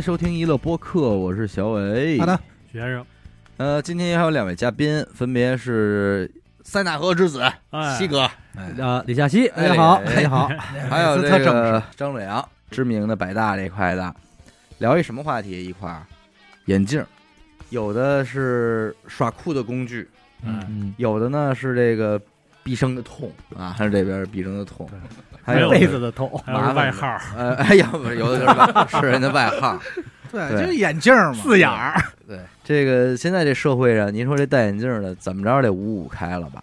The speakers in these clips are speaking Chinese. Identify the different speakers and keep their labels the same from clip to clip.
Speaker 1: 收听娱乐播客，我是小伟。
Speaker 2: 好的，
Speaker 3: 许先生，
Speaker 1: 呃，今天还有两位嘉宾，分别是塞纳河之子
Speaker 3: 哎，
Speaker 1: 西哥，
Speaker 3: 啊，李夏曦，
Speaker 1: 哎
Speaker 2: 大家好，
Speaker 1: 哎。
Speaker 2: 大家好，
Speaker 1: 还有这个，张磊阳，知名的百大这块的，聊一什么话题？一块儿眼镜，有的是耍酷的工具，
Speaker 2: 嗯，
Speaker 3: 嗯，
Speaker 1: 有的呢是这个毕生的痛啊，还是这边毕生的痛，还有
Speaker 2: 妹子的头，
Speaker 3: 还有外号，
Speaker 1: 呃，哎呀，不是有的是外是人的外号。
Speaker 2: 对，就是眼镜嘛，
Speaker 3: 四眼儿，
Speaker 1: 对，这个现在这社会上，您说这戴眼镜的怎么着得五五开了吧？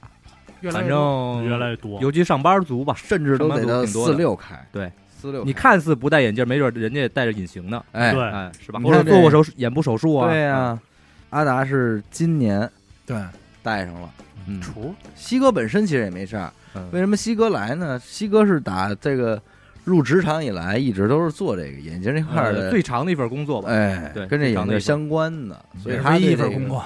Speaker 3: 反正越来越多，
Speaker 4: 尤其上班族吧，
Speaker 1: 甚至都得四六开。
Speaker 4: 对，
Speaker 1: 四六。
Speaker 4: 你看似不戴眼镜，没准人家也戴着隐形呢，
Speaker 1: 哎，
Speaker 3: 对
Speaker 4: 哎，是吧？或者
Speaker 1: 你看这
Speaker 4: 做过手眼部手术啊？
Speaker 1: 对呀、阿达是今年
Speaker 2: 对，
Speaker 1: 戴上了。
Speaker 4: 嗯，
Speaker 3: 厨，
Speaker 1: 西哥本身其实也没事儿，
Speaker 4: 嗯
Speaker 1: 为什么西哥来呢？西哥是打这个入职场以来，一直都是做这个眼镜这块儿的，
Speaker 4: 呃最长的一份工作吧，
Speaker 1: 哎，
Speaker 4: 对
Speaker 1: 跟这眼镜相关的，所以
Speaker 2: 也是唯一一
Speaker 1: 他对这个
Speaker 2: 份工作，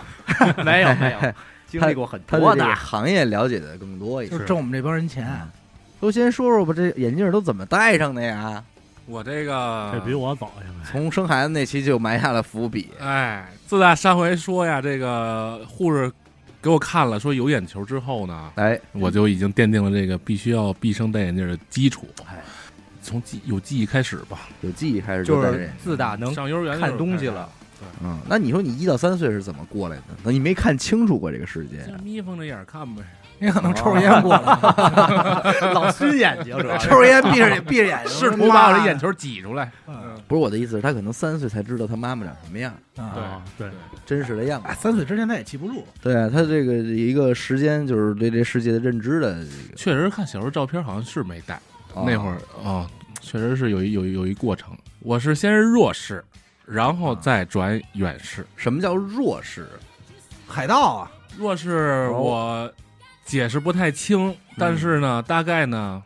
Speaker 4: 没 有没有，经历过很
Speaker 1: 他
Speaker 4: 多的
Speaker 1: 对这个。行业了解的更多一些
Speaker 2: 就是。挣我们这帮人钱，
Speaker 1: 都先说说吧，这眼镜都怎么戴上的呀？
Speaker 5: 我这个
Speaker 3: 这比我早，现在
Speaker 1: 从生孩子那期就埋下了伏笔。
Speaker 5: 哎，自打上回说呀，这个护士给我看了，说有眼球之后呢，
Speaker 1: 哎，
Speaker 5: 我就已经奠定了这个必须要毕生戴眼镜的基础。
Speaker 1: 哎，
Speaker 5: 从记有记忆开始吧，
Speaker 1: 有记忆开始
Speaker 4: 就是自打能
Speaker 5: 上幼儿园
Speaker 4: 看东西了，
Speaker 1: 嗯，那你说你一到三岁是怎么过来的？那你没看清楚过这个世界
Speaker 5: 就眯缝着眼看呗。
Speaker 2: 你可能抽着烟过来，
Speaker 4: 老熏眼睛，是
Speaker 2: 抽着烟闭着闭着眼睛，
Speaker 5: 试图把我的眼球挤出来。
Speaker 2: 嗯
Speaker 1: 不是我的意思，是他可能三岁才知道他妈妈长什么样，
Speaker 2: 啊
Speaker 3: 啊，对，
Speaker 1: 真实的样子
Speaker 2: 哎，。三岁之前他也记不住，
Speaker 1: 对啊，他这个一个时间就是对这世界的认知的这个
Speaker 5: 确实看小时候照片好像是没戴，
Speaker 1: 哦
Speaker 5: 那会儿啊、确实是有一有一有一过程。我是先是弱视，然后再转远视。
Speaker 1: 什么叫弱视？
Speaker 2: 海盗啊，
Speaker 5: 若是我解释不太清，但是呢，大概呢，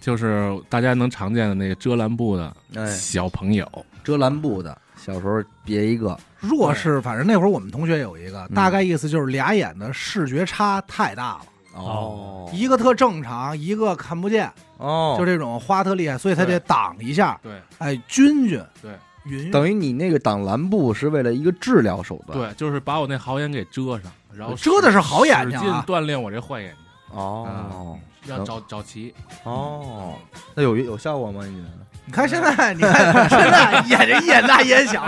Speaker 5: 就是大家能常见的那个遮拦布的
Speaker 1: 哎，
Speaker 5: 小朋友，
Speaker 1: 遮拦布的，小时候别一个，
Speaker 2: 弱视，反正那会儿我们同学有一个，
Speaker 1: 嗯。
Speaker 2: 大概意思就是俩眼的视觉差太大了，
Speaker 1: 哦。
Speaker 2: 一个特正常，一个看不见，
Speaker 1: 哦，
Speaker 2: 就这种花特厉害，所以他得挡一下，
Speaker 5: 对
Speaker 2: 哎，均匀，
Speaker 5: 对
Speaker 2: 匀匀，
Speaker 1: 等于你那个挡蓝布是为了一个治疗手段。
Speaker 5: 对，就是把我那好眼给遮上，然后
Speaker 2: 遮的是好眼睛啊
Speaker 5: 使劲锻炼我这坏眼睛，
Speaker 1: 哦
Speaker 5: 要找找齐。
Speaker 1: 哦，那有有效果吗？你觉得？
Speaker 2: 你看现在，你看现在眼睛一眼大一眼小，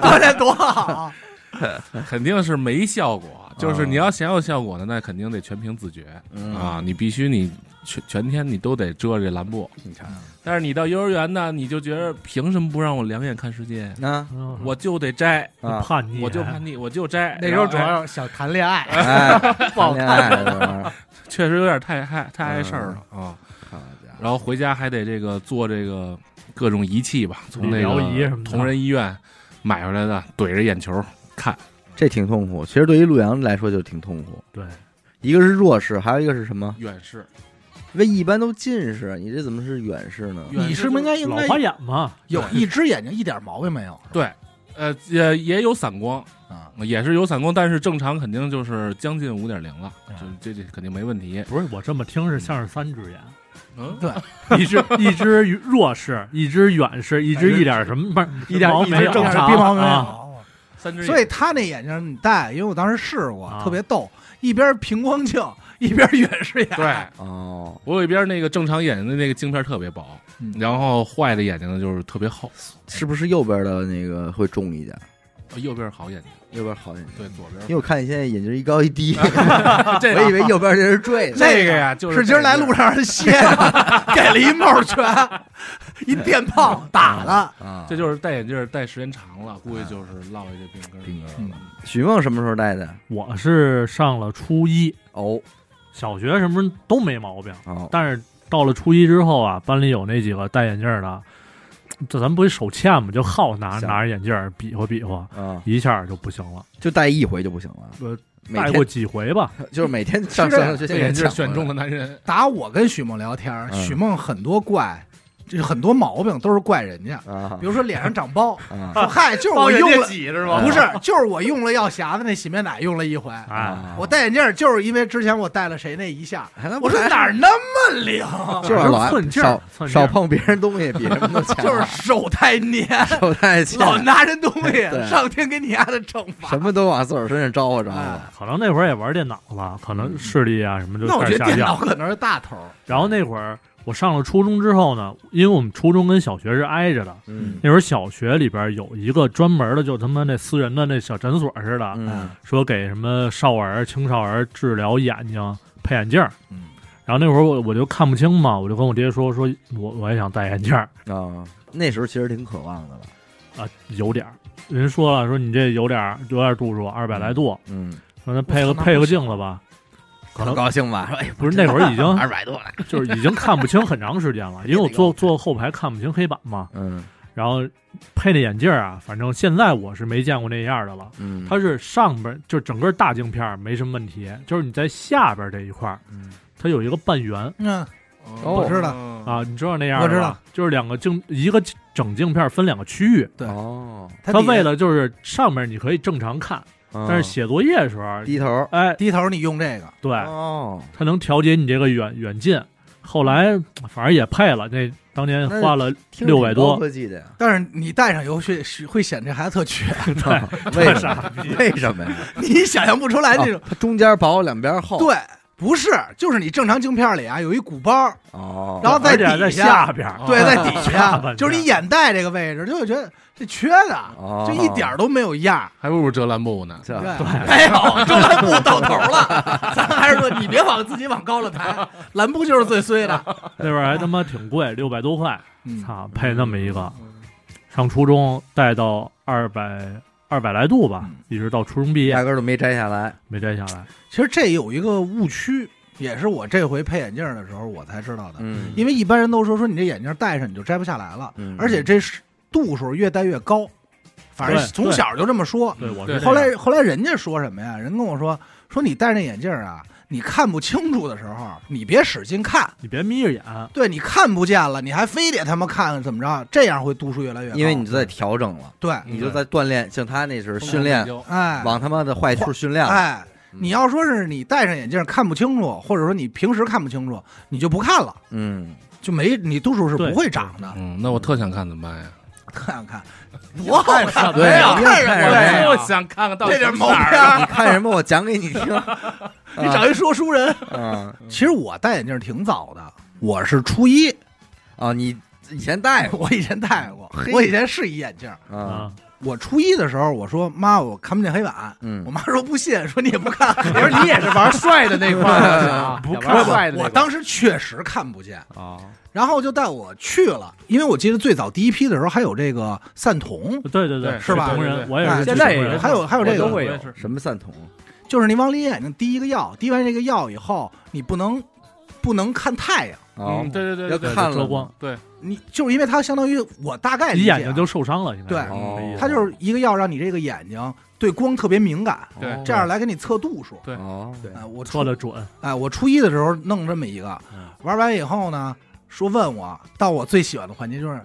Speaker 2: 锻炼多好。
Speaker 5: 肯定是没效果，就是你要想有效果呢，那肯定得全凭自觉
Speaker 1: 嗯
Speaker 5: 啊！你必须你全全天你都得遮这蓝布，
Speaker 1: 你看
Speaker 5: 但是你到幼儿园呢，你就觉得凭什么不让我两眼看世界？
Speaker 1: 啊
Speaker 3: 嗯
Speaker 5: 我就得摘，
Speaker 1: 啊，
Speaker 3: 叛逆，
Speaker 5: 我就叛逆，我就摘。
Speaker 2: 那时候主要想谈恋爱，
Speaker 1: 哎，谈恋爱的时候，
Speaker 5: 哎 确实有点太太太碍事儿了啊。然后回家还得这个做这个各种仪器吧，从那个同仁医院买回来的，怼着眼球看。
Speaker 1: 这挺痛苦。其实对于陆阳来说就挺痛苦，
Speaker 3: 对，
Speaker 1: 一个是弱视，还有一个是什么？
Speaker 5: 远视，
Speaker 1: 因为一般都近视，你这怎么是远视呢？
Speaker 5: 远视
Speaker 2: 你是不是应该应该
Speaker 3: 老花眼吗，
Speaker 2: 有一只眼睛一点毛病没有？
Speaker 5: 对，呃，也也有散光，
Speaker 2: 啊，
Speaker 5: 也是有散光，但是正常肯定就是将近五点零了，
Speaker 2: 嗯
Speaker 5: 就这这肯定没问题。
Speaker 3: 不是我这么听是像是三只眼，
Speaker 5: 嗯，
Speaker 2: 对，
Speaker 3: 一只 一只弱视，一只远视，一只一点什么不是
Speaker 4: 一点
Speaker 3: 毛没有，
Speaker 4: 一只正常
Speaker 2: 鼻毛没
Speaker 3: 啊
Speaker 2: 有。
Speaker 5: 三只眼，
Speaker 2: 所以他那眼镜你戴，因为我当时试过，
Speaker 3: 啊
Speaker 2: 特别逗，一边平光镜，一边远视眼。
Speaker 5: 对
Speaker 1: 哦，
Speaker 5: 我有一边那个正常眼睛的那个镜片特别薄，
Speaker 2: 嗯
Speaker 5: 然后坏的眼睛呢就是特别厚，
Speaker 1: 是不是右边的那个会重一点？
Speaker 5: 右边好眼睛，
Speaker 1: 右边好眼睛。
Speaker 5: 对，左边
Speaker 1: 因为我看你现在眼睛一高一低，
Speaker 5: 这
Speaker 1: 我以为右边这是坠的。
Speaker 5: 这个呀，就是
Speaker 2: 今儿来路上人歇，给了一帽拳，一电炮打了。
Speaker 1: 啊，
Speaker 5: 这就是戴眼镜戴时间长了，估计就是落下这病根儿。
Speaker 1: 病根了。许梦什么时候戴的？
Speaker 3: 我是上了初一，
Speaker 1: 哦
Speaker 3: 小学什么都没毛病，
Speaker 1: 哦，
Speaker 3: 但是到了初一之后啊，班里有那几个戴眼镜的，这咱不是手欠吗？就好拿
Speaker 1: 像
Speaker 3: 拿着眼镜儿比划比划，
Speaker 1: 啊，
Speaker 3: 一下就不行了。
Speaker 1: 就戴一回就不行了。
Speaker 3: 呃，
Speaker 1: 每
Speaker 3: 戴过几回吧，
Speaker 1: 就是每天上上学
Speaker 5: 这眼镜选中
Speaker 1: 的
Speaker 5: 的男人，
Speaker 2: 打我跟许梦聊天，
Speaker 1: 嗯
Speaker 2: 许梦很多怪，这很多毛病都是怪人家，
Speaker 1: 啊
Speaker 2: 比如说脸上长包，
Speaker 1: 啊
Speaker 2: 说嗨，就是我用了，
Speaker 4: 挤是
Speaker 1: 吗
Speaker 2: 不是，就是我用了药匣子那洗面奶用了一回。我戴眼镜就是因为之前我戴了谁那一下，我说哪儿那么灵，
Speaker 1: 就是老
Speaker 3: 寸劲儿
Speaker 1: 少碰别人东西，比什么都强。
Speaker 2: 就是手太黏，
Speaker 1: 手太欠，
Speaker 2: 老拿人东西，上天给你丫的惩罚。
Speaker 1: 什么都往自个儿身上招呼招呼。
Speaker 2: 哎
Speaker 3: 可能那会儿也玩电脑了，可能视力啊什么就
Speaker 2: 那我觉得。电脑可能是大头，
Speaker 3: 然后那会儿我上了初中之后呢，因为我们初中跟小学是挨着的，
Speaker 1: 嗯
Speaker 3: 那会儿小学里边有一个专门的，就他妈那私人的那小诊所似的，
Speaker 1: 嗯
Speaker 3: 说给什么少儿、青少儿治疗眼睛配眼镜儿。
Speaker 2: 嗯，
Speaker 3: 然后那会儿我我就看不清嘛，我就跟我爹说说我我也想戴眼镜儿
Speaker 1: 啊，那时候其实挺渴望的了。
Speaker 3: 啊，有点儿。人说了，说你这有点儿有点度数，二百来度，
Speaker 1: 嗯，
Speaker 3: 说那配个
Speaker 2: 那
Speaker 3: 配个镜子吧。可
Speaker 1: 很
Speaker 3: 能
Speaker 1: 高兴吧？说哎，
Speaker 3: 不是那会儿已经
Speaker 1: 二百多了。
Speaker 3: 就是已经看不清很长时间了，因为我坐坐后排看不清黑板嘛。
Speaker 1: 嗯
Speaker 3: 然后配那眼镜儿啊，反正现在我是没见过那样的了。
Speaker 1: 嗯，
Speaker 3: 它是上边儿就整个大镜片儿没什么问题，就是你在下边儿这一块儿，
Speaker 1: 嗯
Speaker 3: 它有一个半圆
Speaker 2: 嗯，
Speaker 5: 哦
Speaker 2: 我知道
Speaker 3: 啊，你知道那样的
Speaker 2: 我知道，
Speaker 3: 就是两个镜一个整镜片分两个区域。
Speaker 2: 对
Speaker 1: 哦，
Speaker 3: 它为了就是上面你可以正常看，但是写作业的时候，
Speaker 1: 低头。
Speaker 3: 哎，
Speaker 2: 低头你用这个，
Speaker 3: 对，
Speaker 1: 哦，
Speaker 3: 它能调节你这个远远近。后来反正也配了，那当年花了
Speaker 1: 听着挺
Speaker 3: 600多
Speaker 1: 科技的呀？
Speaker 2: 但是你戴上以后会会显这孩子特缺，
Speaker 1: 为什么？为什么呀？
Speaker 2: 你想象不出来那种。
Speaker 1: 哦它中间薄，两边厚。
Speaker 2: 对，不是，就是你正常镜片里啊有一鼓包，
Speaker 1: 哦，
Speaker 2: 然后在
Speaker 3: 而且在
Speaker 2: 底下
Speaker 3: 下边，
Speaker 2: 对，
Speaker 5: 哦
Speaker 2: 在底
Speaker 3: 下
Speaker 2: 下，就是你眼袋这个位置，就会觉得这缺的，
Speaker 1: 哦
Speaker 2: 就一点都没有样。
Speaker 5: 还不如遮拦布呢。
Speaker 2: 对，没有，遮蓝布到头了。咱还是说，你别往自己往高了抬，蓝布就是最衰的。
Speaker 3: 那边儿还他妈挺贵，六百多块，
Speaker 2: 嗯
Speaker 3: 操，配那么一个。上初中带到二百二百来度吧
Speaker 2: 嗯，
Speaker 3: 一直到初中毕业
Speaker 1: 压根儿都没摘下来。
Speaker 3: 没摘下来。
Speaker 2: 其实这有一个误区，也是我这回配眼镜的时候我才知道的。
Speaker 1: 嗯
Speaker 2: 因为一般人都说说你这眼镜戴上你就摘不下来了，
Speaker 1: 嗯
Speaker 2: 而且这是度数越戴越高，反正
Speaker 3: 对
Speaker 2: 从小就这么说。
Speaker 3: 对，我
Speaker 5: 对
Speaker 3: 是这样
Speaker 2: 后来后来人家说什么呀？人跟我说说你戴那眼镜啊，你看不清楚的时候，你别使劲看，
Speaker 3: 你别眯着眼，
Speaker 2: 对你看不见了，你还非得他妈看怎么着？这样会度数越来越高。
Speaker 1: 因为你就在调整了，
Speaker 2: 对，
Speaker 1: 你就在锻炼，像他那时候训练，
Speaker 2: 哎。
Speaker 1: 往他妈的坏处训练。
Speaker 2: 哎，
Speaker 1: 嗯。
Speaker 2: 你要说是你戴上眼镜看不清楚，或者说你平时看不清楚，你就不看了，
Speaker 1: 嗯，
Speaker 2: 就没你度数是不会长的。
Speaker 5: 嗯，那我特想看怎么办呀？
Speaker 2: 特想看，多好看！
Speaker 1: 对呀
Speaker 2: 看什么？
Speaker 5: 我想看看到底
Speaker 2: 这点毛片儿
Speaker 1: 你看什么？我讲给你听。
Speaker 2: 你找一说书人。
Speaker 1: 嗯
Speaker 2: 其实我戴眼镜挺早的，我是初一，
Speaker 1: 啊，你以前戴过
Speaker 2: 我以前戴过，我以前是一眼镜。
Speaker 1: 啊？
Speaker 3: 啊，
Speaker 2: 我初一的时候，我说妈，我看不见黑板。
Speaker 1: 嗯。
Speaker 2: 我妈说不信，说你也不看。
Speaker 4: 我说你也是玩帅的那块儿。啊，
Speaker 3: 不
Speaker 4: 看
Speaker 2: 我当时确实看不见，
Speaker 4: 啊，
Speaker 2: 然后就带我去了，因为我记得最早第一批的时候还有这个散瞳，
Speaker 3: 对对
Speaker 5: 对
Speaker 2: 是吧？
Speaker 3: 同人，我也是
Speaker 4: 现在也是
Speaker 2: 还有还有这个
Speaker 1: 什么散瞳？
Speaker 2: 就是你往里眼睛滴一个药，滴完这个药以后，你不能不能看太阳，
Speaker 1: 哦。
Speaker 5: 嗯，，对对对
Speaker 1: 要看了。
Speaker 3: 遮光，
Speaker 5: 对，
Speaker 2: 你就是因为它相当于我大概理解啊
Speaker 3: 你眼睛就受伤了。现在
Speaker 2: 对
Speaker 3: 是这意思
Speaker 2: 它就是一个药让你这个眼睛对光特别敏感，
Speaker 5: 对
Speaker 2: 这样来给你测度数。
Speaker 5: 对
Speaker 1: 哦，
Speaker 3: 对
Speaker 2: 哎，我初
Speaker 3: 测的准，
Speaker 2: 哎，我初一的时候弄这么一个
Speaker 3: 嗯，
Speaker 2: 玩完以后呢，说问我到我最喜欢的环节就是，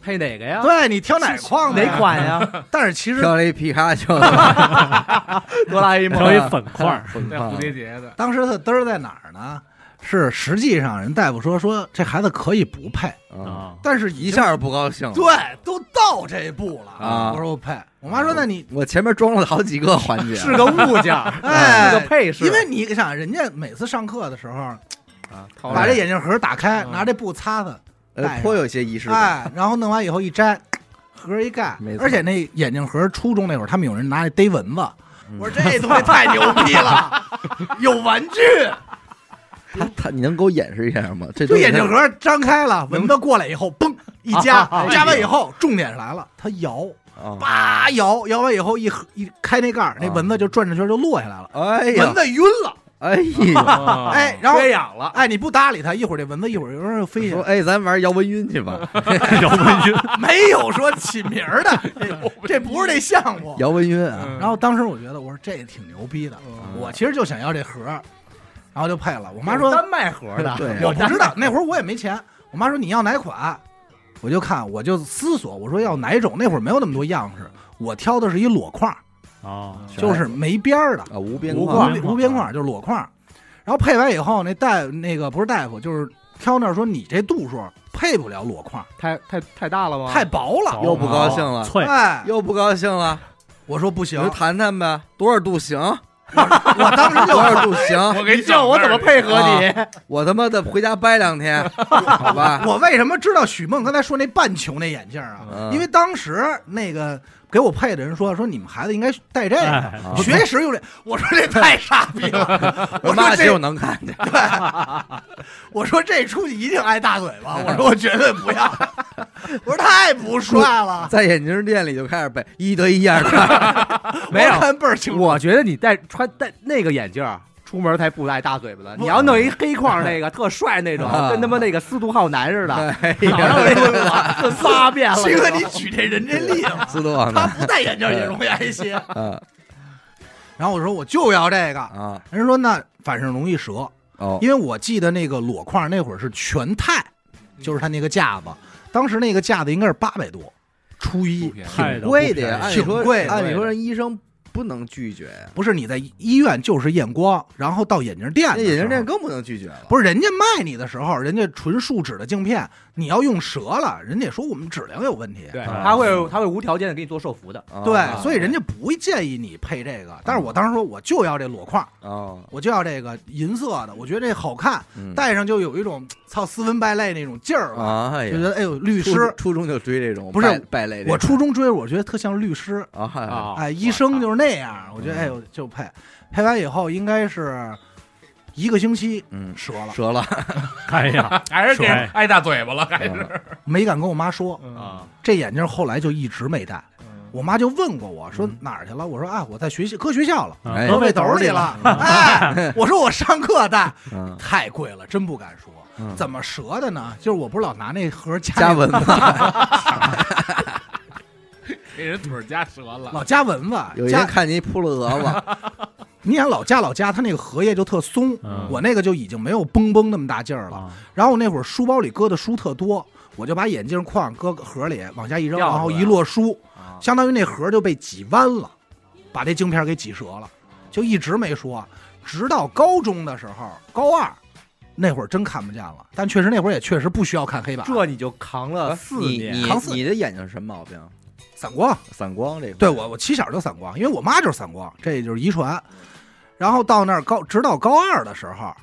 Speaker 4: 配哪个呀？
Speaker 2: 对你挑哪框的呀
Speaker 4: 哪？款呀？
Speaker 2: 但是其实
Speaker 1: 挑了一皮卡丘，
Speaker 4: 哆啦 A 梦
Speaker 3: 挑一粉块儿，
Speaker 1: 粉块
Speaker 5: 蝴蝶结的，
Speaker 2: 当时它嘚儿在哪儿呢？是实际上人大夫说说这孩子可以不配，
Speaker 1: 啊，
Speaker 3: 啊，
Speaker 2: 但是
Speaker 1: 一下就不高兴了。
Speaker 2: 对都到这步了
Speaker 1: 啊
Speaker 2: 我说我配，我妈说那你
Speaker 1: 我前面装了好几个环节，
Speaker 4: 是个物件儿，
Speaker 2: 哎
Speaker 4: 是个配饰，
Speaker 2: 因为你想人家每次上课的时候
Speaker 4: 啊，掏
Speaker 2: 把这眼镜盒打开，
Speaker 5: 嗯
Speaker 2: 拿这布擦擦，戴
Speaker 1: 呃，
Speaker 2: 上
Speaker 1: 颇有些仪式感。
Speaker 2: 哎，然后弄完以后一摘，盒一盖
Speaker 1: 没，错
Speaker 2: 而且那眼镜盒初中那会儿，他们有人拿来逮蚊子，
Speaker 1: 嗯
Speaker 2: 我说这东西太牛逼了，有玩具，
Speaker 1: 他他，你能给我演示一下吗？这
Speaker 2: 就眼镜盒张开了，蚊子过来以后，嘣一夹，
Speaker 1: 哎
Speaker 2: 夹完以后，重点是来了，它摇，
Speaker 1: 啊，
Speaker 2: 叭摇，摇完以后一合一开那盖儿，那
Speaker 1: 啊
Speaker 2: 蚊子就转着圈就落下来了，
Speaker 1: 哎呀
Speaker 2: 蚊，子晕了，
Speaker 1: 哎呀，
Speaker 5: 啊
Speaker 2: 哎，然后
Speaker 4: 缺氧了，
Speaker 2: 哎你不搭理它，一会儿这蚊子一会儿又飞
Speaker 1: 说哎，咱玩摇蚊晕去吧，
Speaker 3: 摇蚊晕，
Speaker 2: 没有说起名儿的，这不是那项目。
Speaker 1: 摇蚊晕啊，
Speaker 5: 嗯
Speaker 2: 然后当时我觉得，我说这挺牛逼的，我其实就想要这盒儿，然后就配了。我妈说
Speaker 4: 单卖盒的，
Speaker 1: 对
Speaker 2: 我不知道，那会儿我也没钱。我妈说你要哪款，我就看，我就思索，我说要哪种。那会儿没有那么多样式，我挑的是一裸框，
Speaker 3: 啊，
Speaker 2: 就是没边儿的
Speaker 1: 啊，无边
Speaker 3: 无
Speaker 1: 框
Speaker 3: 框
Speaker 2: 无无边框，就是裸框。然后配完以后，那大那个不是大夫，就是挑那儿说你这度数配不了裸框，
Speaker 4: 太太太大了吗？
Speaker 2: 太薄了。
Speaker 1: 又不高兴了，
Speaker 3: 脆，
Speaker 2: 哎，
Speaker 1: 又不高兴了，
Speaker 2: 我说不行
Speaker 1: 你就，谈谈呗，多少度行？
Speaker 2: 我当时就
Speaker 1: 多少度行？
Speaker 5: 我给
Speaker 4: 你叫我怎么配合你？
Speaker 1: 啊我他妈的回家掰两天，好吧？
Speaker 2: 我为什么知道许梦刚才说那半球那眼镜啊？
Speaker 1: 嗯
Speaker 2: 因为当时那个给我配的人说说你们孩子应该戴这个，学时用这。我说这太傻逼了，
Speaker 1: 我
Speaker 2: 我说这
Speaker 1: 妈就能看见，
Speaker 2: 我说这出去一定挨大嘴巴，我说我绝对不要，我说太不帅了，
Speaker 1: 在眼镜店里就开始背一得一二的，
Speaker 4: 没有
Speaker 2: 看倍儿清楚。
Speaker 4: 我觉得你戴穿戴那个眼镜儿出门才不带大嘴巴的。你要弄一黑框那个 特帅那种，
Speaker 1: 啊。
Speaker 4: 跟他妈那个司徒浩南似的，
Speaker 1: 哎
Speaker 4: 脑
Speaker 1: 呀，
Speaker 4: 上抡 了，仨遍了。
Speaker 2: 鑫哥，你举这人这例子，
Speaker 1: 司徒
Speaker 2: 浩
Speaker 1: 南他，
Speaker 2: 不戴眼镜也容易挨些。
Speaker 1: 嗯。
Speaker 2: 然后我说我就要这个，
Speaker 1: 啊。
Speaker 2: 人说那反正容易折，
Speaker 1: 哦，
Speaker 2: 因为我记得那个裸框那会儿是全钛，就是他那个架子，当时那个架子应该是八百多，初一
Speaker 1: 挺贵的呀，按理
Speaker 2: 挺
Speaker 1: 说
Speaker 2: 贵的。
Speaker 1: 按理说人医生不能拒绝。呀，
Speaker 2: 不是你在医院就是验光，然后到眼镜店
Speaker 1: 那，眼镜店更不能拒绝了，
Speaker 2: 不是人家卖你的时候，人家纯树脂的镜片，你要用折了，人家也说我们质量有问题。
Speaker 4: 对，
Speaker 3: 啊。
Speaker 4: 他会他会无条件的给你做受服的。
Speaker 1: 啊。
Speaker 2: 对，所以人家不建议你配这个。但是我当时说，我就要这裸框，
Speaker 1: 哦，
Speaker 2: 我就要这个银色的，我觉得这好看，
Speaker 1: 嗯。
Speaker 2: 戴上就有一种操斯文败类那种劲儿就觉得哎呦律师。
Speaker 1: 初中就追这种
Speaker 2: 不是
Speaker 1: 败败类，
Speaker 2: 我初中追，我觉得特像律师，
Speaker 1: 啊嗨
Speaker 4: 啊
Speaker 2: 哎，医生就是那样，我觉得
Speaker 1: 嗯
Speaker 2: 哎呦就配，配完以后应该是一个星期
Speaker 1: 嗯
Speaker 2: 折了，
Speaker 1: 折了，
Speaker 3: 哎呀，
Speaker 5: 还是给人挨大嘴巴了，还是
Speaker 1: 嗯
Speaker 2: 没敢跟我妈说。
Speaker 4: 啊，
Speaker 2: 这眼镜后来就一直没戴。我妈就问过我说哪儿去了？我说啊，我在学校搁学校了，
Speaker 3: 搁背
Speaker 2: 搁兜里
Speaker 3: 了。
Speaker 2: 哎，我说我上课戴，
Speaker 1: 嗯
Speaker 2: 太贵了，真不敢说。
Speaker 1: 嗯
Speaker 2: 怎么折的呢？就是我不是老拿那盒夹
Speaker 1: 加蚊子，
Speaker 5: 给人腿儿夹折了。
Speaker 2: 老夹蚊子，
Speaker 1: 有一天
Speaker 2: 夹
Speaker 1: 看见一扑了蛾子，
Speaker 2: 你想老夹老夹，它那个荷叶就特松，
Speaker 3: 嗯
Speaker 2: 我那个就已经没有嘣嘣那么大劲儿了。
Speaker 3: 啊，
Speaker 2: 然后我那会儿书包里搁的书特多，我就把眼镜框搁盒里往下一扔，
Speaker 4: 掉出来
Speaker 2: 然后一摞书，
Speaker 4: 啊
Speaker 2: 相当于那盒就被挤弯了，把这镜片给挤折了，就一直没说，直到高中的时候，高二那会儿真看不见了，但确实那会儿也确实不需要看黑板，
Speaker 4: 这你就扛了四
Speaker 1: 你
Speaker 4: 年，
Speaker 1: 你
Speaker 2: 扛四
Speaker 1: 你的眼睛是什么毛病？
Speaker 2: 散光。
Speaker 1: 散光这个，
Speaker 2: 对我我起小就散光，因为我妈就是散光，这就是遗传。然后到那儿高，直到高二的时候，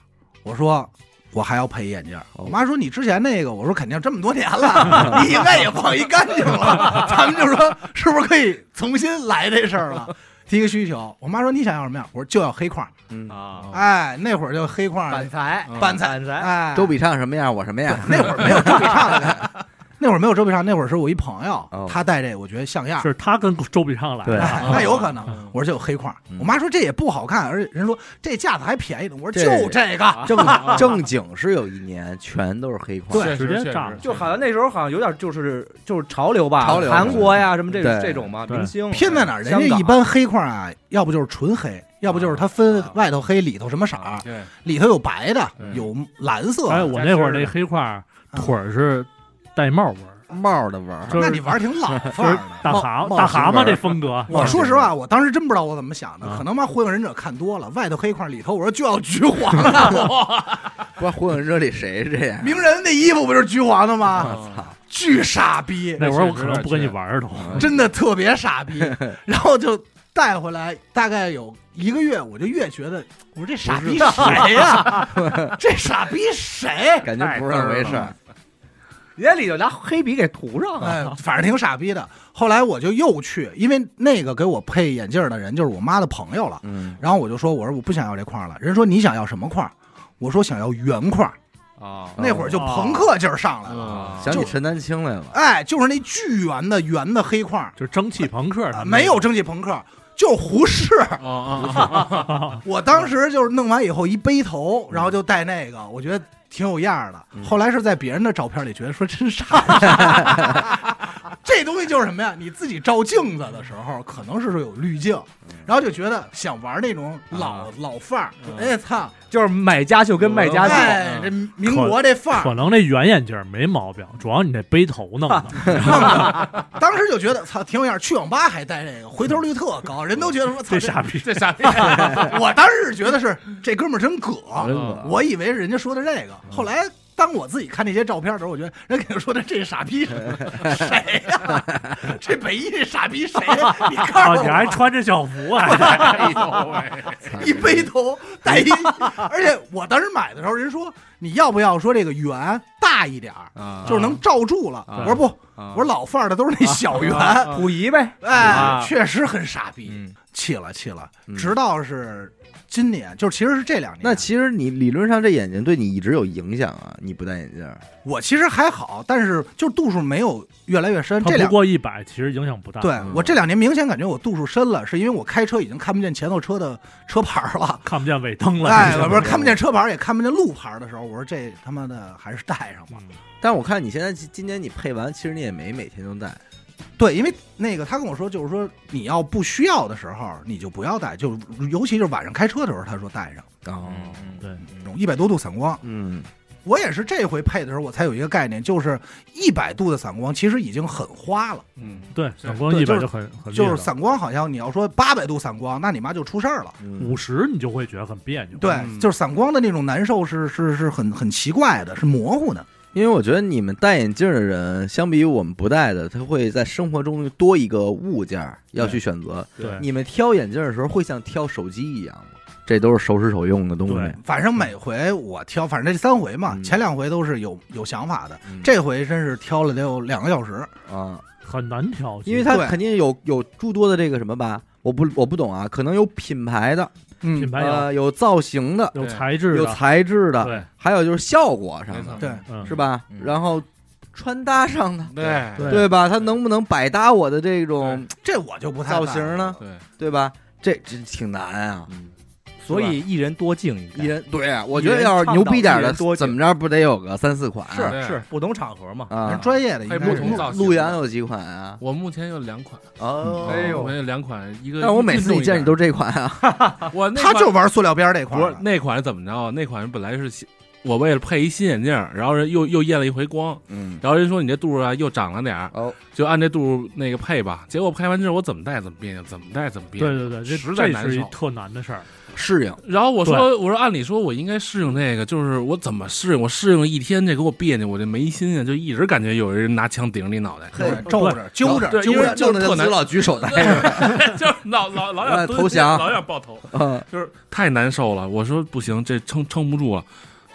Speaker 2: 我说我还要配眼镜我妈说你之前那个，我说肯定这么多年了，你应该也放一干净了。咱们就说是不是可以重新来这事儿了？提个需求，我妈说你想要什么样？我说就要黑框。
Speaker 1: 嗯，
Speaker 4: 啊，
Speaker 2: 哎，那会儿就黑框，
Speaker 4: 板材，
Speaker 5: 嗯
Speaker 2: 板材
Speaker 4: 板材，
Speaker 2: 哎，
Speaker 1: 周笔畅什么样，我什么样，
Speaker 2: 那会儿没有周笔畅的，那会儿没有周笔畅，那会儿是我一朋友
Speaker 1: 哦，
Speaker 2: 他戴这个我觉得像样。
Speaker 3: 是他跟周笔畅来
Speaker 1: 对
Speaker 3: 的，
Speaker 2: 哎 那有可能
Speaker 3: 嗯。
Speaker 2: 我说就有黑框
Speaker 1: 嗯，
Speaker 2: 我妈说这也不好看，而且人说这架子还便宜呢。我说
Speaker 1: 这
Speaker 2: 就这个，
Speaker 1: 正正经是有一年全都是黑框，
Speaker 5: 确实
Speaker 3: 直接炸
Speaker 5: 确实
Speaker 4: 就好像那时候好像有点就是就是潮流吧，
Speaker 1: 潮流
Speaker 4: 韩国呀什么这
Speaker 1: 对
Speaker 4: 这种嘛，
Speaker 3: 对
Speaker 4: 明星
Speaker 2: 偏在哪儿？人
Speaker 4: 香港
Speaker 2: 家一般黑框啊，要不就是纯黑，要不就是它分
Speaker 4: 啊
Speaker 2: 外头黑，里头什么色儿，
Speaker 5: 对，
Speaker 2: 里头有白的，
Speaker 5: 嗯
Speaker 2: 有蓝色
Speaker 3: 哎，
Speaker 2: 的。
Speaker 3: 我那会儿那黑框腿儿是带帽纹儿，
Speaker 1: 帽的玩儿，
Speaker 2: 那你玩儿挺老
Speaker 3: 就是
Speaker 2: 范儿的。
Speaker 3: 大
Speaker 1: 帽
Speaker 3: 蛤大蛤蟆这风格。
Speaker 2: 我说实话，我当时真不知道我怎么想的，
Speaker 3: 啊
Speaker 2: 可能妈火影忍者看多了，外头黑框，里头我说就要橘黄的，
Speaker 1: 不知道火影忍者里谁是这样？
Speaker 2: 鸣人那衣服不就是橘黄的吗？
Speaker 1: 我操！
Speaker 2: 巨傻逼，
Speaker 3: 那会儿我可能不跟你玩儿都。
Speaker 2: 真的特别傻逼，然后就带回来，大概有一个月，我就越觉得，我说这傻逼谁呀、这傻逼谁？
Speaker 1: 感觉不是那么回事儿。
Speaker 4: 人家里头拿黑笔给涂上
Speaker 2: 哎
Speaker 4: 了，，
Speaker 2: 反正挺傻逼的。后来我就又去，因为那个给我配眼镜的人就是我妈的朋友了。
Speaker 1: 嗯，
Speaker 2: 然后我就说，我说我不想要这框了。人说你想要什么框？我说想要圆框。
Speaker 4: 啊
Speaker 2: 那会儿就朋克劲儿上来了，
Speaker 5: 嗯，
Speaker 1: 想起陈丹青来了。
Speaker 2: 哎，就是那巨圆的圆的黑框，
Speaker 3: 就是蒸汽朋克他们
Speaker 2: 没有蒸汽朋克，就是胡适。我当时就是弄完以后一背头，然后就戴那个，我觉得挺有样儿的。
Speaker 1: 嗯
Speaker 2: 后来是在别人的照片里觉得说真傻，这东西就是什么呀？你自己照镜子的时候，可能是说有滤镜，然后就觉得想玩那种老老范儿，哎操，
Speaker 4: 就是买家秀跟卖家秀，
Speaker 2: 哎，这民国这范儿，
Speaker 3: 可能那圆眼镜没毛病，主要你这背头弄的。
Speaker 2: 当时就觉得操挺有样儿。去网吧还戴这个，回头率特高，人都觉得说操
Speaker 3: 这傻逼，
Speaker 5: 这傻逼，
Speaker 2: 我当时是觉得是这哥们儿真葛我以为人家说的这个，后来当我自己看那些照片的时候，我觉得人肯定说的 这傻逼谁呀、这北一这傻逼谁呀、你告
Speaker 3: 啊，
Speaker 2: 诉
Speaker 3: 你还，穿着校服啊？
Speaker 2: 一背头戴一，而且我当时买的时候，人说你要不要说这个圆大一点儿，
Speaker 5: 啊。
Speaker 2: 就是能罩住了。
Speaker 5: 啊。
Speaker 2: 我说不，
Speaker 5: 啊。
Speaker 2: 我说老范儿的都是那小圆，
Speaker 4: 溥仪呗，
Speaker 2: 哎
Speaker 4: 啊，
Speaker 2: 确实很傻逼，
Speaker 1: 嗯，
Speaker 2: 气了气了。
Speaker 1: 嗯。
Speaker 2: 直到是今年，就是其实是这两年，
Speaker 1: 那其实你理论上这眼睛对你一直有影响啊，你不戴眼镜儿，
Speaker 2: 我其实还好，但是就度数没有越来越深。这不
Speaker 3: 过一百，其实影响不大。
Speaker 2: 对
Speaker 1: 嗯
Speaker 2: 我这两年明显感觉我度数深了，是因为我开车已经看不见前头车的车牌了。
Speaker 3: 看不见尾灯了。
Speaker 2: 哎，
Speaker 3: 这
Speaker 2: 不是看不见车牌，也看不见路牌的时候，我说这他妈的还是戴上吧。
Speaker 3: 嗯
Speaker 1: 但我看你现在今今年你配完，其实你也没每天都戴，
Speaker 2: 对，因为那个他跟我说，就是说你要不需要的时候，你就不要戴，就尤其是晚上开车的时候，他说戴上
Speaker 1: 哦，
Speaker 3: 对，
Speaker 2: 那种一百多度散光。
Speaker 1: 嗯，
Speaker 2: 我也是这回配的时候，我才有一个概念，就是一百度的散光其实已经很花了。
Speaker 5: 嗯，
Speaker 3: 对，散光一百就很很
Speaker 2: 就是散光，好像你要说八百度散光，那你妈就出事儿了。
Speaker 1: 嗯
Speaker 3: 五十，你就会觉得很别扭。
Speaker 2: 对，
Speaker 5: 嗯
Speaker 2: 就是散光的那种难受是是是很很奇怪的，是模糊的。
Speaker 1: 因为我觉得你们戴眼镜的人，相比于我们不戴的，他会在生活中多一个物件要去选择。
Speaker 3: 对
Speaker 1: 你们挑眼镜的时候，会像挑手机一样吗？这都是手使手用的东西
Speaker 3: 对。
Speaker 2: 反正每回我挑，反正这三回嘛，
Speaker 1: 嗯
Speaker 2: 前两回都是有有想法的，
Speaker 1: 嗯
Speaker 2: 这回真是挑了得有两个小时。
Speaker 1: 啊，
Speaker 3: 很难挑，
Speaker 1: 因为它肯定有有诸多的这个什么吧，我不我不懂啊，可能有品牌的，
Speaker 2: 嗯
Speaker 3: 品牌有
Speaker 1: 呃，有造型的，
Speaker 3: 有材质的，
Speaker 1: 材质的，
Speaker 3: 对，
Speaker 1: 还有就是效果上的，
Speaker 2: 对，
Speaker 3: 嗯，
Speaker 1: 是吧
Speaker 5: 嗯？
Speaker 1: 然后穿搭上的，
Speaker 5: 对
Speaker 3: 对
Speaker 1: 对吧？它能不能百搭我的这种
Speaker 2: 这我就不太
Speaker 1: 造
Speaker 2: 办
Speaker 1: 型呢？
Speaker 5: 对，
Speaker 1: 对吧？这这挺难啊。
Speaker 4: 所以一人多敬一
Speaker 1: 一人对啊，我觉得要是牛逼点的
Speaker 4: 多，
Speaker 1: 怎么着不得有个三四款？
Speaker 4: 是是。不同场合嘛，
Speaker 1: 啊，
Speaker 2: 专业的应
Speaker 5: 配
Speaker 2: 该
Speaker 5: 不同造型
Speaker 1: 陆阳有几款啊？
Speaker 5: 我目前有两款，
Speaker 1: 哦，
Speaker 4: 哎呦
Speaker 5: 我有两款，一个
Speaker 1: 但我每次你见你都是这款啊，
Speaker 5: 我那款
Speaker 2: 他就玩塑料边儿这块儿的。
Speaker 5: 不是那款是怎么着？那款本来是新我为了配一新眼镜，然后人又又验了一回光，
Speaker 1: 嗯，
Speaker 5: 然后人说你这度数啊又长了点儿，
Speaker 1: 哦，
Speaker 5: 就按这度数那个配吧。结果配完之后我怎么戴怎么别扭，怎么戴怎么别扭。
Speaker 3: 对对对，这
Speaker 5: 实在难受
Speaker 3: 是一特难的事儿。
Speaker 1: 适应，
Speaker 5: 然后我说我说按理说我应该适应这个，就是我怎么适应？我适应了一天，这给我别扭，我这没心啊，就一直感觉有人拿枪顶着你脑袋，
Speaker 2: 皱着、揪着、揪着，
Speaker 5: 就特难
Speaker 1: 老举手戴着，
Speaker 5: 就是老老老想
Speaker 1: 投降
Speaker 5: 老想爆头，
Speaker 1: 嗯
Speaker 5: 就是太难受了。我说不行，这撑撑不住了，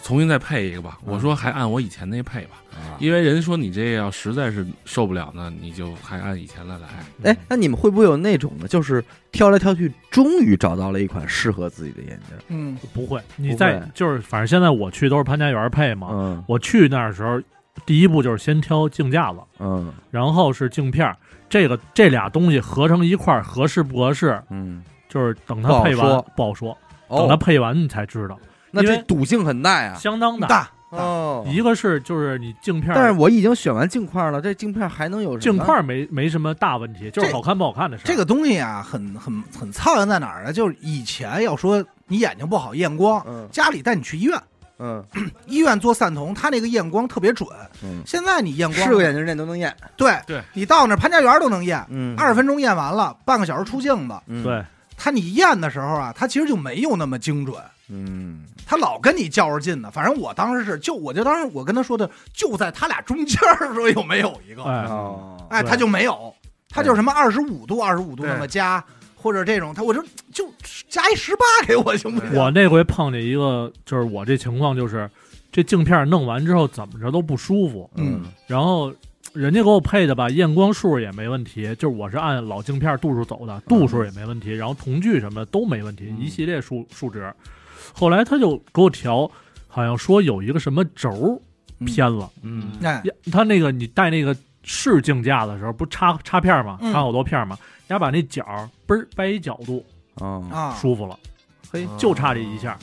Speaker 5: 重新再配一个吧。我说还按我以前那配吧，因为人说你这要实在是受不了呢，你就还按以前的来。
Speaker 1: 哎，那你们会不会有那种的，就是挑来挑去，终于找到了一款适合自己的眼镜？
Speaker 2: 嗯，
Speaker 3: 不会，你
Speaker 1: 不
Speaker 3: 在就是反正现在我去都是潘家园配嘛。
Speaker 1: 嗯
Speaker 3: 我去那儿的时候，第一步就是先挑镜架子，
Speaker 1: 嗯
Speaker 3: 然后是镜片儿。这个这俩东西合成一块儿合适不合适，
Speaker 1: 嗯，
Speaker 3: 就是等
Speaker 1: 不好
Speaker 3: 它配完不好说，等它
Speaker 1: 哦，
Speaker 3: 配完你才知道，
Speaker 1: 那
Speaker 3: 因为
Speaker 1: 这赌性很大呀。
Speaker 3: 相当大。
Speaker 2: 大
Speaker 1: 哦，
Speaker 3: 一个是就是你镜片，
Speaker 1: 但是我已经选完镜块了，这镜片还能有什么
Speaker 3: 镜块没没什么大问题，就是好看不好看的事儿。
Speaker 2: 这个东西啊，很很很操心在哪儿呢？就是以前要说你眼睛不好验光，
Speaker 1: 嗯
Speaker 2: 家里带你去医院，
Speaker 1: 嗯
Speaker 2: 医院做散瞳，他那个验光特别准。
Speaker 1: 嗯，
Speaker 2: 现在你验光，
Speaker 1: 是个眼镜店都能验。
Speaker 2: 对
Speaker 5: 对，
Speaker 2: 你到那潘家园都能验，
Speaker 1: 嗯
Speaker 2: 二十分钟验完了，半个小时出镜子。
Speaker 1: 嗯
Speaker 3: 对，
Speaker 2: 他你验的时候啊，他其实就没有那么精准。
Speaker 1: 嗯。
Speaker 2: 他老跟你较着劲呢，反正我当时是，就我就当时我跟他说的，就在他俩中间儿说有没有一个，
Speaker 3: 哎，
Speaker 1: 哦。
Speaker 2: 哎，他就没有，他就是什么二十五度、二十五度那么加，或者这种，他我就就加一十八给我行不行？
Speaker 3: 我那回碰见一个，就是我这情况就是，这镜片弄完之后怎么着都不舒服，
Speaker 2: 嗯。
Speaker 3: 然后人家给我配的吧，验光数也没问题，就是我是按老镜片度数走的，度数也没问题，然后瞳距什么的都没问题，
Speaker 1: 嗯。
Speaker 3: 一系列数数值。后来他就给我调，好像说有一个什么轴偏了，
Speaker 5: 嗯，
Speaker 2: 哎，
Speaker 3: 呀他那个你带那个试镜架的时候，不插插片吗？
Speaker 2: 嗯
Speaker 3: 插好多片吗？人家把那角嘣儿掰一角度，
Speaker 1: 哦，
Speaker 2: 啊，
Speaker 3: 舒服了，
Speaker 1: 嘿，
Speaker 3: 就差这一下。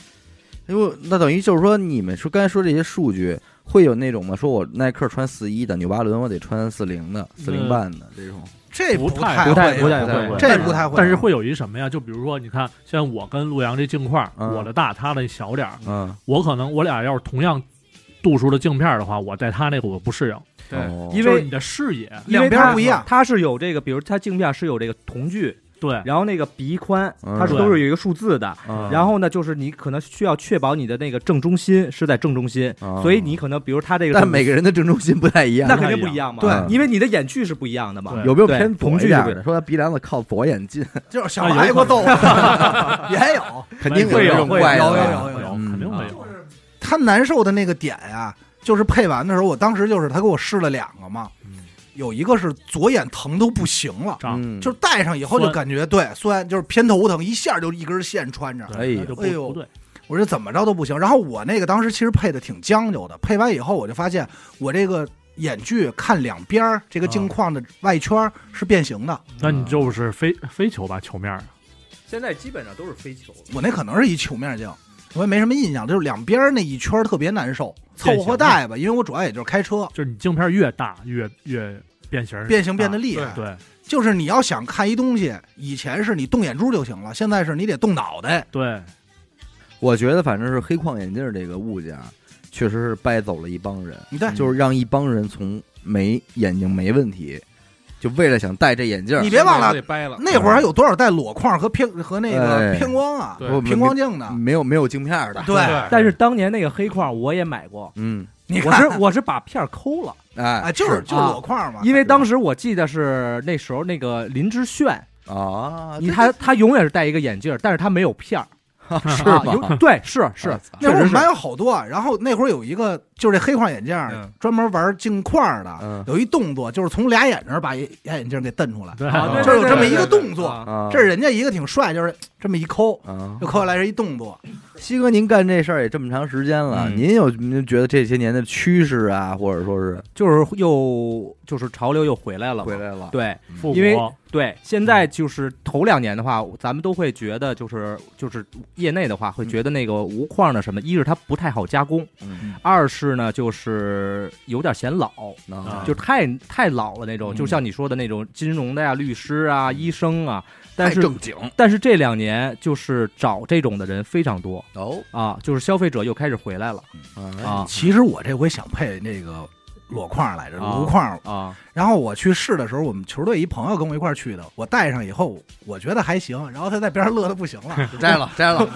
Speaker 1: 因为那等于就是说，你们说刚才说这些数据，会有那种吗？说我耐克穿四一的，纽巴伦我得穿四零的、四零半的这种。
Speaker 2: 这
Speaker 3: 不太
Speaker 2: 太
Speaker 4: 不太不太会
Speaker 2: 这不太会，
Speaker 3: 但是会有一什么呀？就比如说，你看，像我跟陆阳这镜块儿，
Speaker 1: 嗯
Speaker 3: 我的大，他的小点儿，
Speaker 1: 嗯，
Speaker 3: 我可能我俩要是同样度数的镜片儿的话，我在他那个我不适应，
Speaker 5: 对，
Speaker 1: 哦
Speaker 4: 因为
Speaker 3: 你的视野，
Speaker 2: 两边不一样
Speaker 4: 它是有这个，比如它镜片是有这个瞳距，
Speaker 3: 对，
Speaker 4: 然后那个鼻宽，
Speaker 1: 嗯。
Speaker 4: 它是都是有一个数字的。
Speaker 1: 啊
Speaker 4: 然后呢，就是你可能需要确保你的那个正中心是在正中心，
Speaker 1: 啊
Speaker 4: 所以你可能比如他这个，
Speaker 1: 但每个人的正中心不太一样，
Speaker 4: 那肯定不一样嘛，
Speaker 2: 对。
Speaker 4: 因为你的眼距是不一样的嘛。
Speaker 1: 有没有偏
Speaker 4: 同距是不
Speaker 1: 同距的？说他鼻梁子靠左眼近，
Speaker 2: 就是小孩挨过 揍，也有。
Speaker 1: 肯定
Speaker 3: 会有
Speaker 1: 这种
Speaker 3: 会
Speaker 2: 有
Speaker 1: 怪
Speaker 2: 有有有
Speaker 3: 肯定会有。
Speaker 2: 他难受的那个点呀，就是配完的时候，我当时就是他给我试了两个嘛，有一个是左眼疼都不行了，
Speaker 1: 嗯，
Speaker 2: 就是戴上以后就
Speaker 3: 酸。
Speaker 2: 感觉对酸，就是偏头疼，一下就一根线穿着。
Speaker 1: 哎呦
Speaker 3: 那就不
Speaker 2: 哎呦。
Speaker 3: 不对，
Speaker 2: 我说怎么着都不行。然后我那个当时其实配的挺将就的，配完以后我就发现我这个眼距看两边儿这个镜框的外圈儿是变形的，
Speaker 3: 那你就是非非球吧，球面儿。
Speaker 4: 现在基本上都是非球，
Speaker 2: 我那可能是一球面镜。我也没什么印象，就是两边儿那一圈特别难受，凑合戴吧，因为我主要也就是开车，
Speaker 3: 就是你镜片越大越越变形，
Speaker 2: 变形变得厉害。
Speaker 3: 大对
Speaker 2: 就是你要想看一东西，以前是你动眼珠就行了，现在是你得动脑袋。
Speaker 3: 对，
Speaker 1: 我觉得反正是黑框眼镜这个物件，确实是掰走了一帮人，
Speaker 2: 你对，
Speaker 1: 就是让一帮人从没眼睛没问题，就为了想戴这眼镜儿，
Speaker 2: 你别忘了
Speaker 5: 了，
Speaker 2: 那会儿还有多少戴裸框和偏和那个
Speaker 1: 哎
Speaker 2: 偏光啊，
Speaker 5: 对
Speaker 1: 不
Speaker 2: 平光镜的。
Speaker 1: 没有没有镜片儿的，
Speaker 2: 对，
Speaker 4: 但是当年那个黑框我也买过，
Speaker 1: 嗯，
Speaker 2: 你看
Speaker 4: 我是我是把片儿抠了，
Speaker 1: 哎
Speaker 2: 哎，就是就
Speaker 4: 是
Speaker 2: 裸框嘛，
Speaker 4: 因为当时我记得是那时候那个林志炫，
Speaker 1: 啊，
Speaker 4: 你他他永远是戴一个眼镜，但是他没有片儿，
Speaker 1: 是
Speaker 4: 啊，
Speaker 1: 吗？
Speaker 4: 对是是
Speaker 2: 那会儿我们
Speaker 4: 确实是
Speaker 2: 班有好多，然后那会儿有一个就是这黑框眼镜
Speaker 4: 嗯，
Speaker 2: 专门玩镜框的，
Speaker 1: 嗯
Speaker 2: 有一动作就是从俩眼睛把一俩眼镜给瞪出来，
Speaker 3: 对
Speaker 4: 啊对
Speaker 2: 就有这么一个动作。这是人家一个挺帅，就是这么一抠，
Speaker 1: 啊
Speaker 2: 就抠下来是一动作。
Speaker 1: 西哥，您干这事儿也这么长时间了，
Speaker 4: 嗯
Speaker 1: 您有您觉得这些年的趋势啊，或者说是
Speaker 4: 就是又就是潮流又回来了嘛，
Speaker 1: 回来了？
Speaker 4: 对，
Speaker 3: 复
Speaker 4: 因为
Speaker 3: 古
Speaker 4: 对，现在就是头两年的话，咱们都会觉得就是就是业内的话会觉得那个无框的什么，一是它不太好加工，
Speaker 1: 嗯
Speaker 4: 二是呢就是有点显老，
Speaker 1: 啊。
Speaker 4: 就太太老了那种，
Speaker 1: 嗯。
Speaker 4: 就像你说的那种金融的呀、律师啊、医生啊，但是
Speaker 1: 太正经。
Speaker 4: 但是这两年就是找这种的人非常多。
Speaker 1: 哦。
Speaker 4: 啊，就是消费者又开始回来了。
Speaker 1: 啊。
Speaker 4: 啊
Speaker 2: 其实我这回想配那个裸框来着，
Speaker 4: 啊。
Speaker 2: 无框。
Speaker 4: 啊
Speaker 2: 然后我去试的时候，我们球队一朋友跟我一块儿去的，我戴上以后，我觉得还行，然后他在边上乐的不行了，
Speaker 1: 摘 了摘了，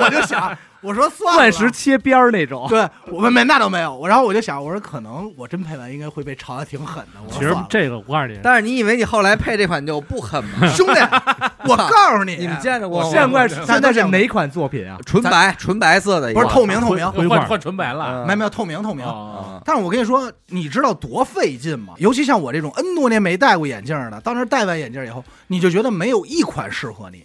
Speaker 2: 我就想，我说算了，
Speaker 4: 钻石切边儿那种，
Speaker 2: 对我们没那倒没有，然后我就想，我说可能我真配完应该会被嘲的挺狠的。我说
Speaker 3: 其实这个我告诉你，
Speaker 1: 但是你以为你后来配这款就不狠吗？
Speaker 2: 兄弟，我告诉你，
Speaker 1: 你们见着过吗？
Speaker 4: 现在现在是哪款作品啊？
Speaker 1: 纯白纯白色的，
Speaker 2: 不是透明透明，
Speaker 5: 换换纯白了，
Speaker 1: 嗯
Speaker 2: 没有没有透明透明。
Speaker 5: 啊，
Speaker 2: 但是我跟你说，你知道多费劲吗？尤其像我这种 N 多年没戴过眼镜的，当时戴完眼镜以后，你就觉得没有一款适合你，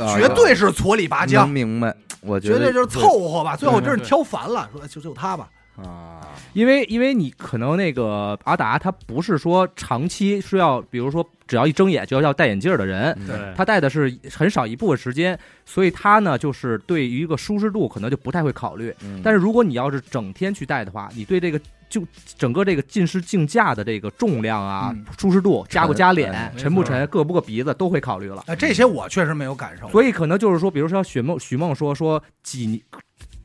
Speaker 1: 啊
Speaker 2: 绝对是矬里拔
Speaker 1: 能
Speaker 2: 浆，
Speaker 1: 明白。我觉得
Speaker 2: 绝对就是凑合吧。最后真是挑烦了，说就就它吧。
Speaker 1: 啊，
Speaker 4: 因为因为你可能那个阿达他不是说长期是要，比如说只要一睁眼就要要戴眼镜的人，
Speaker 1: 嗯
Speaker 3: 对，
Speaker 4: 他戴的是很少一部分时间，所以他呢就是对于一个舒适度可能就不太会考虑。
Speaker 1: 嗯
Speaker 4: 但是如果你要是整天去戴的话，你对这个就整个这个近视镜架的这个重量啊、
Speaker 2: 嗯
Speaker 4: 舒适度、加不加脸、
Speaker 1: 哎
Speaker 4: 沉不沉、硌不硌鼻子都会考虑了。
Speaker 2: 哎，这些我确实没有感受。
Speaker 4: 所以可能就是说，比如说许梦许梦说说几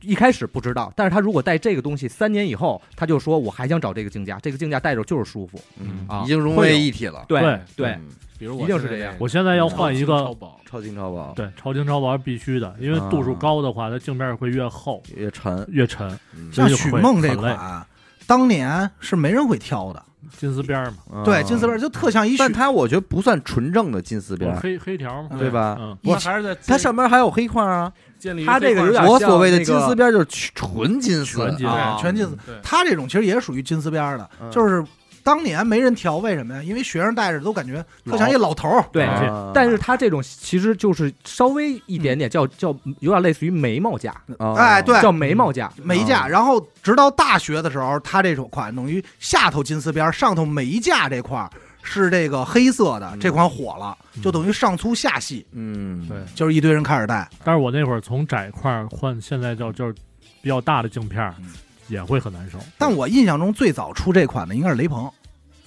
Speaker 4: 一开始不知道，但是他如果戴这个东西三年以后，他就说我还想找这个镜架，这个镜架戴着就是舒服。
Speaker 1: 嗯
Speaker 4: 啊
Speaker 1: 已经融为一体了。
Speaker 4: 对
Speaker 3: 对
Speaker 4: 对，
Speaker 1: 嗯
Speaker 5: 比如
Speaker 4: 一定是这样
Speaker 3: 我现在要换一个，
Speaker 5: 超薄，
Speaker 1: 超轻超薄，
Speaker 3: 对，超轻超薄是必须的，因为度数高的话，它镜面会越厚
Speaker 1: 越沉。
Speaker 3: 越沉，
Speaker 1: 嗯
Speaker 2: 像许梦这款，当年是没人会挑的。
Speaker 3: 金丝边儿嘛，
Speaker 2: 对，
Speaker 1: 啊
Speaker 2: 金丝边就特像一许
Speaker 1: 但它我觉得不算纯正的金丝边儿，
Speaker 3: 黑黑条嘛，
Speaker 1: 对吧？
Speaker 3: 嗯，
Speaker 5: 不还是在
Speaker 1: 它上边还有黑块啊。
Speaker 5: 建立
Speaker 4: 它这个有点
Speaker 1: 我所谓的金丝边就是纯金丝，
Speaker 3: 纯金
Speaker 4: 啊。
Speaker 2: 对全金丝。它这种其实也属于金丝边儿的，
Speaker 1: 嗯。
Speaker 2: 就是当年没人调，为什么呀？因为学生戴着都感觉特像一老头儿。
Speaker 4: 对
Speaker 1: 啊。
Speaker 4: 但是他这种其实就是稍微一点点叫叫有点类似于眉毛架，
Speaker 1: 啊。
Speaker 2: 哎，对，
Speaker 4: 叫眉毛架。
Speaker 2: 眉架，
Speaker 1: 啊
Speaker 2: 然后直到大学的时候，他这种款等于下头金丝边，上头眉架这块儿是这个黑色的，
Speaker 1: 嗯。
Speaker 2: 这款火了，就等于上粗下细，
Speaker 1: 嗯，
Speaker 3: 对。
Speaker 2: 就是一堆人开始戴。
Speaker 3: 但是我那会儿从窄块换现在叫就是比较大的镜片儿
Speaker 2: 嗯，
Speaker 3: 也会很难受。
Speaker 2: 但我印象中最早出这款的应该是雷朋，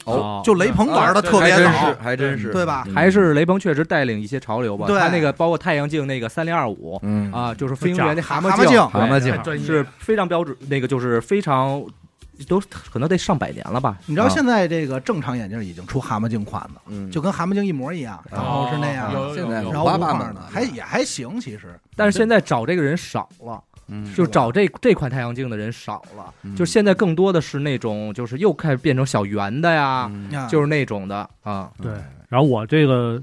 Speaker 1: 哦，
Speaker 2: 就雷朋玩的特别早
Speaker 1: 还真是，，还真是，
Speaker 2: 对吧？
Speaker 1: 嗯。
Speaker 4: 还是雷朋确实带领一些潮流吧。
Speaker 2: 对。
Speaker 4: 他那个包括太阳镜那个三零二五
Speaker 1: 嗯。
Speaker 4: 啊，就是飞行员那蛤
Speaker 2: 蛤蟆
Speaker 4: 镜，
Speaker 1: 蛤蟆镜
Speaker 5: 太专业。
Speaker 4: 是非常标准，那个就是非常都可能得上百年了吧？
Speaker 2: 你知道
Speaker 1: 啊
Speaker 2: 现在这个正常眼镜已经出蛤蟆镜款的，
Speaker 1: 嗯，
Speaker 2: 就跟蛤蟆镜一模一样，然后是那样，
Speaker 5: 有有
Speaker 1: 现在
Speaker 5: 有。
Speaker 2: 然后
Speaker 1: 八门
Speaker 2: 框的，还也还行，其实。
Speaker 4: 但是现在找这个人少了，
Speaker 1: 嗯
Speaker 4: 就找这这款太阳镜的人少了，
Speaker 1: 嗯。
Speaker 4: 就现在更多的是那种就是又开始变成小圆的呀，就是那种的啊。
Speaker 3: 对，然后我这个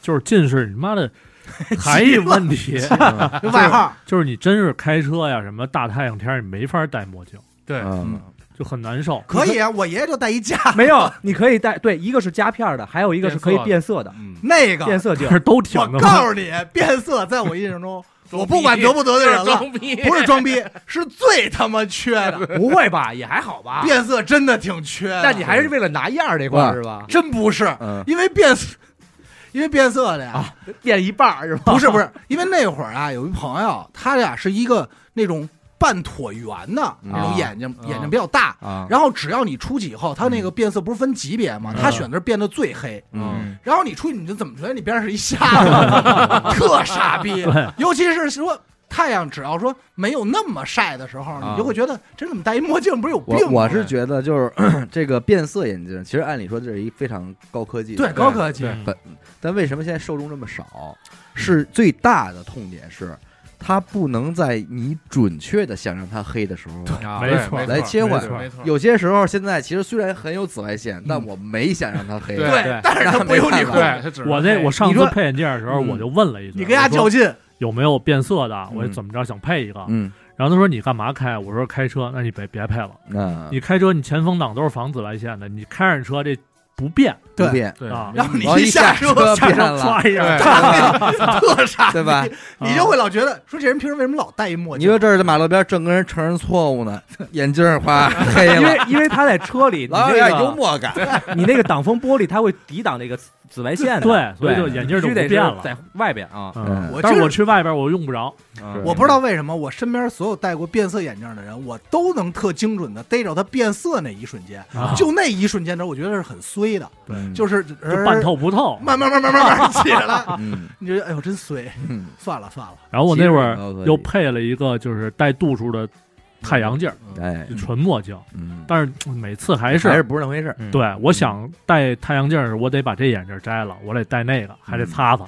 Speaker 3: 就是近视，你妈的 还一问题，
Speaker 2: 外号
Speaker 3: 就是你真是开车呀，什么大太阳天儿，你没法戴墨镜，
Speaker 5: 对，
Speaker 1: 嗯。
Speaker 3: 就很难受。
Speaker 2: 可以啊，我爷爷就戴一架，
Speaker 4: 没有，你可以戴对，一个是夹片的，还有一个是可以变色的
Speaker 5: 嗯，
Speaker 2: 那个
Speaker 4: 变色镜
Speaker 3: 但。是都挺
Speaker 2: 我告诉你，变色在我印象中，我不管得不得罪人了，
Speaker 5: 装逼，
Speaker 2: 不是装逼，是最他妈缺的。
Speaker 4: 不会吧？也还好吧。
Speaker 2: 变色真的挺缺的，
Speaker 4: 但你还是为了拿样儿这块儿是吧？
Speaker 2: 真不是，
Speaker 1: 嗯
Speaker 2: 因为变色，因为变色的呀，
Speaker 4: 变一半儿是吧？
Speaker 2: 不是不是，因为那会儿啊，有一朋友，他俩是一个那种半椭圆的那种眼睛，眼睛比较大。
Speaker 4: 啊，
Speaker 2: 然后只要你出去以后，它那个变色不是分级别吗？他选的是变得最黑。
Speaker 1: 嗯
Speaker 2: 然后你出去，你就怎么觉得你边上是一瞎子，特傻逼。尤其是说太阳只要说没有那么晒的时候，你就会觉得这怎么戴一墨镜不是有病吗？
Speaker 1: 我我是觉得就是 这个变色眼镜，其实按理说这是一非常高科技，
Speaker 2: 对高科技，
Speaker 3: 对
Speaker 1: 但为什么现在受众这么少？是最大的痛点是，它不能在你准确的想让它黑的时候，
Speaker 4: 啊
Speaker 3: 没错
Speaker 1: 来切换
Speaker 3: 没错，
Speaker 1: 有些时候现在其实虽然很有紫外线，但我没想让它黑。
Speaker 5: 对
Speaker 4: 对
Speaker 2: 但是他不由你控制。
Speaker 5: 对，他只能
Speaker 3: 我那我上次配眼镜的时候，
Speaker 1: 嗯
Speaker 3: 我就问了一句，
Speaker 2: 你跟人家较劲，
Speaker 3: 有没有变色的？我
Speaker 1: 嗯
Speaker 3: 怎么着想配一个？
Speaker 1: 嗯，
Speaker 3: 然后他说你干嘛开？我说开车，那你别别配了。
Speaker 1: 嗯
Speaker 3: 你开车，你前风挡都是防紫外线的，你开上车这不变
Speaker 2: 对
Speaker 1: 不变，
Speaker 5: 对
Speaker 3: 啊。
Speaker 2: 然后你
Speaker 1: 一
Speaker 2: 下
Speaker 1: 车变了，
Speaker 3: 唰一下，
Speaker 2: 特傻，
Speaker 1: 对吧？
Speaker 2: 你就会老觉得说这人平时为什么老戴一墨镜？
Speaker 1: 你说这儿在马路边正跟人承认错误呢，眼镜儿哗 黑
Speaker 4: 因，为因为他在车里，你
Speaker 1: 老有点幽默感。
Speaker 4: 你那个挡风玻璃它会抵挡那个紫外线的，
Speaker 3: 对所以就眼镜就
Speaker 4: 必须得
Speaker 3: 不变了
Speaker 4: 在外边啊。
Speaker 3: 嗯，
Speaker 2: 我
Speaker 3: 但是我
Speaker 2: 去，
Speaker 3: 外边我用不着，
Speaker 4: 嗯
Speaker 2: 我不知道为什么我身边所有戴过变色眼镜的人，我都能特精准的逮着他变色那一瞬间，
Speaker 3: 啊
Speaker 2: 就那一瞬间的时候，我觉得是很衰的，
Speaker 1: 嗯
Speaker 2: 就是
Speaker 3: 就半透不透。
Speaker 2: 慢慢慢慢慢 慢起来，
Speaker 1: 嗯
Speaker 2: 你觉得哎呦真衰，
Speaker 1: 嗯，
Speaker 2: 算了算了，
Speaker 3: 然后我那会儿又配了一个就是带度数的太阳镜，
Speaker 1: 哎
Speaker 3: 就，纯墨镜，
Speaker 1: 嗯，
Speaker 3: 但是每次还是
Speaker 1: 还是不是那回事儿。
Speaker 4: 嗯
Speaker 3: 对我想戴太阳镜儿，我得把这眼镜摘了，我得戴那个，还得擦擦。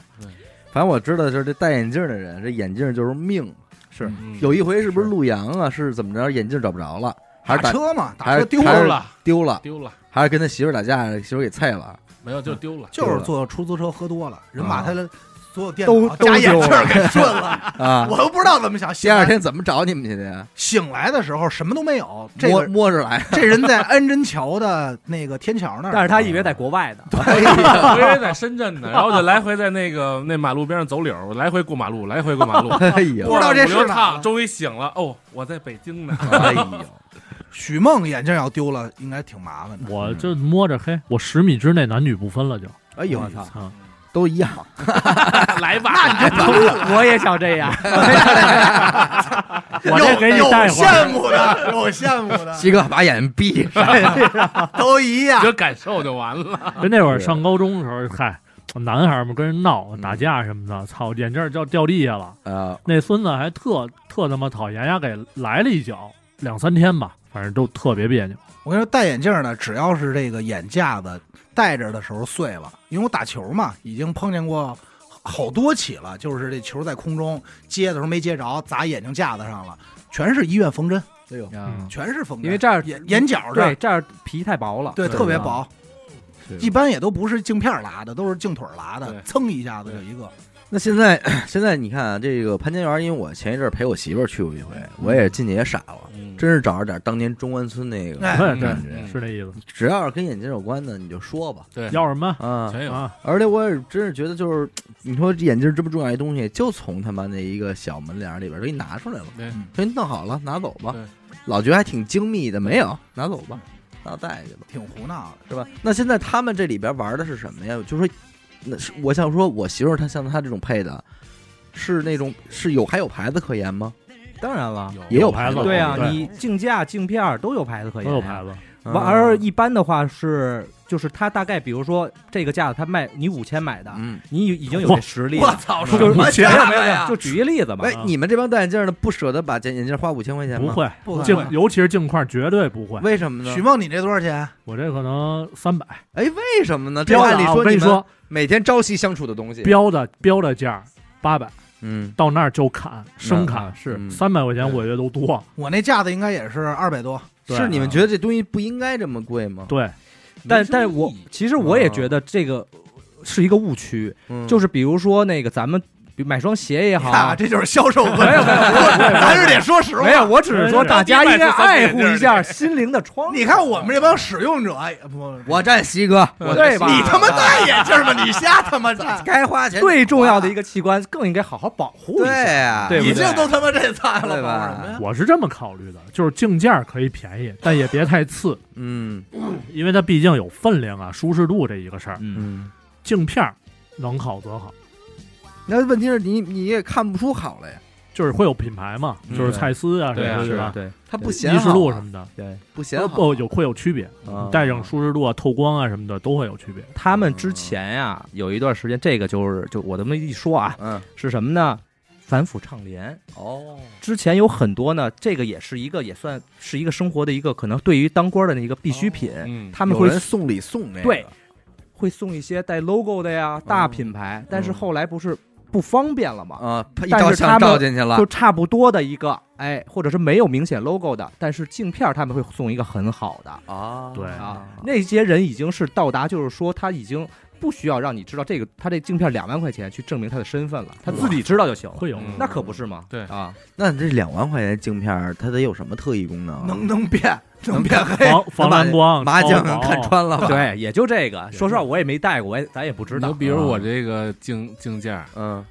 Speaker 1: 反正我知道，就是这戴眼镜的人，这眼镜就是命。
Speaker 4: 是
Speaker 5: 嗯
Speaker 1: 有一回是不是陆阳啊？是怎么着？眼镜找不着了，还是打
Speaker 2: 打车嘛，打车丢了，
Speaker 5: 丢了。
Speaker 1: 丢了，还是跟他媳妇儿打架，媳妇儿给菜了。
Speaker 5: 没有就丢了，
Speaker 2: 就是坐出租车喝多了，人把他的所有电
Speaker 1: 都都
Speaker 2: 脑加眼镜给顺了，
Speaker 1: 啊！
Speaker 2: 我都不知道怎么想。
Speaker 1: 第二天怎么找你们去的呀？
Speaker 2: 醒来的时候什么都没有，这
Speaker 1: 摸
Speaker 2: 个
Speaker 1: 摸着来。
Speaker 2: 这人在安贞桥的那个天桥那儿，
Speaker 4: 但是他以为在国外的，
Speaker 1: 哎呀，
Speaker 5: 我以为在深圳呢，然后就来回在那个那马路边上走柳儿，来回过马路，来回过马路，
Speaker 1: 哎呀
Speaker 2: 不，知道这是哪
Speaker 5: 趟终于醒了，哦，我在北京呢，
Speaker 1: 哎呦，
Speaker 2: 许梦眼镜要丢了，应该挺麻烦的。
Speaker 3: 我就摸着黑，我十米之内男女不分了就。
Speaker 1: 哎呦，
Speaker 4: 我操
Speaker 3: 啊，
Speaker 1: 都一样。
Speaker 5: 来吧，
Speaker 4: 我也想这样。
Speaker 3: 我这给你带会儿。
Speaker 2: 羡慕的，有羡慕的，
Speaker 1: 西哥把眼闭上。
Speaker 2: 都一样
Speaker 5: 你。就感受就完了。
Speaker 3: 就那会儿上高中的时候，嗨，男孩儿们跟人闹打架什么的，操，眼镜儿掉掉地下了。
Speaker 1: 啊，
Speaker 3: 那孙子还特特他妈讨厌，丫，给来了一脚，两三天吧，反正都特别别扭。
Speaker 2: 我跟你说，戴眼镜呢，只要是这个眼架子戴着的时候碎了，因为我打球嘛，已经碰见过好多起了，就是这球在空中接的时候没接着，砸眼睛架子上了，全是医院缝针，
Speaker 1: 哎呦，
Speaker 3: 嗯
Speaker 2: 全是缝针，
Speaker 4: 因为这儿
Speaker 2: 眼眼角这儿
Speaker 4: 对，这儿皮太薄了，
Speaker 2: 对特别薄，
Speaker 1: 是
Speaker 2: 一般也都不是镜片拉的，都是镜腿拉的
Speaker 5: 对，
Speaker 2: 蹭一下子就一个。
Speaker 1: 那现在 现在你看啊，这个潘家园，因为我前一阵儿陪我媳妇儿去过一回，我也进去也傻了，
Speaker 5: 嗯
Speaker 1: 真是找着点当年中关村那个感觉。
Speaker 5: 嗯
Speaker 3: 是这意思。
Speaker 1: 只要是跟眼镜有关的，你就说吧
Speaker 5: 对，
Speaker 3: 要什么
Speaker 1: 啊。
Speaker 5: 全有，
Speaker 3: 啊？
Speaker 1: 而且我也真是觉得，就是你说这眼镜这么重要一东西，就从他妈那一个小门帘里边儿给你拿出来了，
Speaker 5: 对，
Speaker 1: 说你弄好了拿走吧
Speaker 5: 对。
Speaker 1: 老觉得还挺精密的，没有拿走吧，拿带去吧。
Speaker 2: 挺胡闹的，
Speaker 1: 是吧？那现在他们这里边玩的是什么呀？就是说，那是我想说，我媳妇儿她像她这种配的，是那种是有还有牌子可言吗？
Speaker 4: 当然了，
Speaker 1: 也有
Speaker 3: 牌子，
Speaker 4: 对啊，
Speaker 3: 对
Speaker 4: 你镜架、镜片儿都有牌子可言，
Speaker 3: 都有牌。子。
Speaker 4: 完而一般的话是就是他大概比如说这个架子他卖你五千买的，
Speaker 1: 嗯，
Speaker 4: 你已经有这实力了。
Speaker 2: 我操，
Speaker 4: 就
Speaker 2: 什么
Speaker 4: 是没有没有没
Speaker 1: 呀
Speaker 4: 有，就举一例子吧
Speaker 1: 哎，，你们这帮戴眼镜的不舍得把这眼镜花五千块钱吗？
Speaker 3: 不，会，
Speaker 2: 不可
Speaker 3: 镜尤其是镜框绝对不会。
Speaker 1: 为什么呢
Speaker 2: 许？梦，你这多少钱？
Speaker 3: 我这可能三百
Speaker 1: 哎，为什么呢？这按理说
Speaker 3: 你说，
Speaker 1: 每天朝夕相处的东西，
Speaker 3: 标的标的价八百，
Speaker 1: 嗯，
Speaker 3: 到那儿就砍，生砍
Speaker 4: 是
Speaker 1: 嗯。
Speaker 3: 三百块钱，我觉得都多。
Speaker 2: 我那架子应该也是二百多。
Speaker 1: 是你们觉得这东西不应该这么贵吗？
Speaker 3: 对，
Speaker 4: 但但我其实我也觉得这个是一个误区，
Speaker 1: 嗯，
Speaker 4: 就是比如说那个咱们比买双鞋也好
Speaker 2: 看啊，，这就是销售问题。
Speaker 4: 没有没有
Speaker 2: 咱是得说实话。
Speaker 4: 没有，我只是说大家应该爱护一下心灵的窗。
Speaker 2: 你看我们这帮使用者，哎不，
Speaker 1: 我站西哥，我
Speaker 4: 对吧
Speaker 2: 你他妈戴眼镜吗？你瞎他妈站，
Speaker 1: 该花钱
Speaker 4: 最重要的一
Speaker 1: 个，
Speaker 4: 器官更应该好好保护一
Speaker 1: 对
Speaker 4: 下。
Speaker 1: 呀，
Speaker 4: 对不对
Speaker 2: 已经都他妈这菜了，
Speaker 1: 对吧
Speaker 2: 保什么呀？
Speaker 3: 我是这么考虑的，就是镜架可以便宜，但也别太次，
Speaker 1: 嗯
Speaker 3: 因为它毕竟有分量啊、舒适度这一个事儿。
Speaker 4: 嗯，
Speaker 1: 嗯，
Speaker 3: 镜片儿能好则好，
Speaker 1: 那问题是你你也看不出好来呀，
Speaker 3: 就是会有品牌嘛，
Speaker 1: 嗯
Speaker 3: 就是蔡司啊什
Speaker 5: 对啊
Speaker 4: 是
Speaker 3: 么的吧，
Speaker 4: 对
Speaker 1: 它不显
Speaker 3: 依视路什么的，
Speaker 4: 对。
Speaker 1: 不显好，
Speaker 3: 不有会有区别，戴上舒适度啊、透光啊什么的都会有区别。
Speaker 4: 他们之前呀、有一段时间，这个就是就我这么一说啊，
Speaker 1: 嗯
Speaker 4: 是什么呢？反腐倡廉。
Speaker 1: 哦，
Speaker 4: 之前有很多呢，这个也是一个也算是一个生活的一个可能对于当官的那个必需品，
Speaker 5: 嗯，
Speaker 4: 他们会
Speaker 1: 人送礼送那个，
Speaker 4: 对会送一些带 logo 的呀大品牌，但是后来不是不方便了嘛？
Speaker 1: 啊，一
Speaker 4: 但
Speaker 1: 照相
Speaker 4: 是他们
Speaker 1: 照进去了
Speaker 4: 就，差不多的一个，哎，或者是没有明显 logo 的，但是镜片他们会送一个很好的
Speaker 1: 啊，
Speaker 3: 对
Speaker 4: 啊。那些人已经是到达，就是说他已经不需要让你知道这个他这镜片两万块钱去证明他的身份了，他自己知道就行了。
Speaker 3: 会有
Speaker 5: 嗯
Speaker 4: 那可不是吗？
Speaker 5: 对
Speaker 4: 啊，
Speaker 1: 那这两万块钱镜片儿，它得有什么特异功能啊？
Speaker 2: 能能变，能变黑。
Speaker 3: 防防蓝光、
Speaker 1: 麻将
Speaker 3: 能
Speaker 1: 看穿了吧？，
Speaker 4: 对，也就这个。说实话，我也没戴过，我也咱也不知道。
Speaker 5: 比如我这个镜镜架，
Speaker 1: 嗯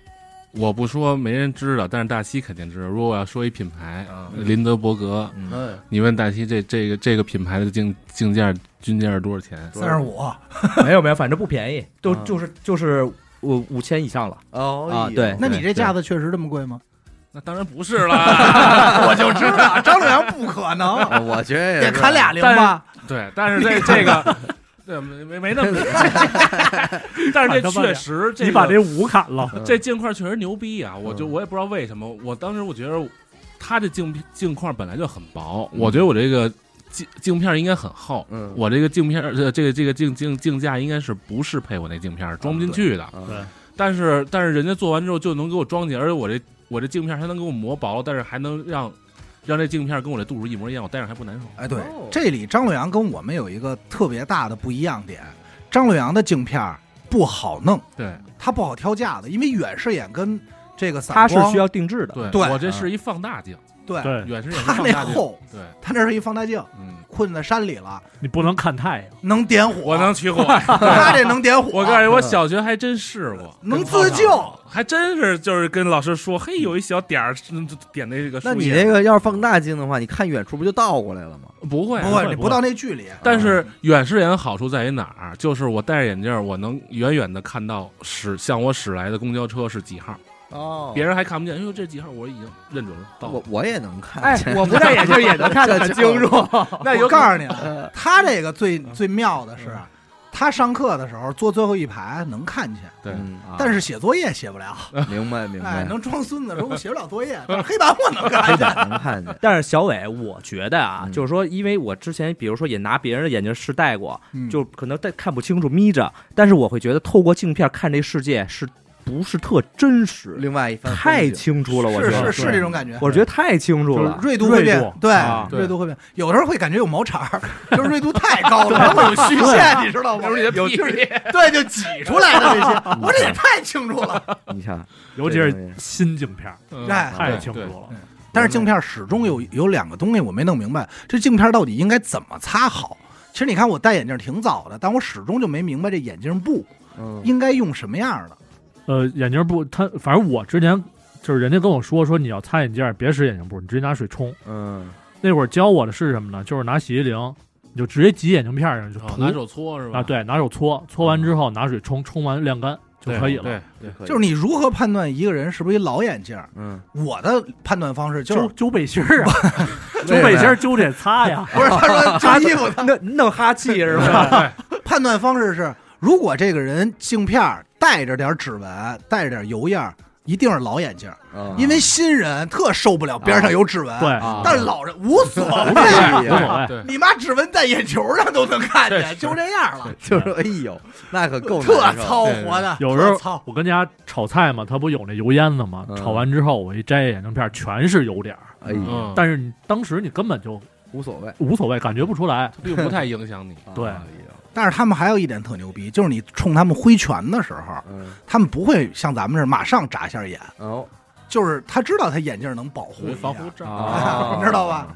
Speaker 5: 我不说没人知道，但是大西肯定知道。如果我要说一品牌，
Speaker 4: 嗯
Speaker 5: 林德伯格，
Speaker 4: 嗯，
Speaker 1: 嗯，
Speaker 5: 你问大西这这个这个品牌的镜镜架均价是多少钱？
Speaker 2: 三十五，
Speaker 4: 没有没有，反正不便宜，都
Speaker 1: 啊
Speaker 4: 就是就是五五千以上了。
Speaker 1: 哦
Speaker 4: 对
Speaker 2: 那你这架子确实这么贵吗？
Speaker 5: 那当然不是了。
Speaker 2: 我就知道张洛阳不可能，
Speaker 1: 啊 我觉得也
Speaker 2: 得砍俩零吧？
Speaker 5: 对，但是这这个。对，没没没那么，但是这确实，这个
Speaker 3: 你把这五砍了，
Speaker 1: 嗯
Speaker 5: 这镜块确实牛逼啊！我就
Speaker 1: 嗯
Speaker 5: 我也不知道为什么，我当时我觉得他这镜镜块本来就很薄，
Speaker 1: 嗯
Speaker 5: 我觉得我这个镜镜片应该很厚，
Speaker 1: 嗯
Speaker 5: 我这个镜片呃这个这个镜镜镜架应该是不适配我那镜片，装不进去的。
Speaker 1: 啊
Speaker 3: 对
Speaker 5: 但是但是人家做完之后就能给我装进，而且我这我这镜片还能给我磨薄，但是还能让让这镜片跟我这度数一模一样，我戴上还不难受。
Speaker 2: 哎，对
Speaker 1: 哦，
Speaker 2: 这里张洛阳跟我们有一个特别大的不一样点，张洛阳的镜片儿不好弄，
Speaker 5: 对
Speaker 2: 它不好挑架子，因为远视眼跟这个散
Speaker 4: 它是需要定制的。
Speaker 5: 对，
Speaker 2: 对
Speaker 5: 我这是一放大镜，
Speaker 2: 对，
Speaker 5: 远视眼是
Speaker 2: 它那
Speaker 5: 放大镜。
Speaker 2: 厚，
Speaker 5: 对，
Speaker 2: 他那是一放大镜，
Speaker 5: 嗯，
Speaker 2: 困在山里了，
Speaker 3: 你不能看太阳。
Speaker 2: 能点火，
Speaker 5: 我能起火。
Speaker 2: 他这能点火，
Speaker 5: 我告诉你，我小学还真试过，
Speaker 2: 能自救。
Speaker 5: 还真是就是跟老师说，嘿，有一小点儿嗯点那个树叶。
Speaker 1: 那你那个要是放大镜的话，你看远处不就倒过来了吗？
Speaker 5: 不会
Speaker 2: 不会，你不到那距离，
Speaker 5: 但是远视眼的好处在于哪儿？就是我戴着眼镜，我能远远的看到驶向我驶来的公交车是几号，
Speaker 1: 哦
Speaker 5: 别人还看不见。因为，这几号我已经认准了，到。
Speaker 1: 我我也能看
Speaker 4: 哎
Speaker 1: 见，，
Speaker 4: 我不戴眼镜也能看得很清楚。
Speaker 2: 那我告诉你他这个最最妙的是，他上课的时候坐最后一排能看见，
Speaker 5: 对，
Speaker 1: 嗯
Speaker 2: 但是写作业写不了。
Speaker 1: 明白明
Speaker 2: 哎，
Speaker 1: 白，
Speaker 2: 能装孙子说我 写不了作业，但是黑板我能看见。
Speaker 1: 能看见。
Speaker 4: 但是小伟，我觉得啊，
Speaker 1: 嗯
Speaker 4: 就是说，因为我之前比如说也拿别人的眼镜试戴过，
Speaker 2: 嗯
Speaker 4: 就可能戴看不清楚眯着，但是我会觉得透过镜片看这世界是不是特真实？
Speaker 1: 另外一
Speaker 4: 太清楚了，我觉得
Speaker 2: 是是是这种感觉，
Speaker 4: 我觉得太清楚了。
Speaker 2: 锐度会变，对锐度会变，有的时候会感觉有毛茬儿，就是锐度太高了，然后有虚线，你知道吗？
Speaker 5: 你的
Speaker 2: 有
Speaker 5: 屁
Speaker 2: 对，就挤出来的这些，我这也太清楚了。
Speaker 1: 你看，
Speaker 3: 尤其是新镜片儿，
Speaker 5: 嗯
Speaker 2: 哎
Speaker 3: 太清楚了。
Speaker 2: 但是镜片始终有有两个东西我没弄明白，这镜片到底应该怎么擦好？其实你看我戴眼镜挺早的，但我始终就没明白这眼镜布
Speaker 1: 嗯
Speaker 2: 应该用什么样的。
Speaker 3: 呃，眼镜布，他反正我之前就是人家跟我说说你要擦眼镜儿别使眼镜布，你直接拿水冲。
Speaker 1: 嗯
Speaker 3: 那会儿教我的是什么呢？就是拿洗涤灵，你就直接挤眼镜片上就涂
Speaker 5: 哦拿手搓是吧？
Speaker 3: 啊，对，拿手搓，搓完之后拿水冲，冲完晾干就，可以了。
Speaker 5: 对对，
Speaker 2: 就是你如何判断一个人是不是一老眼镜？
Speaker 1: 嗯，
Speaker 2: 我的判断方式就
Speaker 3: 揪
Speaker 2: 是
Speaker 3: 揪背心儿啊，揪背心儿揪得擦呀。
Speaker 2: 不是他说 揪衣服，他
Speaker 4: 弄弄哈气是吧？
Speaker 2: 判判断方式是，如果这个人镜片儿带着点指纹，带着点油样，一定是老眼镜因为新人特受不了边上有指纹。
Speaker 3: 对，
Speaker 1: 啊
Speaker 2: 但是老人无所谓，
Speaker 3: 无所谓。
Speaker 5: 对，
Speaker 2: 你妈指纹在眼球上都能看见，就这样了，
Speaker 1: 就是哎呦，那可够
Speaker 2: 特糙活的。
Speaker 3: 有时候
Speaker 2: 糙，
Speaker 3: 我跟家炒菜嘛，他不有那油烟子嘛？
Speaker 1: 嗯
Speaker 3: 炒完之后，我一摘眼镜片，全是油点儿。
Speaker 1: 哎呀，
Speaker 5: 嗯，
Speaker 3: 但是你当时你根本就
Speaker 1: 无所谓，
Speaker 3: 无所谓，感觉不出来。
Speaker 5: 并不太影响你。
Speaker 3: 对
Speaker 2: 但是他们还有一点特牛逼，就是你冲他们挥拳的时候，
Speaker 1: 嗯，
Speaker 2: 他们不会像咱们这儿马上眨一下眼，
Speaker 1: 哦，
Speaker 2: 就是他知道他眼镜能保护一下
Speaker 5: 防护罩，
Speaker 2: 知道吧？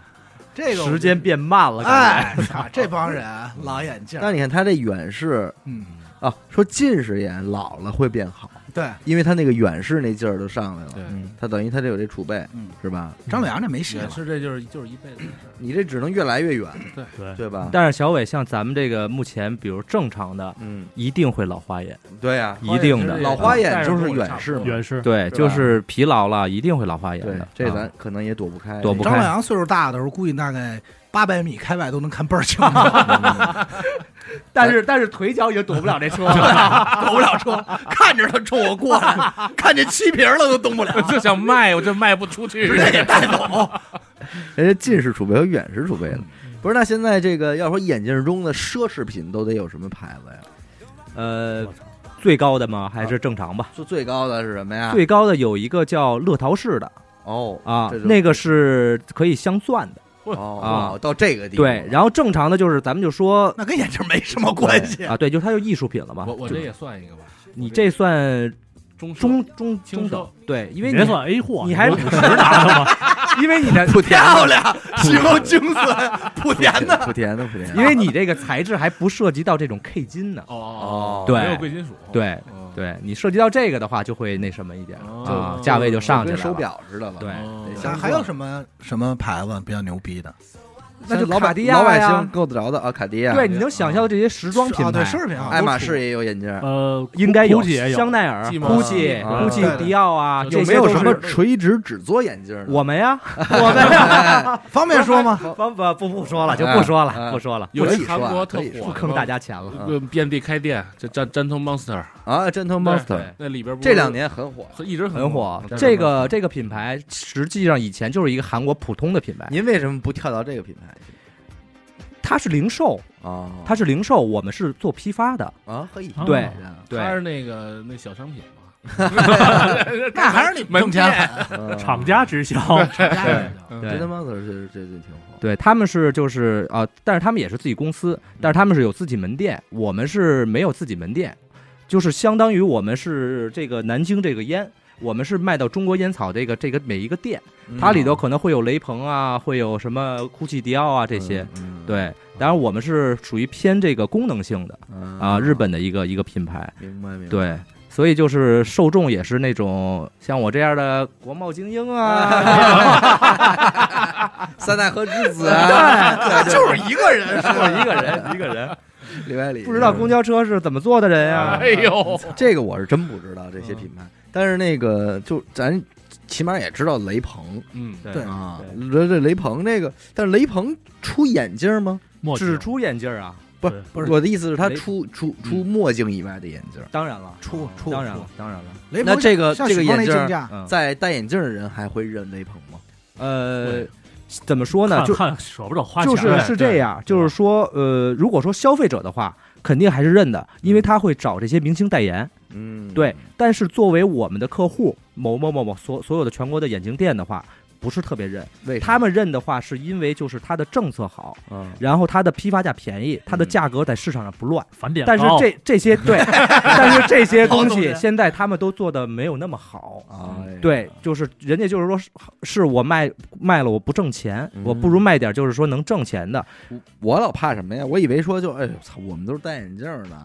Speaker 2: 这个我
Speaker 4: 时间变慢了，感
Speaker 2: 哎，操这帮人老眼镜儿，
Speaker 1: 那你看他这远视
Speaker 2: 嗯，
Speaker 1: 啊，说近视眼老了会变好，
Speaker 2: 对，
Speaker 1: 因为他那个远视那劲儿都上来了，
Speaker 5: 对。
Speaker 1: 嗯，他等于他得有这储备，
Speaker 2: 嗯，
Speaker 1: 是吧？
Speaker 2: 张伟阳这没戏
Speaker 5: 也
Speaker 2: 了，
Speaker 5: 是这就是就是一辈子的事儿。
Speaker 1: 你这只能越来越远，
Speaker 3: 对，
Speaker 1: 对吧？
Speaker 4: 但是小伟像咱们这个目前，比如正常的，
Speaker 1: 嗯，
Speaker 4: 一定会老花眼，
Speaker 1: 对呀，
Speaker 4: 一定的。
Speaker 1: 老花眼就是远视嘛，
Speaker 3: 远视。
Speaker 4: 对，就是疲劳了，一定会老花眼
Speaker 1: 对
Speaker 4: 的。，
Speaker 1: 这
Speaker 4: 啊。
Speaker 1: 咱可能也躲不开，
Speaker 4: 躲不开。
Speaker 2: 张伟阳岁数大的时候，估计大概八百米开外都能看倍儿清楚，
Speaker 4: 但是但是腿脚已经躲不了这车 了。
Speaker 2: 躲不了车，看着他冲我过来，看见漆皮了都动不了，
Speaker 5: 就想卖，我就卖不出去。
Speaker 2: 直接给带走。
Speaker 1: 人家近视储备和远视储备了。不是，那现在这个要说眼镜中的奢侈品都得有什么牌子呀？
Speaker 4: 呃，最高的吗？还是正常吧？
Speaker 1: 就最高的是什么呀？
Speaker 4: 最高的有一个叫乐淘式的
Speaker 1: 哦
Speaker 4: 啊那个是可以镶钻的。
Speaker 1: 哦到这个地步了，
Speaker 4: 对，然后正常的就是咱们就说
Speaker 2: 那跟眼镜没什么关系。
Speaker 4: 啊，对，就它就艺术品了嘛。
Speaker 5: 我我这也算一个吧，
Speaker 4: 你这算
Speaker 5: 中
Speaker 4: 中中中等，对，因为你
Speaker 3: 算 A 货，
Speaker 4: 你还
Speaker 3: 五十拿的吗？
Speaker 4: 因为你的
Speaker 1: 莆 田
Speaker 2: 漂亮，形容精髓，莆田的。
Speaker 1: 莆田的莆田，
Speaker 4: 因为你这个材质还不涉及到这种 K 金呢。
Speaker 5: 哦
Speaker 1: 哦
Speaker 4: 对
Speaker 5: 没有贵金属，
Speaker 4: 对
Speaker 5: 嗯，
Speaker 4: 对你涉及到这个的话，就会那什么一点
Speaker 5: 哦
Speaker 4: 啊，价位就上去了。
Speaker 1: 跟手表似的了。
Speaker 4: 对
Speaker 5: 哦
Speaker 1: 得镶
Speaker 2: 还有什么什么牌子比较牛逼的？
Speaker 4: 那就
Speaker 1: 老
Speaker 4: 卡地亚
Speaker 1: 老百
Speaker 4: 呀
Speaker 1: 姓够得着的啊，卡地亚。
Speaker 4: 对，你能想象的这些时装品
Speaker 2: 啊，对，
Speaker 4: 牌，
Speaker 2: 奢侈品啊，
Speaker 1: 爱马仕也有眼镜。
Speaker 3: 呃，
Speaker 4: 应该有
Speaker 3: GUCCI 也有
Speaker 4: 香奈儿、GUCCI、
Speaker 1: 啊
Speaker 4: GUCCI 迪奥啊，
Speaker 5: 有
Speaker 1: 没有什么垂直只做眼镜的？
Speaker 4: 我们呀，我们呀，
Speaker 2: 方便说吗？
Speaker 4: 方不不不说了，就不说
Speaker 1: 啊
Speaker 4: 了，不说了，
Speaker 5: 有一韩国特
Speaker 1: 可以说
Speaker 5: 火，
Speaker 4: 不坑大家钱了。
Speaker 5: 呃遍地开店，这战战腾 Monster
Speaker 1: 啊，Gentle Monster
Speaker 5: 那里边不
Speaker 1: 这两年很火。
Speaker 5: 一直
Speaker 4: 很火
Speaker 5: 火，，
Speaker 4: 这个这个品牌实际上以前就是一个韩国普通的品牌，
Speaker 1: 您为什么不跳到这个品牌去？
Speaker 4: 它是零售，
Speaker 1: 啊，
Speaker 4: 他是零售，我们是做批发的。
Speaker 1: 啊，可以
Speaker 4: 对
Speaker 5: 他是，那个那小商品嘛，
Speaker 2: 那还是你们挣钱。
Speaker 3: 厂家直销，
Speaker 4: 对
Speaker 1: 是这这挺好。
Speaker 4: 对他们是就是啊、但是他们也是自己公司，但是他们是有自己门店，我们是没有自己门店，就是相当于我们是这个南京这个烟，我们是卖到中国烟草这个这个每一个店，
Speaker 1: 嗯。
Speaker 4: 它里头可能会有雷朋啊，会有什么 GUCCI、迪奥啊这些，
Speaker 1: 嗯，嗯
Speaker 4: 对，当然我们是属于偏这个功能性的
Speaker 1: 嗯。
Speaker 4: 啊，日本的一个一个品牌，
Speaker 1: 明白明白。
Speaker 4: 对。所以就是受众也是那种像我这样的国贸精英啊，
Speaker 1: 三代和之子啊，
Speaker 2: 对，就是一个人，
Speaker 4: 是一个人一个人，
Speaker 1: 里外里
Speaker 4: 不知道公交车是怎么坐的人呀？
Speaker 5: 哎呦，
Speaker 1: 这个我是真不知道这些品牌，但是那个就咱起码也知道雷鹏
Speaker 5: 嗯，
Speaker 2: 对
Speaker 1: 啊，这这雷鹏这个，但是雷鹏出眼镜吗？
Speaker 4: 只出眼镜啊？
Speaker 1: 不
Speaker 3: 是
Speaker 2: 不是
Speaker 1: 我的意思是，他出出出墨镜以外的眼镜。
Speaker 4: 当然了，
Speaker 2: 出出
Speaker 4: 当然了，当然了。
Speaker 2: 雷朋
Speaker 1: 那这个这个眼镜
Speaker 2: 竞价，
Speaker 4: 嗯，
Speaker 1: 在戴眼镜的人还会认雷鹏吗？
Speaker 4: 呃，怎么说呢？就
Speaker 3: 看看舍不得花钱，
Speaker 4: 就是是这样，就是说，呃，如果说消费者的话，肯定还是认的，因为他会找这些明星代言。
Speaker 1: 嗯，
Speaker 4: 对，但是作为我们的客户，某某某某所所有的全国的眼镜店的话，不是特别认。
Speaker 1: 为
Speaker 4: 他们认的话，是因为就是它的政策好，
Speaker 1: 嗯
Speaker 4: 然后它的批发价便宜，它的价格在市场上不乱。
Speaker 3: 返点
Speaker 4: 但是这这些 对，但是这些东西现在他们都做的没有那么好。
Speaker 1: 哎呀
Speaker 4: 对，就是人家就是说是，是我卖卖了我不挣钱，
Speaker 1: 嗯
Speaker 4: 我不如卖点就是说能挣钱的。
Speaker 1: 我老怕什么呀？我以为说就哎操，我们都是戴眼镜的，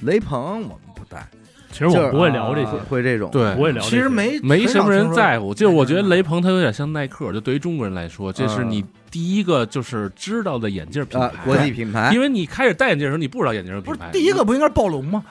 Speaker 1: 雷鹏我们不戴，
Speaker 3: 其实我们不会聊这些
Speaker 1: 啊，会这种
Speaker 5: 对
Speaker 3: 不会聊这些。
Speaker 2: 其实没
Speaker 5: 没什么人在乎。就是我觉得
Speaker 2: 雷
Speaker 5: 鹏他有点像耐克，就对于中国人来说，这是你第一个就是知道的眼镜品
Speaker 1: 啊
Speaker 5: 牌，，
Speaker 1: 国际品牌。
Speaker 5: 因为你开始戴眼镜的时候，你不知道眼镜的
Speaker 2: 不是
Speaker 5: 品牌。
Speaker 2: 第一个不应该是暴龙吗？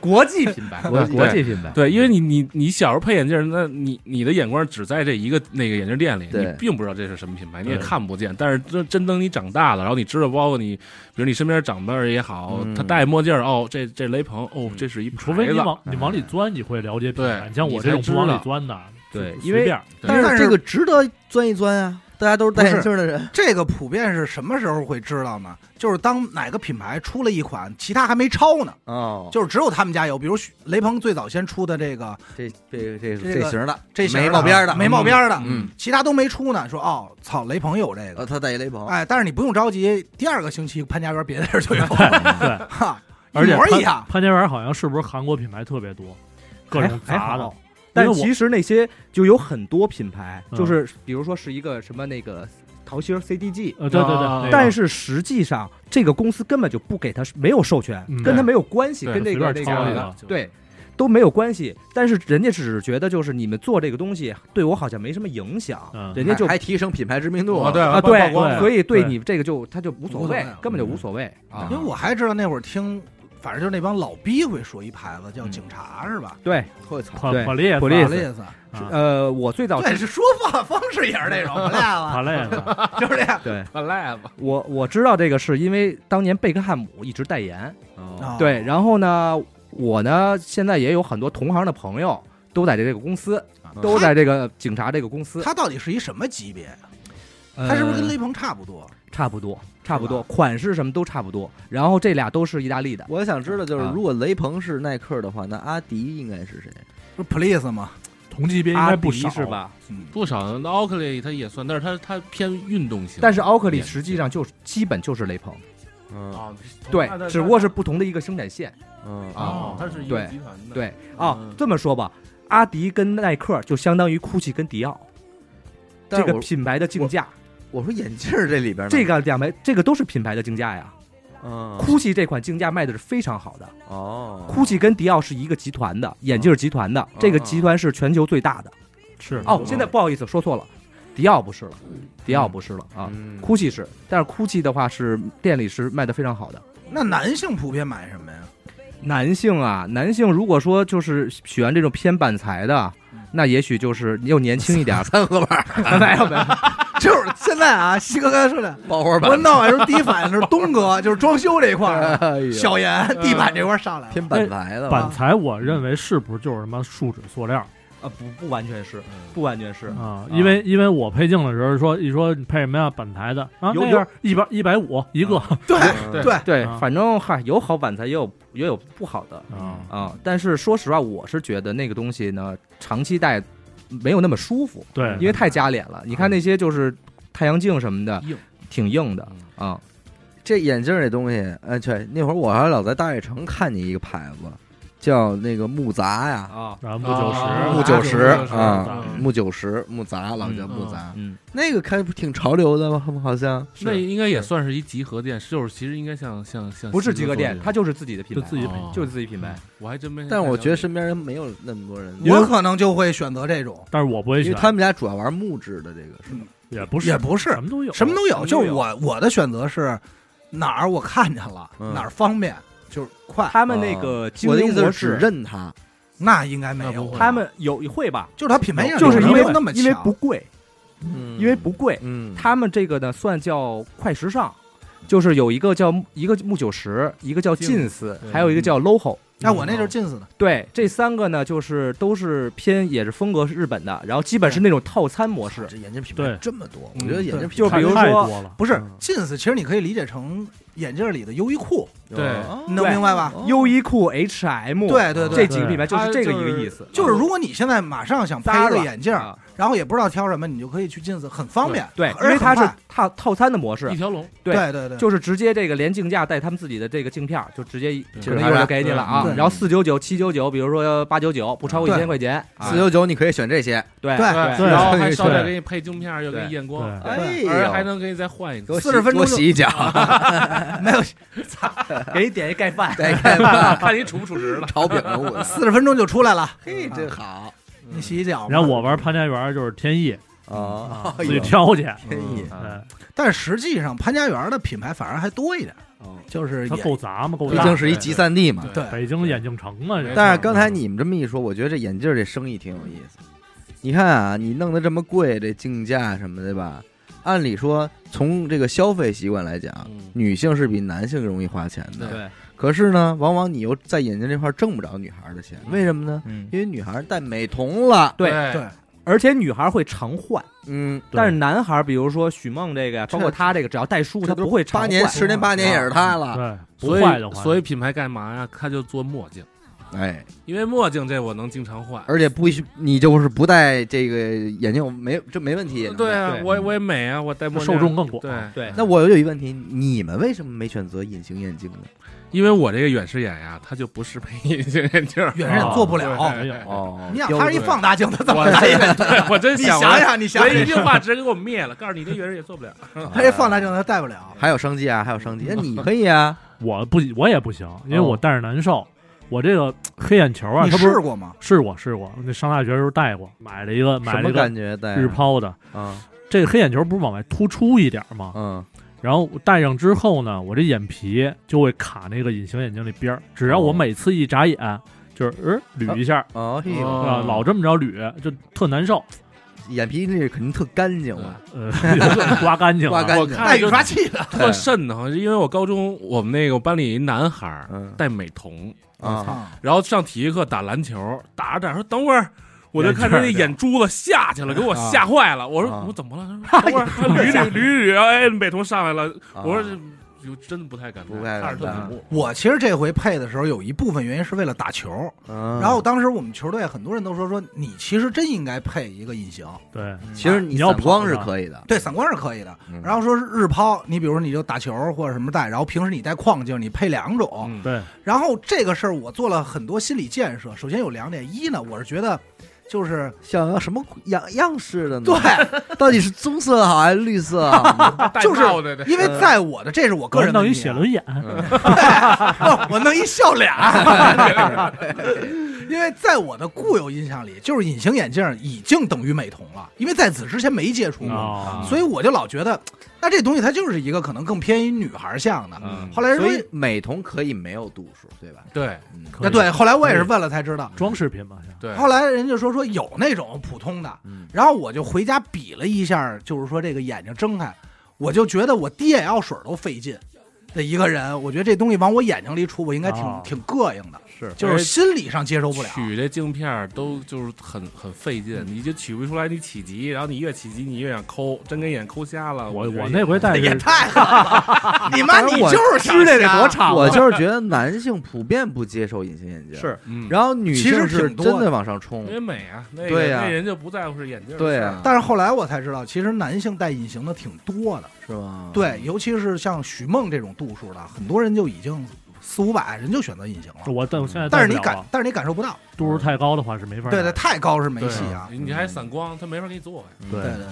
Speaker 4: 国际品牌，
Speaker 1: 国际
Speaker 4: 国际品牌，
Speaker 5: 对，因为你你你小时候配眼镜，那你你的眼光只在这一个那个眼镜店里，
Speaker 1: 对。
Speaker 5: 你并不知道这是什么品牌，你也看不见。但是真真等你长大了，然后你知道，包括你，比如你身边长辈儿也好，
Speaker 1: 嗯。
Speaker 5: 他戴墨镜儿，哦，这这雷朋，哦，这是一，
Speaker 3: 除非你往你往里钻，你会了解品牌。
Speaker 5: 对
Speaker 3: 你像我这种不往里钻的，
Speaker 4: 对因为
Speaker 3: 就随便。
Speaker 5: 对
Speaker 1: 但
Speaker 2: 但是
Speaker 1: 是这个值得钻一钻啊！大家都是戴眼镜的人，
Speaker 2: 这个普遍是什么时候会知道呢？就是当哪个品牌出了一款，其他还没抄呢，
Speaker 1: 哦，
Speaker 2: 就是只有他们家有。比如雷鹏最早先出的这个
Speaker 1: 这这这
Speaker 2: 这
Speaker 1: 这型的，
Speaker 2: 这型
Speaker 1: 没冒边的，
Speaker 2: 没冒边的，
Speaker 1: 嗯，
Speaker 2: 其他都没出呢。说哦，操，雷鹏有这
Speaker 1: 呃，
Speaker 2: 个，
Speaker 1: 他戴一雷鹏，
Speaker 2: 哎，但是你不用着急，第二个星期潘家园别的地儿就有，
Speaker 3: 对，
Speaker 2: 哈，
Speaker 3: 而且潘
Speaker 2: 一模一样。
Speaker 3: 潘家园好像是不是韩国品牌特别多，各种
Speaker 4: 还
Speaker 3: 杂的
Speaker 4: 好。但其实那些就有很多品牌，
Speaker 3: 嗯。
Speaker 4: 就是比如说是一个什么那个桃心儿 CDG，
Speaker 3: 呃，对对对
Speaker 4: 但是实际上这个公司根本就不给他没有授权，
Speaker 3: 嗯
Speaker 4: 跟他没有关系，跟这个
Speaker 3: 随
Speaker 4: 那个对都没有关系。但是人家只是觉得就是你们做这个东西对我好像没什么影响，
Speaker 3: 嗯。
Speaker 4: 人家就
Speaker 1: 还还提升品牌知名度。
Speaker 5: 啊，对
Speaker 4: 啊
Speaker 5: 曝
Speaker 4: 对所以对
Speaker 3: 对。
Speaker 4: 你这个就他就无所谓
Speaker 2: 无所谓，
Speaker 4: 根本就无所谓啊。
Speaker 2: 因为。我还知道那会儿听，反正就是那帮老逼会说一牌子叫
Speaker 4: 嗯。
Speaker 2: 警察是吧？
Speaker 4: 对，
Speaker 1: 我操，
Speaker 4: 对
Speaker 3: 帕帕列斯
Speaker 4: 普利斯
Speaker 2: 法列斯，
Speaker 3: 啊
Speaker 4: 呃，我最早
Speaker 2: 对，是说话方式也是那种，不赖
Speaker 3: 帕
Speaker 2: 了，
Speaker 3: 列斯，
Speaker 2: 就是这样。
Speaker 4: 对
Speaker 5: 本来吧，
Speaker 4: 我我知道这个是因为当年贝克汉姆一直代言，对，然后呢，我呢现在也有很多同行的朋友都在这个公司，都在这个警察这个公司，
Speaker 2: 他到底是一什么级别？
Speaker 4: 呃
Speaker 2: 他是不是跟雷朋差不多？
Speaker 4: 差不多，差不多，款式什么都差不多。然后这俩都是意大利的，
Speaker 1: 我想知道，就是
Speaker 4: 啊
Speaker 1: 如果雷朋是耐克的话，那阿迪应该是谁？
Speaker 2: 不是 Please 吗？
Speaker 3: 同级别应
Speaker 4: 阿迪
Speaker 3: 该不少
Speaker 4: 是？吧？
Speaker 2: 嗯，
Speaker 5: 不少。那奥克利它也算，但是它它偏运动型。
Speaker 4: 但是奥克利
Speaker 5: 眼
Speaker 4: 实际上就基本就是雷朋，
Speaker 1: 嗯
Speaker 5: 啊，
Speaker 4: 对，只不过是不同的一个生产线。
Speaker 1: 嗯
Speaker 5: 啊，它是一
Speaker 4: 对
Speaker 5: 个集团的。
Speaker 4: 对啊
Speaker 5: 嗯，
Speaker 4: 这么说吧，阿迪跟耐克就相当于 GUCCI 跟迪奥这个品牌的竞价，
Speaker 1: 我说眼镜这里边呢
Speaker 4: 这个两百这个都是品牌的竞价呀。
Speaker 1: 嗯
Speaker 4: GUCCI 这款竞价卖的是非常好的
Speaker 1: 哦
Speaker 4: ，，GUCCI 跟迪奥是一个集团的眼镜集团的，这个集团是全球最大的。
Speaker 3: 是
Speaker 4: 哦，现在不好意思说错了，迪奥不是了，迪奥不是了啊
Speaker 1: 嗯
Speaker 4: ，GUCCI 是，但是 GUCCI 的话是店里是卖的非常好的。
Speaker 2: 那男性普遍买什么呀？
Speaker 4: 男性啊，男性如果说就是喜欢这种偏板材的，那也许就是又年轻一点儿，
Speaker 1: 三合板儿
Speaker 4: 没有没有，
Speaker 2: 就是现在啊，西哥刚才说的，
Speaker 1: 包花板
Speaker 2: 我，闹完时候第一反应是东哥，就是装修这一块儿小严地板这块儿上来了。
Speaker 1: 偏板材的？
Speaker 3: 板材，我认为是不是就是什么树脂塑料
Speaker 4: 啊不不完全是，不完全是，
Speaker 3: 啊？因为因为我配镜的时候说一说你配什么呀板材的啊，
Speaker 4: 有
Speaker 3: 那样一百一百五一个
Speaker 2: 对
Speaker 1: 嗯
Speaker 2: 对，
Speaker 4: 对
Speaker 3: 啊，
Speaker 4: 反正嗨有好板材，也有也有不好的
Speaker 3: 啊，
Speaker 4: 啊。但是说实话，我是觉得那个东西呢，长期戴没有那么舒服，
Speaker 3: 对，
Speaker 4: 因为太夹脸了。你看那些就是太阳镜什么的，
Speaker 5: 硬
Speaker 4: 挺硬的啊。
Speaker 1: 这眼镜这东西，哎，对，那会儿我还老在大悦城看见一个牌子，叫那个木杂呀，
Speaker 4: 啊，
Speaker 3: 木九
Speaker 5: 啊
Speaker 3: 十，
Speaker 1: 木九十
Speaker 5: 啊
Speaker 1: 木九十，木杂，老叫木杂，
Speaker 4: 嗯，
Speaker 1: 那个开挺潮流的吗？好像。
Speaker 5: 那应该也算是一集合店，就是其实应该像像像
Speaker 4: 不是集合店，
Speaker 5: 它
Speaker 4: 它就是自己的品牌，
Speaker 3: 就自己
Speaker 5: 哦。
Speaker 4: 就是自己品牌。
Speaker 5: 我还真没。
Speaker 1: 但是我觉得身边人没有那么多人，
Speaker 2: 我可能就会选择这种，
Speaker 3: 但是我不会选，
Speaker 1: 因为他们家主要玩木质的这个是吗？
Speaker 3: 也不是
Speaker 2: 也不是。
Speaker 3: 什么都有，
Speaker 2: 什么都有。就是我我的选择是哪儿我看见了，
Speaker 1: 嗯。
Speaker 2: 哪儿方便就是快，
Speaker 4: 他们那个经
Speaker 1: 我的意
Speaker 4: 营模
Speaker 1: 思是只
Speaker 4: 式，
Speaker 1: 认它，
Speaker 2: 那应该没有
Speaker 5: 不会。
Speaker 4: 他们有会吧，
Speaker 2: 就是它品牌影响
Speaker 4: 就是因为
Speaker 2: 没有那么强，
Speaker 4: 因为不贵，
Speaker 1: 嗯
Speaker 4: 因为不贵，
Speaker 1: 嗯，
Speaker 4: 他们这个呢算叫快时尚，就是有一个叫一个木九十，一个叫近似，还有一个叫 loho。
Speaker 2: 那，我那就是近似的，
Speaker 4: 对，这三个呢，就是都是偏也是风格是日本的，然后基本是那种套餐模式。
Speaker 1: 这眼镜品牌这么多，我
Speaker 4: 嗯
Speaker 1: 觉得眼镜品
Speaker 4: 就
Speaker 1: 牌
Speaker 4: 比如说
Speaker 3: 太多了，
Speaker 2: 不是
Speaker 1: 嗯。
Speaker 2: 近似，其实你可以理解成眼镜里的优衣库，
Speaker 5: 对。
Speaker 1: 哦
Speaker 2: 你能明白吧？
Speaker 1: 哦
Speaker 4: 优衣库、H&M，
Speaker 2: 对对对，
Speaker 4: 这几个品牌就是这个一个意思。
Speaker 2: 就是如果你现在马上想配一个眼镜，
Speaker 4: 啊
Speaker 2: 然后也不知道挑什么，你就可以去镜子，很方便。
Speaker 4: 对，因为它是套套餐的模式
Speaker 5: 一，条龙，
Speaker 4: 对
Speaker 2: 对对对，
Speaker 4: 就是直接这个连镜架带他们自己的这个镜片，就直接一
Speaker 5: 对
Speaker 4: 可能一会儿就给你了啊。然后四九九、七九九，比如说八九九，不超过一
Speaker 2: 对
Speaker 4: 千块钱。啊
Speaker 1: 四九九你可以选这些，
Speaker 4: 对
Speaker 2: 对
Speaker 3: 对
Speaker 5: 然后还
Speaker 3: 对
Speaker 5: 捎带给你配镜片，又给你验光，
Speaker 3: 对
Speaker 1: 哎
Speaker 5: 而还，能给你再换一个
Speaker 1: 给我。洗
Speaker 2: 40分钟
Speaker 1: 洗一脚，
Speaker 2: 没有 操
Speaker 4: 给你点一盖饭。
Speaker 1: 再看吧，
Speaker 5: 看你储不储值了。
Speaker 1: 炒饼的我，
Speaker 2: 四十分钟就出来了。
Speaker 1: 嘿，真好，
Speaker 2: 你洗洗脚嘛。
Speaker 3: 然后我玩潘家园就是天意，
Speaker 1: 啊，
Speaker 3: 自己挑去。
Speaker 1: 天意
Speaker 2: 但是实际上潘家园的品牌反而还多一点，就是它
Speaker 3: 够杂嘛，够大。
Speaker 1: 毕竟是一集散地嘛。
Speaker 2: 对
Speaker 3: 北京眼镜城嘛，这
Speaker 1: 但是刚才你们这么一说，我觉得这眼镜这生意挺有意思。你看啊，你弄得这么贵，这竞价什么的吧？按理说，从这个消费习惯来讲，
Speaker 5: 嗯
Speaker 1: 女性是比男性容易花钱的。
Speaker 4: 对，
Speaker 1: 可是呢，往往你又在眼睛这块儿挣不着女孩儿的钱，为什么呢？
Speaker 4: 嗯，
Speaker 1: 因为女孩戴美瞳了。
Speaker 4: 对。
Speaker 2: 对。
Speaker 4: 而且女孩会常换，
Speaker 1: 嗯，
Speaker 4: 但是男孩，比如说许梦这个呀，包括他这个，只要带书，他不会常换。
Speaker 1: 八年、十年、八年也是他了。
Speaker 3: 对，不
Speaker 5: 所以
Speaker 3: 坏的话，
Speaker 5: 所以品牌干嘛呀？他就做墨镜，
Speaker 1: 哎，
Speaker 5: 因为墨镜这我能经常换。
Speaker 1: 而且不许你就是不戴这个眼镜没这没问题。
Speaker 5: 对啊，
Speaker 4: 对。
Speaker 5: 我我也美啊，我戴墨镜。
Speaker 3: 受众更广。
Speaker 5: 对，
Speaker 4: 对，
Speaker 1: 那我有一个问题，你们为什么没选择隐形眼镜呢？
Speaker 5: 因为我这个远视眼呀，它就不适配隐形眼镜儿。
Speaker 2: 远视眼做不了。
Speaker 1: 哦
Speaker 2: 你想，它是一放大镜，它怎么
Speaker 5: 我
Speaker 2: 戴远？
Speaker 5: 对我真
Speaker 2: 你
Speaker 5: 想
Speaker 2: 想想，你想
Speaker 5: 一，句话直接给我灭了，告诉你这远视眼做不了。
Speaker 2: 它这放大镜它戴不了。
Speaker 1: 还有生机啊，还有生机。那你可以啊，
Speaker 3: 我不我也不行，因为
Speaker 1: 哦
Speaker 3: 我戴着难受。我这个黑眼球啊，
Speaker 2: 你试过吗？
Speaker 3: 试过试过，那上大学的时候戴过，买了一个买了一个
Speaker 1: 感觉
Speaker 3: 日抛的，
Speaker 1: 啊？
Speaker 3: 这个黑眼球不是往外突出一点吗？
Speaker 1: 嗯，
Speaker 3: 然后戴上之后呢，我这眼皮就会卡那个隐形眼镜那边儿，只要我
Speaker 1: 哦。
Speaker 3: 每次一眨眼，就是呃捋一下，
Speaker 1: 哦，嘿呦
Speaker 5: 哦。
Speaker 3: 啊，老这么着捋，就特难受，
Speaker 1: 眼皮那肯定特干净啊，
Speaker 3: 呃，刮干净了，
Speaker 1: 刮干净。
Speaker 5: 我看
Speaker 2: 带雨刷器的，
Speaker 5: 特瘆得慌，因为我高中我们那个班里一男孩戴美瞳，
Speaker 1: 啊，
Speaker 2: 啊，
Speaker 5: 然后上体育课打篮球，打着打着说等会儿。我就看他那眼珠子下去了，给我吓坏了。我说
Speaker 1: 啊
Speaker 5: 我怎么了？他说他捋捋捋捋，然后哎，美瞳上来了。
Speaker 1: 啊
Speaker 5: 我说这就真不太敢戴，
Speaker 1: 不太敢
Speaker 5: 看着特
Speaker 1: 戴
Speaker 5: 恐怖。
Speaker 2: 我其实这回配的时候有一部分原因是为了打球，
Speaker 1: 嗯
Speaker 2: 然后当时我们球队很多人都说说你其实真应该配一个隐形，
Speaker 3: 对，
Speaker 1: 其实你
Speaker 3: 你要
Speaker 1: 散光是可以的，
Speaker 2: 对，散光是可以的。
Speaker 1: 嗯
Speaker 2: 然后说是日抛，你比如说你就打球或者什么戴，然后平时你戴框镜，你配两种。
Speaker 5: 嗯，
Speaker 3: 对，
Speaker 2: 然后这个事儿我做了很多心理建设。首先有两点，一呢，我是觉得就是
Speaker 1: 想要什么样样式的呢？
Speaker 2: 对，
Speaker 1: 到底是棕色好还是绿色好？
Speaker 2: 就是因为在我的这是我个人的
Speaker 3: 弄一
Speaker 2: 理解啊
Speaker 3: 写轮眼，
Speaker 2: 我弄一笑脸，因为在我的固有印象里，就是隐形眼镜已经等于美瞳了，因为在此之前没接触过，
Speaker 3: 啊，
Speaker 2: 所以我就老觉得，那这东西它就是一个可能更偏于女孩向的。
Speaker 5: 嗯
Speaker 2: 后来说
Speaker 1: 所，以美瞳可以没有度数，对吧？
Speaker 5: 对
Speaker 1: 嗯，
Speaker 3: 可以
Speaker 2: 啊对，后来我也是问了才知道，
Speaker 3: 装饰品吧，
Speaker 5: 对，
Speaker 2: 后来人家说说有那种普通的，
Speaker 1: 嗯
Speaker 2: 然后我就回家比了一下，就是说这个眼睛睁开，我就觉得我滴眼药水都费劲的一个人，我觉得这东西往我眼睛里杵，我应该挺、
Speaker 3: 哦
Speaker 2: 挺膈应的，
Speaker 1: 是
Speaker 2: 就是心理上接受不了。
Speaker 5: 取这镜片都就是很很费劲，
Speaker 2: 嗯
Speaker 5: 你就取不出来你起急，然后你越起急你越想抠，真给眼抠瞎了。
Speaker 3: 我我那回戴是
Speaker 2: 这也太狠了！你妈，你就是想
Speaker 4: 吃这得
Speaker 2: 瞎
Speaker 4: 多长
Speaker 1: 我就是觉得男性普遍不接受隐形眼镜，，
Speaker 4: 是
Speaker 5: 嗯，
Speaker 1: 然后女
Speaker 2: 其实
Speaker 1: 性是真的往上冲
Speaker 5: 因，为美啊，那个
Speaker 1: 对呀
Speaker 5: 那人就不在乎是眼镜
Speaker 1: 对啊
Speaker 2: 但是后来我才知道，其实男性戴隐形的挺多的。
Speaker 1: 是吧？
Speaker 2: 对，尤其是像许梦这种度数的，很多人就已经四五百，人就选择隐形了。
Speaker 3: 我但我现在
Speaker 2: 但是你感但是你感受不到。
Speaker 3: 度数太高的话是没法。
Speaker 2: 对对，太高是没戏啊。
Speaker 5: 你还散光，他没法给你做
Speaker 2: 对对对对，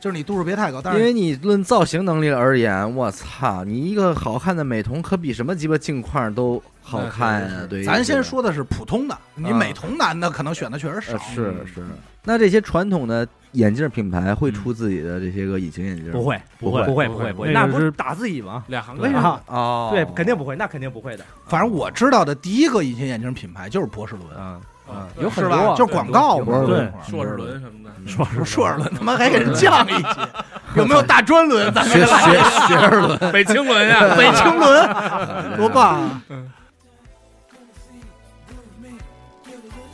Speaker 2: 就是你度数别太高，但是
Speaker 1: 因为你论造型能力而言，我操，你一个好看的美瞳可比什么鸡巴镜框都好看
Speaker 2: 咱先说的是普通的，你
Speaker 1: 啊
Speaker 2: 美瞳男的可能选的确实少
Speaker 1: 呃。是是，那这些传统的眼镜品牌会出自己的这些个隐形眼镜吗？
Speaker 4: 不会，
Speaker 3: 不会。
Speaker 4: 不会，
Speaker 5: 不会
Speaker 4: 不会，那不是打自己吗？
Speaker 5: 两行
Speaker 1: 为什么？哦，
Speaker 4: 对，肯定不会，那肯定不会的。
Speaker 2: 反正我知道的第一个隐形眼镜品牌就是博士伦，
Speaker 4: 嗯。嗯。
Speaker 5: 啊，
Speaker 4: 有很
Speaker 2: 是吧？
Speaker 4: 多，
Speaker 2: 就是广告嘛。
Speaker 1: 有
Speaker 3: 对。
Speaker 2: 那会儿
Speaker 5: 硕士伦什么的，
Speaker 3: 说是
Speaker 2: 硕士伦。他妈还给人降一级，有没有大专轮？咱们
Speaker 1: 学学学士伦，
Speaker 5: 北青伦呀，
Speaker 2: 北青轮，多棒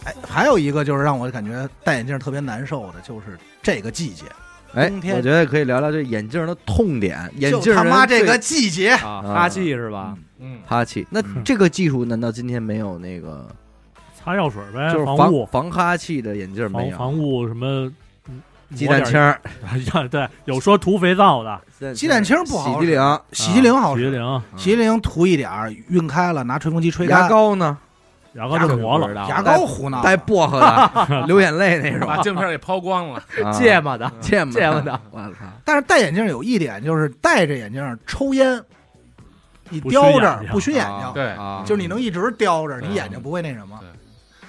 Speaker 2: 哎，还有一个就是让我感觉戴眼镜特别难受的，就是这个季节，
Speaker 1: 哎，
Speaker 2: 冬天。
Speaker 1: 我觉得可以聊聊这眼镜的痛点，眼镜人
Speaker 2: 他妈这个季节，
Speaker 4: 啊，哈气是吧？
Speaker 5: 嗯，
Speaker 1: 哈气。那
Speaker 3: 嗯
Speaker 1: 这个技术难道今天没有那个，
Speaker 3: 擦药水呗，
Speaker 1: 就是
Speaker 3: 防雾。
Speaker 1: 防防哈气的眼镜没有？
Speaker 3: 防防雾什么嗯
Speaker 1: 鸡蛋清儿、
Speaker 3: 对，有说涂肥皂的，
Speaker 2: 鸡蛋清不好
Speaker 1: 洗涤灵、
Speaker 2: 洗涤灵好，
Speaker 3: 洗涤灵，
Speaker 2: 洗涤灵涂一点儿，晕开了，拿吹风机吹
Speaker 1: 牙。膏呢，
Speaker 3: 牙膏就磨了，
Speaker 2: 牙膏胡闹，
Speaker 1: 带薄荷的，流眼泪那种
Speaker 5: 把镜片给抛光了。
Speaker 1: 啊
Speaker 4: 芥末的，
Speaker 1: 芥末
Speaker 4: 芥末的，
Speaker 1: 我操！
Speaker 2: 但是戴眼镜有一点就是戴着眼镜抽烟，你叼着不熏眼
Speaker 1: 啊
Speaker 2: 睛，
Speaker 5: 对
Speaker 1: 啊，
Speaker 2: 就是你能一直叼着，你眼睛不会那什么。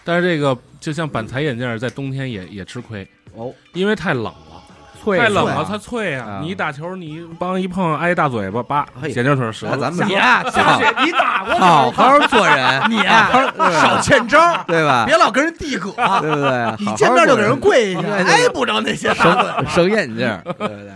Speaker 5: 但是这个就像板材眼镜，在冬天也也吃亏，
Speaker 1: 哦，
Speaker 5: 因为太冷了。太冷了，它脆
Speaker 4: 啊
Speaker 5: 啊！你一打球，你帮一碰，挨一大嘴巴，叭，
Speaker 1: 嘿
Speaker 5: 眼镜腿折了。
Speaker 1: 那咱们
Speaker 2: 你啊，
Speaker 1: 好
Speaker 2: 你打过
Speaker 1: 好好做人，
Speaker 2: 你啊，少欠招，
Speaker 1: 对吧？
Speaker 2: 别老跟人递葛，
Speaker 1: 对不对？
Speaker 2: 你见面就给人跪下，挨不着那些大嘴。
Speaker 1: 省省眼镜儿，对不对？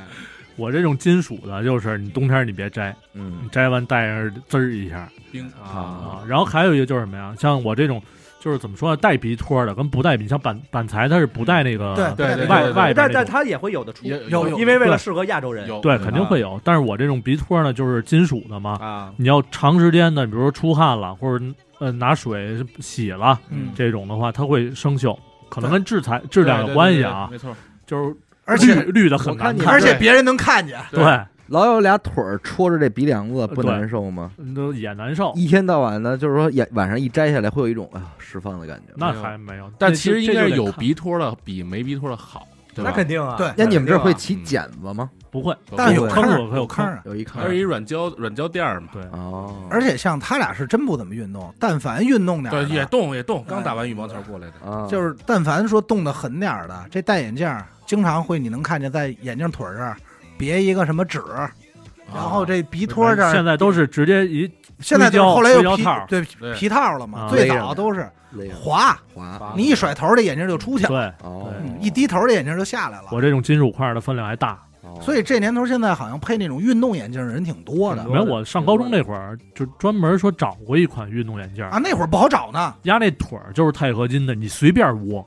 Speaker 3: 我这种金属的，就是你冬天你别摘，
Speaker 1: 嗯
Speaker 3: 你摘完戴上滋儿一下
Speaker 5: 冰
Speaker 1: 啊
Speaker 3: 啊。然后还有一个就是什么呀？像我这种，就是怎么说呢？带鼻托的跟不带鼻，像板板材它是不带那个
Speaker 2: 对
Speaker 5: 对对
Speaker 3: 外外边。
Speaker 4: 但但它也会有的出，
Speaker 2: 有有
Speaker 4: 因为为了适合亚洲人，
Speaker 5: 有
Speaker 3: 对，肯定会有，但是我这种鼻托呢，就是金属的嘛。
Speaker 4: 啊，
Speaker 3: 你要长时间的，比如说出汗了，或者呃拿水洗了
Speaker 2: 嗯，
Speaker 3: 这种的话，它会生锈，可能跟制材质量有关系啊。
Speaker 5: 没错。
Speaker 3: 就是
Speaker 2: 而且
Speaker 3: 绿绿的很难看，
Speaker 2: 而且别人能看见，
Speaker 3: 对，
Speaker 1: 老有俩腿儿戳着这鼻梁子，不难受吗？
Speaker 3: 都也难受。
Speaker 1: 一天到晚的，就是说眼晚上一摘下来，会有一种哎呀释放的感觉。
Speaker 3: 那还没有，
Speaker 5: 但其实应该是有。鼻托的比没鼻托的好，对吧？
Speaker 4: 那肯定啊，
Speaker 2: 对
Speaker 1: 那你们这儿会起茧子吗？
Speaker 3: 不会，
Speaker 2: 但有
Speaker 3: 坑
Speaker 2: 儿
Speaker 3: 有有坑
Speaker 2: 有儿啊。
Speaker 1: 有一坑
Speaker 5: 它是一软胶软胶垫儿嘛。
Speaker 3: 对，
Speaker 1: 哦，
Speaker 2: 而且像他俩是真不怎么运动，但凡运动点
Speaker 5: 对
Speaker 2: 儿，
Speaker 5: 也动也动，刚打完羽毛球过来的。
Speaker 1: 啊，
Speaker 2: 就是但凡说动的狠点儿的，这戴眼镜儿经常会你能看见在眼镜腿儿这儿别一个什么纸，然后这鼻托这儿
Speaker 3: 现在都是直接一
Speaker 2: 现在就是后来又皮
Speaker 3: 套
Speaker 2: 对
Speaker 5: 对。
Speaker 2: 皮套了嘛，
Speaker 3: 啊。
Speaker 2: 最早都是滑，
Speaker 1: 滑。
Speaker 2: 你一甩头这眼镜就出去了，
Speaker 3: 对。
Speaker 2: 一低头这眼镜就下来了。
Speaker 3: 我这种金属块的分量还大。
Speaker 1: 哦。
Speaker 2: 所以这年头现在好像配那种运动眼镜的人挺多的。
Speaker 3: 没有，我上高中那会儿就专门说找过一款运动眼镜
Speaker 2: 啊，，那会儿不好找呢，
Speaker 3: 压那腿儿就是钛合金的，你随便窝，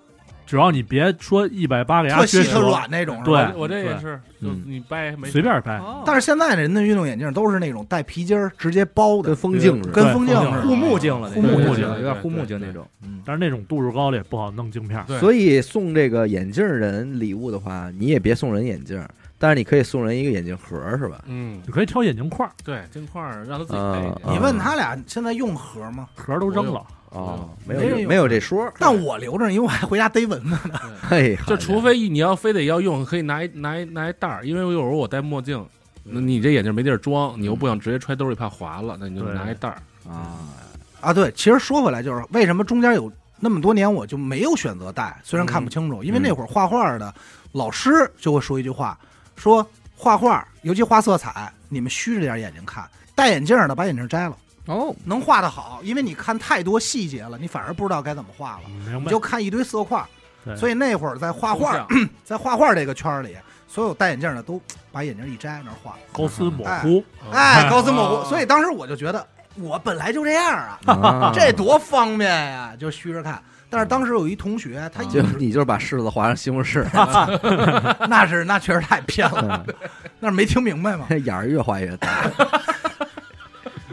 Speaker 3: 只要你别说一百八给压
Speaker 2: 特细特，软那种。是吧
Speaker 3: 对
Speaker 5: 我我这也是，就
Speaker 1: 嗯
Speaker 5: 你掰没
Speaker 3: 随便掰。
Speaker 2: 但是现在人的运动眼镜都是那种带皮筋儿直接包的
Speaker 1: 跟，风镜似的，
Speaker 2: 跟风镜似的
Speaker 4: 护目镜了，
Speaker 2: 护目
Speaker 3: 镜
Speaker 4: 有点护目镜那种。
Speaker 3: 但是那种度数高的也不好弄镜片儿。
Speaker 5: 对
Speaker 1: 所以送这个眼镜人礼物的话，你也别送人眼镜，但是你可以送人一个眼镜盒，是吧？
Speaker 5: 嗯，
Speaker 3: 你可以挑眼镜框儿，
Speaker 5: 对，镜块儿让他自己
Speaker 1: 啊
Speaker 5: 配。
Speaker 2: 你问他俩现在用盒吗？
Speaker 3: 盒儿都扔了。
Speaker 1: 哦，没
Speaker 2: 没
Speaker 1: 有没有这说，
Speaker 2: 但我留着，因为我还回家逮蚊子呢。
Speaker 1: 嘿，
Speaker 5: 就除非你要非得要用，可以拿一拿一拿一袋儿，因为我有时候我戴墨镜，那你这眼镜没地儿装，你又不想直接揣兜里怕划了，那你就拿一袋儿。
Speaker 1: 啊，
Speaker 2: 啊，对，其实说回来就是为什么中间有那么多年我就没有选择戴，虽然看不清楚，因为那会儿画画的老师就会说一句话，说画画尤其画色彩，你们虚着点眼睛看，戴眼镜的把眼镜摘了，
Speaker 1: 哦，
Speaker 2: 能画得好，因为你看太多细节了，你反而不知道该怎么画了，你
Speaker 3: 明白？
Speaker 2: 就看一堆色块。所以那会儿在画画，在画画这个圈儿里，所有戴眼镜的都把眼镜一摘那儿画，
Speaker 3: 高斯模糊，
Speaker 2: 哎，高斯模
Speaker 5: 哦
Speaker 2: 糊。所以当时我就觉得，我本来就这样啊，
Speaker 1: 啊
Speaker 2: 这多方便呀，就虚着看。但是当时有一同学，他一
Speaker 1: 就
Speaker 2: 直
Speaker 1: 你就是把柿子画成西红柿，
Speaker 2: 那是那确实太偏了，
Speaker 1: 嗯。
Speaker 2: 那是没听明白嘛。
Speaker 1: 眼儿越画越大，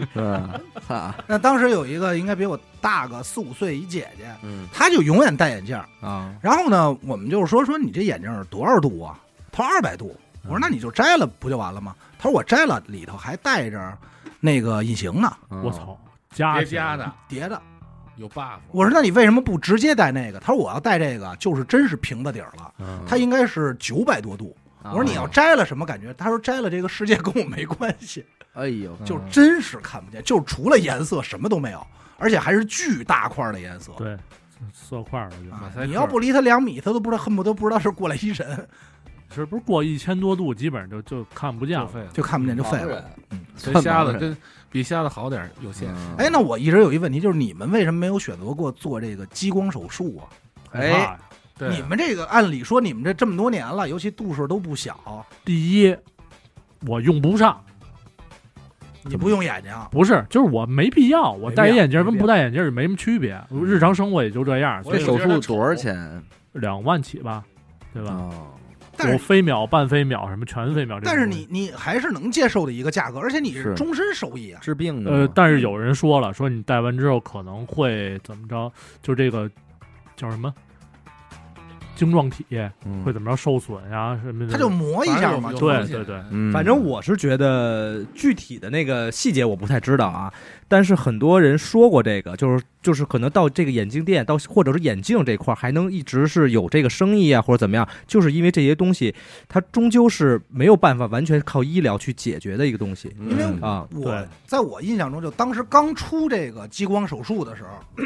Speaker 1: 是吧？操，
Speaker 2: 那当时有一个应该比我大个四五岁一姐姐，
Speaker 1: 嗯
Speaker 2: 她就永远戴眼镜。
Speaker 4: 啊，
Speaker 2: 然后呢，我们就是说说你这眼镜多少度啊？她说二百度。我说那你就摘了不就完了吗？她说我摘了，里头还带着那个隐形呢，
Speaker 1: 嗯
Speaker 3: 我操，加起来
Speaker 5: 叠加的
Speaker 2: 叠的。
Speaker 5: 有 buff。
Speaker 2: 我说那你为什么不直接戴那个？她说我要戴这个就是真是平的底儿了，
Speaker 1: 嗯
Speaker 2: 它应该是九百多度。我说你要摘了什么感觉？他说摘了这个世界跟我没关系。
Speaker 1: 哎呦，
Speaker 2: 就真是看不见，就除了颜色什么都没有，而且还是巨大块的颜色。
Speaker 3: 对色块儿的就
Speaker 2: 啊
Speaker 5: 马赛克
Speaker 2: 你要不离他两米，他都不知道，恨不得不知道是过来一人，
Speaker 3: 是不是过一千多度，基本上就就看不见了。
Speaker 5: 就
Speaker 2: 看不见就废了。嗯，
Speaker 5: 跟
Speaker 1: 算盲人
Speaker 5: 瞎子跟比瞎子好点儿有限。
Speaker 1: 嗯
Speaker 2: 哎，那我一直有一问题，就是你们为什么没有选择过做这个激光手术啊？
Speaker 1: 哎，
Speaker 5: 对，
Speaker 2: 你们这个按理说你们这这么多年了，尤其度数都不小，
Speaker 3: 第一，我用不上，
Speaker 2: 你不用眼睛，
Speaker 3: 不是，就是我没必要，我
Speaker 2: 没必要
Speaker 3: 戴一眼镜
Speaker 2: 没必要
Speaker 3: 跟不戴眼镜也没什么区别，日常生活也就这样。
Speaker 5: 我
Speaker 1: 这手术多少钱？
Speaker 3: 两万起吧，对吧？
Speaker 1: 哦，
Speaker 3: 有
Speaker 2: 是
Speaker 3: 飞秒、半飞秒什么全飞秒这种东西。
Speaker 2: 但是你你还是能接受的一个价格，而且你是
Speaker 1: 是
Speaker 2: 终身受益啊。
Speaker 1: 治病的吗
Speaker 3: 呃，但是有人说了，说你戴完之后可能会怎么着，就这个叫什么晶状体
Speaker 1: 嗯。
Speaker 3: 会怎么着受损呀什么的。
Speaker 2: 他就磨一下嘛，
Speaker 3: 对对对。
Speaker 1: 嗯。
Speaker 4: 反正我是觉得具体的那个细节我不太知道啊，但是很多人说过这个，就是就是可能到这个眼镜店，到或者是眼镜这块儿还能一直是有这个生意啊，或者怎么样，就是因为这些东西它终究是没有办法完全靠医疗去解决的一个东西。
Speaker 2: 因为
Speaker 1: 嗯
Speaker 4: 啊。
Speaker 2: 我在我印象中，就当时刚出这个激光手术的时候，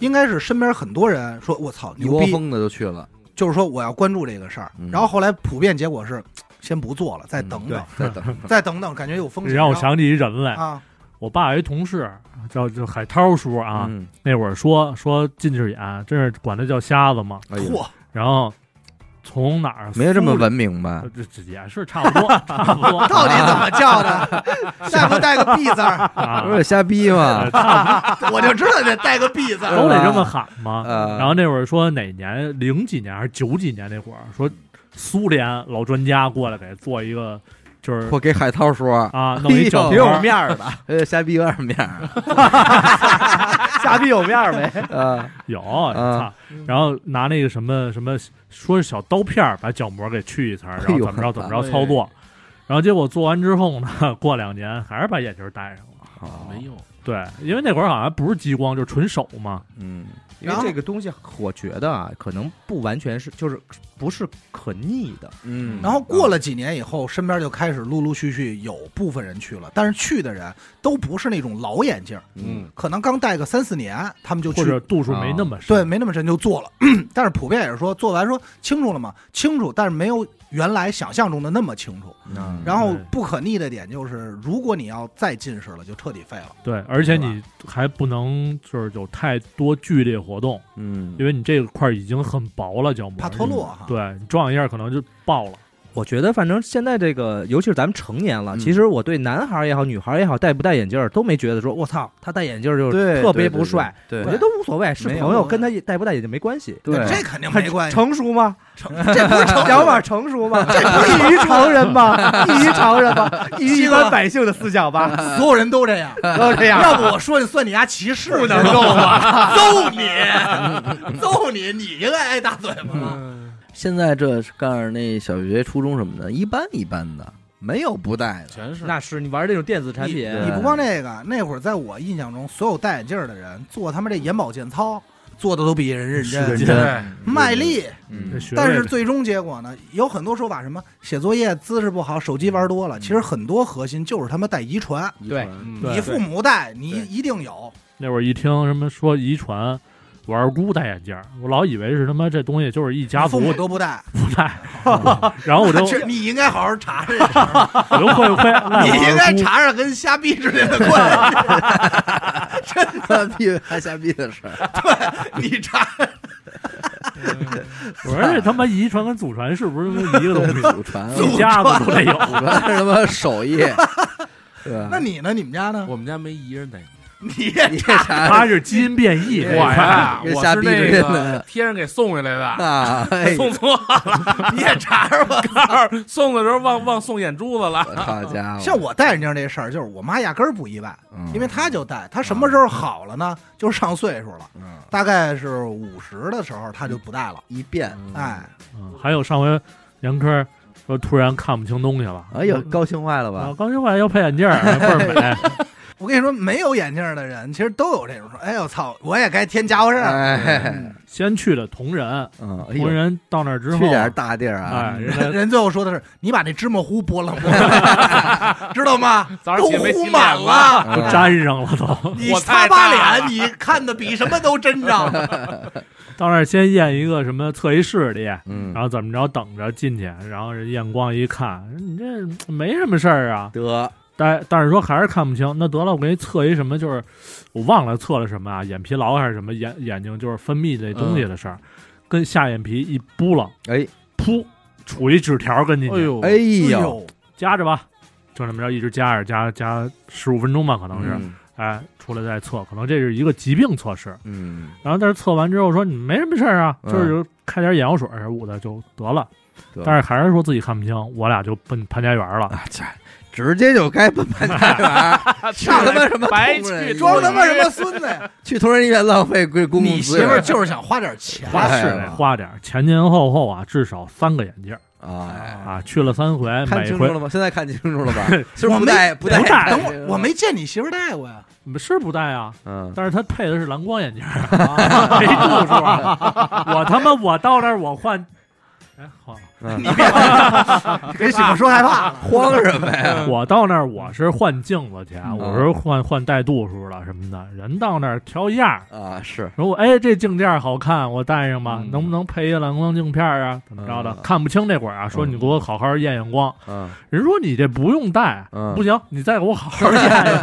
Speaker 2: 应该是身边很多人说：“我操，
Speaker 1: 一
Speaker 2: 牛逼！”
Speaker 1: 窝蜂的就去了，
Speaker 2: 就是说我要关注这个事儿。
Speaker 1: 嗯。
Speaker 2: 然后后来普遍结果是，先不做了，再等
Speaker 1: 对
Speaker 2: 等，，
Speaker 1: 再等，
Speaker 2: 再等等，感觉有风险。你
Speaker 3: 让我想起一人来，
Speaker 2: 啊，
Speaker 3: 我爸有一同事叫叫海涛叔啊，
Speaker 1: 嗯，
Speaker 3: 那会儿说说近视眼，真是管他叫瞎子嘛。
Speaker 1: 哎呦
Speaker 2: 嚯，
Speaker 3: 然后从哪儿
Speaker 1: 没有这么文明吧
Speaker 3: 呃？这这也是差不多，差不多。
Speaker 2: 到底怎么叫的？下回带个 B 字儿，
Speaker 3: 啊
Speaker 1: 不是瞎逼吗
Speaker 2: 我就知道得带个 B 字。
Speaker 3: 都得这么喊嘛。
Speaker 1: 呃
Speaker 3: 然后那会儿说哪年零几年还是九几年那会儿说苏联老专家过来给做一个就是
Speaker 1: 我给海涛说，
Speaker 3: 啊弄一角
Speaker 1: 哎呦
Speaker 4: 挺有面儿的，
Speaker 1: 呃，瞎逼有点面儿
Speaker 4: 瞎逼有面儿呗。
Speaker 1: 啊，
Speaker 3: 有
Speaker 1: 啊
Speaker 3: 操，然后拿那个什么什么说是小刀片儿把角膜给去一层，然后怎么着怎么着操作。然后结果做完之后呢，过两年还是把眼镜戴上了。
Speaker 1: 哦
Speaker 5: 没用，
Speaker 3: 对，因为那会儿好像不是激光，就是纯手嘛。
Speaker 1: 嗯，
Speaker 4: 因为这个东西，我觉得啊，可能不完全是，就是不是可逆的。
Speaker 1: 嗯，
Speaker 2: 然后过了几年以后，身边就开始陆陆续续有部分人去了，但是去的人都不是那种老眼镜，
Speaker 1: 嗯，
Speaker 2: 可能刚戴个三四年，他们就去
Speaker 3: 或者度数没那么深。
Speaker 2: 对，没那么深就做了。但是普遍也是说做完说清楚了吗？清楚，但是没有原来想象中的那么清楚。
Speaker 1: 嗯
Speaker 2: 然后不可逆的点就是，如果你要再近视了，就彻底废了。
Speaker 3: 对，而且你还不能就是有太多剧烈活动，
Speaker 1: 嗯，
Speaker 3: 因为你这块儿已经很薄了，角膜
Speaker 2: 怕脱落哈
Speaker 3: 对你撞一下可能就爆了。
Speaker 4: 我觉得，反正现在这个，尤其是咱们成年了，
Speaker 1: 嗯
Speaker 4: 其实我对男孩儿也好，女孩儿也好，戴不戴眼镜儿都没觉得说，我操，他戴眼镜儿就
Speaker 1: 是，
Speaker 4: 特别不帅。，
Speaker 1: 对，对
Speaker 4: 我觉得都无所谓，是朋友，跟他戴不戴眼镜没关系。
Speaker 1: 对，
Speaker 2: 这肯定没关系。
Speaker 4: 成熟吗？
Speaker 2: 成 这不是成
Speaker 4: 想法成熟吗？这异于常人吗？异于常人吗？异于一般百姓的思想吧？
Speaker 2: 所有人都这样。
Speaker 4: 都这样。
Speaker 2: 要不我说你算你丫歧视，不
Speaker 4: 能够
Speaker 2: 吗！揍你，揍你！你应该挨大嘴巴吗？
Speaker 1: 现在这告诉那小学、初中什么的，一般一般的，没有不戴的。
Speaker 5: 全是。
Speaker 4: 那是你玩这种电子产品，
Speaker 1: 对
Speaker 2: 你不光这个，那会儿在我印象中，所有戴眼镜的人做他妈这眼保健操，做的都比人认真、
Speaker 1: 认真。
Speaker 5: 对。
Speaker 2: 卖力。但是最终结果呢，有很多说法，什么写作业姿势不好，手机玩多了。其实很多核心就是他妈带遗传，
Speaker 4: 对。
Speaker 5: 嗯。
Speaker 2: 你父母带，你一定有。
Speaker 3: 那会儿一听什么说遗传，我二姑戴眼镜，我老以为是他妈这东西就是一家族
Speaker 2: 父母都不戴，
Speaker 3: 不戴，然后我就
Speaker 2: 这你应该好好查查这事儿，
Speaker 3: 我就会会
Speaker 2: 你
Speaker 3: 我
Speaker 2: 应该。查查跟瞎逼之间的关系，真
Speaker 1: 瞎逼还瞎逼的事儿，
Speaker 2: 对。你查，
Speaker 3: 我说这他妈遗传跟祖传是不是一个东西？
Speaker 1: 祖传，
Speaker 3: 一家子都得有。
Speaker 1: 祖传是什么手艺，对？
Speaker 2: 那你呢？你们家呢？
Speaker 5: 我们家没一人戴眼镜。
Speaker 2: 你
Speaker 1: 你也查
Speaker 3: 他是基因变异，
Speaker 5: 我呀，
Speaker 1: 跟
Speaker 5: 我是
Speaker 1: 瞎逼之
Speaker 5: 那个天上给送回来的，
Speaker 1: 啊，哎
Speaker 5: 送错了，
Speaker 2: 你也查查吧。
Speaker 5: 送的时候忘忘送眼珠子了。
Speaker 1: 好家伙，
Speaker 2: 像我戴眼镜这事儿，就是我妈压根儿不意外，
Speaker 1: 嗯，
Speaker 2: 因为她就戴。她什么时候好了呢？就是上岁数了，
Speaker 1: 嗯
Speaker 2: 大概是五十的时候，她就不戴了。
Speaker 1: 一变，
Speaker 2: 哎，
Speaker 3: 嗯，还有上回杨科说突然看不清东西了，
Speaker 1: 哎呦，高兴坏了
Speaker 3: 啊
Speaker 1: 吧？，
Speaker 3: 刚才我要配眼镜儿，倍儿美。
Speaker 2: 我跟你说，没有眼镜的人其实都有这种说，哎呦操，我也该添家伙事儿。
Speaker 1: 哎，
Speaker 3: 先去的同仁，
Speaker 1: 嗯，哎呦，
Speaker 3: 同仁到那儿之后，
Speaker 1: 去点大地儿啊
Speaker 3: 哎，，人家
Speaker 2: 人最后说的是，你把那芝麻糊拨楞拨楞，知道吗？
Speaker 5: 早上
Speaker 2: 都
Speaker 5: 起来没洗
Speaker 2: 糊满了。
Speaker 1: 嗯
Speaker 3: 都粘上了都。
Speaker 2: 你
Speaker 5: 我
Speaker 2: 擦把
Speaker 5: 大
Speaker 2: 脸，你看的比什么都真着。
Speaker 3: 到那儿先验一个什么测一视力，
Speaker 1: 嗯，
Speaker 3: 然后怎么着等着进去，然后人验光一看，你这没什么事儿啊，
Speaker 1: 得，
Speaker 3: 但但是说还是看不清，那得了，我给你测一什么，就是我忘了测了什么啊，眼疲劳还是什么，眼眼睛就是分泌这东西的事儿，跟下眼皮一扑棱，
Speaker 1: 哎，
Speaker 3: 噗，杵一纸条跟进去，
Speaker 5: 哎呦，
Speaker 1: 哎呦，
Speaker 3: 夹着吧，就这么着一直夹着夹夹十五分钟吧，可能是，
Speaker 1: 嗯
Speaker 3: 哎，出来再测，可能这是一个疾病测试。
Speaker 1: 嗯，
Speaker 3: 然后但是测完之后说你没什么事儿啊，
Speaker 1: 嗯
Speaker 3: 就是开点眼药水儿什么的就得了。但是还是说自己看不清，我俩就奔潘家园了。
Speaker 1: 啊，这直接就该奔潘家园，上他妈什么
Speaker 5: 白
Speaker 1: 同仁
Speaker 5: 去
Speaker 2: 装他妈什么孙子呀？
Speaker 1: 去同仁医院浪费贵公共
Speaker 2: 你媳妇儿就是想花点钱，
Speaker 3: 花是花点，前前后后啊，至少三个眼镜儿
Speaker 1: 啊，
Speaker 3: 啊，去了三回，
Speaker 1: 看清楚了吗？现在看清楚了吧？
Speaker 2: 我没
Speaker 1: 不戴
Speaker 2: 等会儿我没见你媳妇儿戴过呀。
Speaker 3: 是不戴啊，
Speaker 1: 嗯，
Speaker 3: 但是他配的是蓝光眼镜儿，没度数啊。我他妈我到那儿我换，哎换
Speaker 1: 嗯
Speaker 2: 你别给媳妇说害怕了。
Speaker 1: 慌什么呀？
Speaker 3: 我到那儿我是换镜子去，我是换换带度数的什么的。人到那儿挑样儿，
Speaker 1: 啊，是
Speaker 3: 说我哎这镜架好看，我戴上吧，
Speaker 4: 嗯
Speaker 3: 能不能配一蓝光镜片啊？怎么着的？
Speaker 1: 嗯
Speaker 3: 看不清那会儿啊，说你给我好好验验光。
Speaker 1: 嗯
Speaker 3: 人说你这不用戴，
Speaker 1: 嗯
Speaker 3: 不行，你再给我好好 验验。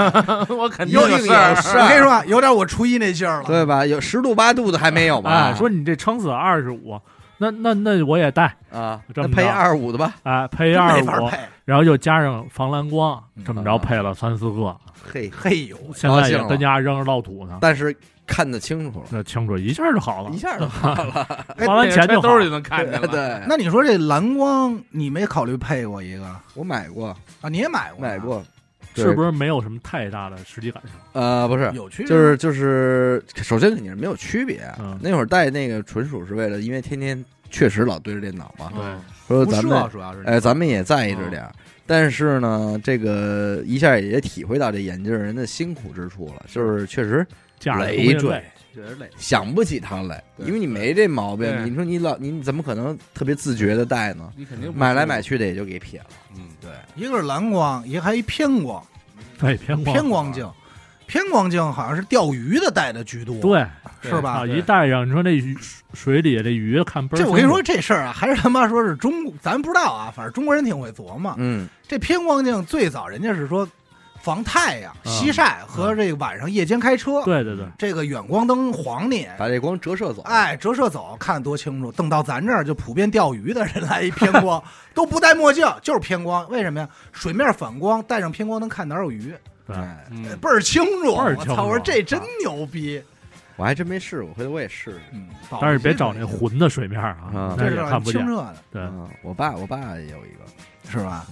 Speaker 5: 我肯定
Speaker 1: 有有
Speaker 5: 有事儿。
Speaker 1: 事
Speaker 2: 我跟你说啊，有点我初一那劲儿了。
Speaker 1: 对吧？有十度八度的还没有吧？
Speaker 3: 哎，说你这撑死二十五，那那那我也带，
Speaker 1: 啊，
Speaker 3: 这么
Speaker 1: 配二十五的吧？
Speaker 3: 啊，配二十五。然后又加上防蓝光，这么着
Speaker 1: 嗯
Speaker 3: 配了三四个，
Speaker 1: 嘿，
Speaker 2: 嘿呦，
Speaker 3: 现在也跟家扔着老土呢。
Speaker 1: 但是看得清楚了，
Speaker 3: 那清楚一下就好了
Speaker 1: 一，下就好了。
Speaker 3: 花完钱就好
Speaker 5: 兜里能看见了。
Speaker 1: 对，
Speaker 2: 那你说这蓝光，你没考虑配过一个
Speaker 1: 我买过，
Speaker 2: 啊？你也买过？
Speaker 1: 买。过，
Speaker 3: 是不是没有什么太大的实际感受？
Speaker 1: 呃，不是，
Speaker 2: 有区别？
Speaker 1: 就是就是，首先肯定是没有区别。
Speaker 3: 嗯
Speaker 1: 那会儿戴那个纯属是为了，因为天天确实老对着电脑嘛，
Speaker 5: 对，
Speaker 4: 辐
Speaker 1: 说咱们
Speaker 4: 射主要是
Speaker 1: 哎，咱们也在意着点儿。但是呢，这个一下也体会到这眼镜人的辛苦之处了，就是确实累赘
Speaker 3: 累，
Speaker 4: 觉得累。
Speaker 1: 想不起他来，因为你没这毛病。你说你老你怎么可能特别自觉的戴呢？
Speaker 5: 你肯定
Speaker 1: 买来买去的也就给撇了。
Speaker 5: 嗯，
Speaker 1: 对，
Speaker 2: 一个是蓝光，一个还一偏光，
Speaker 3: 对偏光
Speaker 2: 偏光镜。偏光镜好像是钓鱼的戴的居多，
Speaker 3: 对
Speaker 2: 是吧
Speaker 3: 啊，？一戴上，你说那鱼水里这鱼看倍儿。
Speaker 2: 这我跟你说这事儿啊，还是他妈说是中国，咱不知道啊，反正中国人挺会琢磨。
Speaker 1: 嗯，
Speaker 2: 这偏光镜最早人家是说防太阳、
Speaker 1: 嗯
Speaker 2: 西晒和这个晚上夜间开车，
Speaker 3: 对对对，
Speaker 2: 这个远光灯晃你，
Speaker 1: 把这光折射走。
Speaker 2: 哎，折射走看得多清楚。等到咱这儿就普遍钓鱼的人 来一偏光，都不戴墨镜，就是偏光。为什么呀？水面反光，戴上偏光能看哪儿有鱼，
Speaker 3: 对
Speaker 2: 倍儿清楚。
Speaker 3: 倍儿清楚
Speaker 2: 我操！我说这真牛逼。
Speaker 1: 我还真没试过，回头我也试试。
Speaker 2: 嗯，
Speaker 3: 但是别找那浑的水面啊
Speaker 2: 这是
Speaker 3: 看不见
Speaker 2: 清。澈的，
Speaker 3: 对，
Speaker 1: 嗯，我爸我爸也有一个，
Speaker 2: 是吧？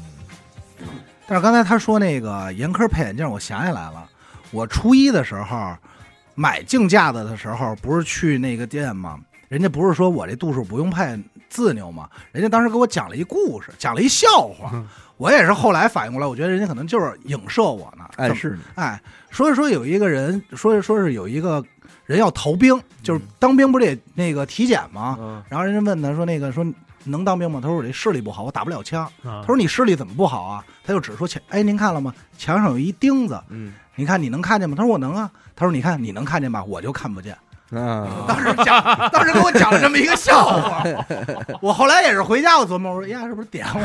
Speaker 2: 但是刚才他说那个严科配眼镜，我想起来了，我初一的时候买镜架子的时候，不是去那个店吗？人家不是说我这度数不用配自扭吗？人家当时给我讲了一故事，讲了一笑话。
Speaker 3: 嗯
Speaker 2: 我也是后来反应过来，我觉得人家可能就是影射我呢，
Speaker 1: 暗示你。
Speaker 2: 哎，说是说有一个人，说是说是有一个人要逃兵，就是当兵不是得那个体检吗？
Speaker 1: 嗯
Speaker 2: 然后人家问他说那个说能当兵吗？他说我这视力不好，我打不了枪。
Speaker 3: 啊
Speaker 2: 他说你视力怎么不好啊？他就只说墙，哎，您看了吗？墙上有一钉子，
Speaker 1: 嗯
Speaker 2: 你看你能看见吗？他说我能啊。他说你看你能看见吧？我就看不见。
Speaker 1: 啊，
Speaker 2: 当时讲，当时给我讲了这么一个笑话。我后来也是回家，我琢磨，我说呀，是不是点我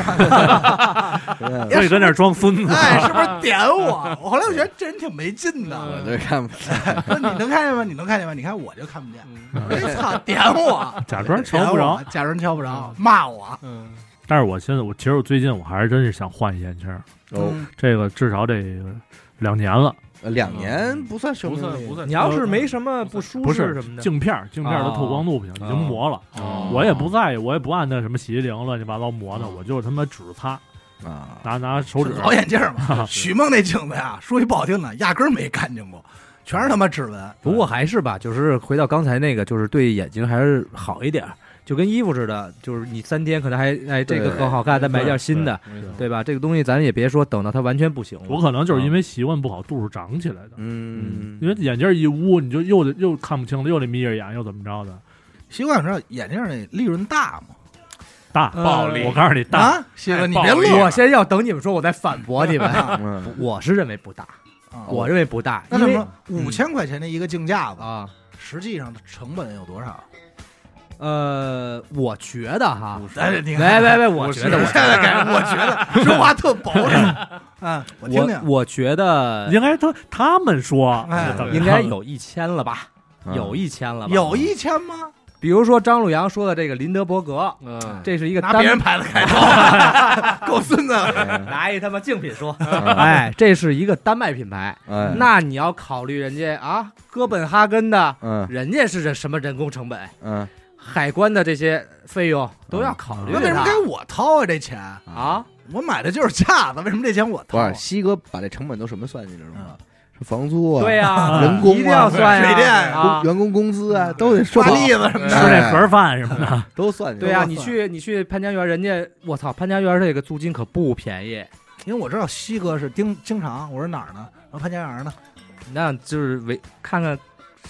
Speaker 2: 呢？
Speaker 3: 所以跟那儿装孙子。
Speaker 2: 哎，是不是点我？我后来我觉得这人挺没劲的。
Speaker 1: 我这看不见。
Speaker 2: 说你能看见吗？你能看见吗？你看我就看不见。我说操，点我，
Speaker 3: 假装瞧不着，，
Speaker 2: 假装瞧不着，骂我。
Speaker 5: 嗯，
Speaker 3: 但是我现在我其实我最近我还是真是想换一眼镜儿，
Speaker 1: 哦，
Speaker 2: 嗯
Speaker 3: 这个至少得两年了，
Speaker 1: 呃两年不算生
Speaker 5: 不
Speaker 1: 命力
Speaker 5: 算不算。
Speaker 4: 你要是没什么不舒
Speaker 3: 不是
Speaker 4: 适什么的，
Speaker 3: 镜片儿镜片儿的透光度不行，已经磨了。
Speaker 5: 哦
Speaker 3: 我也不在意，我也不按那什么洗涤灵乱七八糟磨的，我就是他妈纸擦，
Speaker 1: 啊，
Speaker 3: 拿拿手指
Speaker 2: 老眼镜嘛。许梦那镜子呀，说句不好听的，压根儿没干净过，全是他妈指纹。
Speaker 4: 不过还是吧，就是回到刚才那个，就是对眼睛还是好一点儿，就跟衣服似的，就是你三天可能还哎这个
Speaker 1: 对
Speaker 4: 很好看，再买件新的，对吧？这个东西咱也别说等到它完全不行了，
Speaker 3: 我可能就是因为习惯不好，度数长起来的。
Speaker 1: 嗯，
Speaker 3: 因为眼镜一捂，你就又得又看不清了，又得眯着眼，又怎么着的，
Speaker 2: 习惯上眼镜那利润大吗？
Speaker 3: 大
Speaker 4: 呃
Speaker 3: 暴利。我告诉你，大
Speaker 2: 啊，西哥，你别乐
Speaker 4: 我先要等你们说，我再反驳你们。
Speaker 1: 嗯
Speaker 4: 我是认为不大，
Speaker 2: 啊
Speaker 4: 我认为不大，因为
Speaker 2: 五千块钱的一个镜架子，
Speaker 4: 啊，
Speaker 2: 实际上的成本有多少？
Speaker 4: 呃，我觉得哈，
Speaker 2: 哎，你
Speaker 4: 喂
Speaker 2: 看，
Speaker 4: 喂喂，我觉得，我
Speaker 2: 现在感觉，我觉得说话特保守。嗯，我听听。
Speaker 4: 我，我觉得
Speaker 3: 应该他他们说，
Speaker 2: 哎
Speaker 4: 应该有一千了吧，
Speaker 1: 嗯。
Speaker 4: 有一千了吧，
Speaker 2: 有一千吗？
Speaker 4: 比如说张鲁阳说的这个林德伯格，
Speaker 5: 嗯，
Speaker 4: 这是一个单
Speaker 2: 拿别人牌子开头，够孙子。
Speaker 4: 拿一他妈竞品说，
Speaker 1: 嗯。
Speaker 4: 哎，这是一个丹麦品牌，
Speaker 1: 哎，
Speaker 4: 那你要考虑人家啊，哥本哈根的，
Speaker 1: 嗯。
Speaker 4: 人家是这什么人工成本，
Speaker 1: 嗯
Speaker 4: 海关的这些费用都要考虑
Speaker 2: 那为什么该我掏啊？这钱
Speaker 4: 啊？
Speaker 2: 我买的就是架子，为什么这钱我掏啊？
Speaker 1: 不是西哥把这成本都什么算进去了吗？是房租啊，
Speaker 4: 对呀，
Speaker 1: 人工啊
Speaker 2: 水电
Speaker 4: 啊，
Speaker 1: 员工工资啊，都得说
Speaker 2: 刷栗子什么的
Speaker 3: 吃
Speaker 2: 的。
Speaker 3: 那盒饭什么的，
Speaker 1: 都算进去。
Speaker 4: 对呀，你去你去潘家园，人家我操，潘家园这个租金可不便宜，
Speaker 2: 因为我知道西哥是经经常，我说哪儿呢？然后潘家园呢？
Speaker 4: 那就是为看看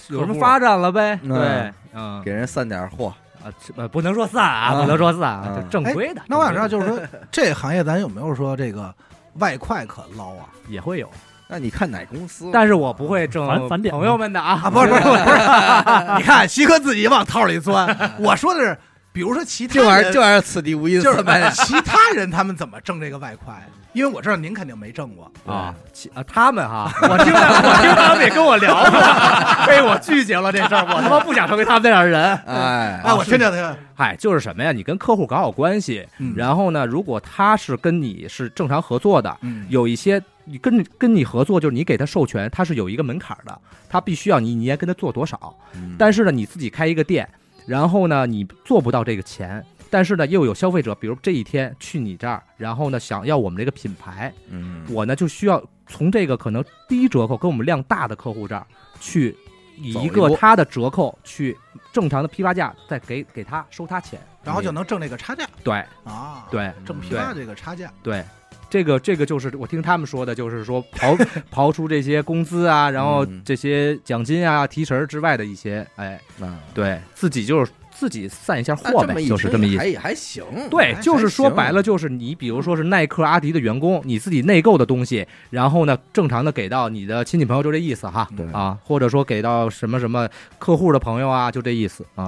Speaker 4: 有什么发展了呗。
Speaker 1: 嗯
Speaker 4: 对，嗯，
Speaker 1: 给人散点货，
Speaker 4: 啊，呃，不能说散啊，不能说散啊，就正规的。
Speaker 2: 那我想知道，就是说 这行业咱有没有说这个外快可捞啊？
Speaker 4: 也会有，
Speaker 1: 那你看哪公司？
Speaker 4: 但是我不会挣
Speaker 3: 返返点
Speaker 4: 朋友们的啊
Speaker 2: 啊，不是不是不是，你看西哥自己往套里钻。我说的是，比如说其他
Speaker 1: 这玩意儿
Speaker 2: 人
Speaker 1: 这玩意儿此地无银
Speaker 2: 就是
Speaker 1: 三百两。
Speaker 2: 其他人他们怎么挣这个外快？因为我知道您肯定没挣过。
Speaker 4: 啊，其啊，他们哈，我听他我听他们也跟我聊过，被 我拒绝了这事儿，我他妈不想成为他们那样的人。
Speaker 1: 哎
Speaker 2: 哎，我听听听，
Speaker 4: 嗨，就是什么呀？你跟客户搞好关系，
Speaker 2: 嗯
Speaker 4: 然后呢，如果他是跟你是正常合作的，
Speaker 2: 嗯
Speaker 4: 有一些你跟跟你合作，就是你给他授权，他是有一个门槛的，他必须要你一年跟他做多少。
Speaker 1: 嗯
Speaker 4: 但是呢，你自己开一个店，然后呢，你做不到这个钱，但是呢，又有消费者，比如这一天去你这儿，然后呢，想要我们这个品牌，
Speaker 1: 嗯。
Speaker 4: 我呢就需要从这个可能低折扣跟我们量大的客户这儿去以一个他的折扣去正常的批发价再给给他收他钱，
Speaker 2: 然后就能挣这个差价。
Speaker 4: 对。
Speaker 2: 啊，，
Speaker 4: 对。
Speaker 2: 挣批发这个差价。
Speaker 4: 对。这个这个就是我听他们说的，就是说 刨刨出这些工资啊，然后
Speaker 1: 嗯
Speaker 4: 这些奖金啊、提成之外的一些，哎，
Speaker 1: 啊，
Speaker 4: 对自己就是自己散一下货呗，就是这么意思。
Speaker 1: 还还行。
Speaker 4: 对，就是说白了，就是你比如说是耐克、阿迪的员工，你自己内购的东西，然后呢，正常的给到你的亲戚朋友，就这意思哈。
Speaker 1: 对
Speaker 4: 啊，或者说给到什么什么客户的朋友啊，就这意思啊，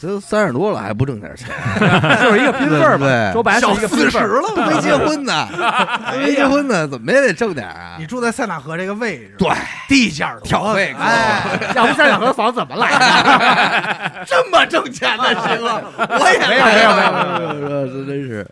Speaker 1: 这都三十多了还不挣点钱，
Speaker 4: 就是一个拼份儿
Speaker 1: 呗。
Speaker 4: 说白了
Speaker 2: 小
Speaker 4: 是一个
Speaker 2: 四十。了，
Speaker 1: 没结婚呢，没结婚呢，怎么也得挣点啊
Speaker 2: 你。住在塞纳河这个位置，
Speaker 1: 对，
Speaker 2: 地价多
Speaker 1: 挑费
Speaker 2: 哎，
Speaker 4: 要不塞纳河房怎么来的？
Speaker 2: 这么挣钱的行了，我也
Speaker 4: 没有没有没有没有，
Speaker 1: 有，这真是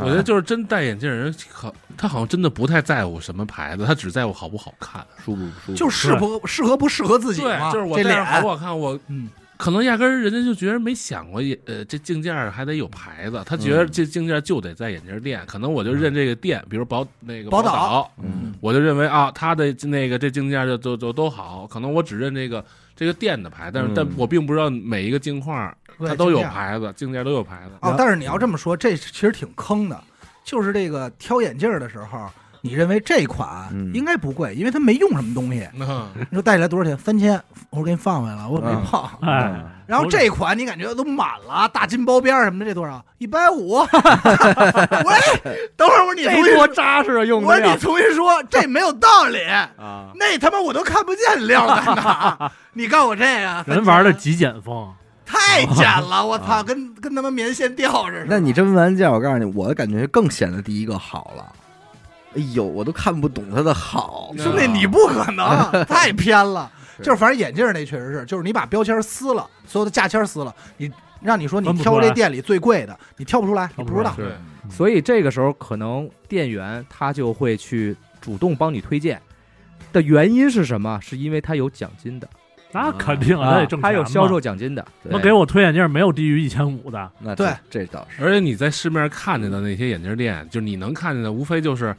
Speaker 5: 我觉得就是真戴眼镜的人，好，他好像真的不太在乎什么牌子，他只在乎好不好看。
Speaker 1: 舒不舒服？
Speaker 2: 就适不适合不适合自己嘛，
Speaker 5: 就是我
Speaker 2: 这
Speaker 5: 戴上好不
Speaker 2: 脸，
Speaker 5: 好看，我
Speaker 2: 嗯，
Speaker 5: 可能压根儿人家就觉得没想过也，呃，这镜架还得有牌子，他觉得
Speaker 1: 嗯
Speaker 5: 这镜架就得在眼镜店，可能我就认这个店，比如宝那个
Speaker 2: 宝岛
Speaker 5: 岛，
Speaker 1: 嗯
Speaker 5: 我就认为啊，他的那个这镜架就就就都都好，可能我只认这个这个店的牌，但是、
Speaker 1: 嗯
Speaker 5: 但我并不知道每一个镜框它都有牌子，镜架都有牌子。
Speaker 2: 哦，但是你要这么说，这其实挺坑的。就是这个挑眼镜的时候，你认为这款
Speaker 1: 嗯
Speaker 2: 应该不贵，因为它没用什么东西。
Speaker 5: 嗯，
Speaker 2: 你说带起来多少钱？三千，我说给你放回来了，我没碰。
Speaker 3: 哎，
Speaker 2: 然后这款你感觉都满了，大金包边什么的，这多少？一百五。喂，等会儿我说你重新
Speaker 4: 说扎实啊，用
Speaker 2: 我说你重新说，这没有道理。
Speaker 4: 啊！
Speaker 2: 那他妈我都看不见料在哪，你告诉我这个
Speaker 3: 人玩的极简风，
Speaker 2: 太简了，我操，跟跟他妈棉线吊似的。
Speaker 1: 那你真闻完价，我告诉你，我的感觉更显得第一个好了。哎呦，我都看不懂他的好，
Speaker 2: 兄弟，你不可能，太偏了。就是反正眼镜儿那确实是，就是你把标签撕了，所有的价签撕了，你让你说你挑这店里最贵的，你挑不出来，你
Speaker 3: 不
Speaker 2: 知道。
Speaker 5: 对，
Speaker 4: 所以这个时候可能店员他就会去主动帮你推荐。的原因是什么？是因为他有奖金的，
Speaker 3: 那肯定啊，那得挣钱
Speaker 4: 他有销售奖金的。
Speaker 3: 那给我推眼镜没有低于一千五的，
Speaker 1: 那
Speaker 2: 对
Speaker 1: 这这倒是。
Speaker 5: 而且你在市面上看见的那些眼镜店，就是你能看见的，无非就是，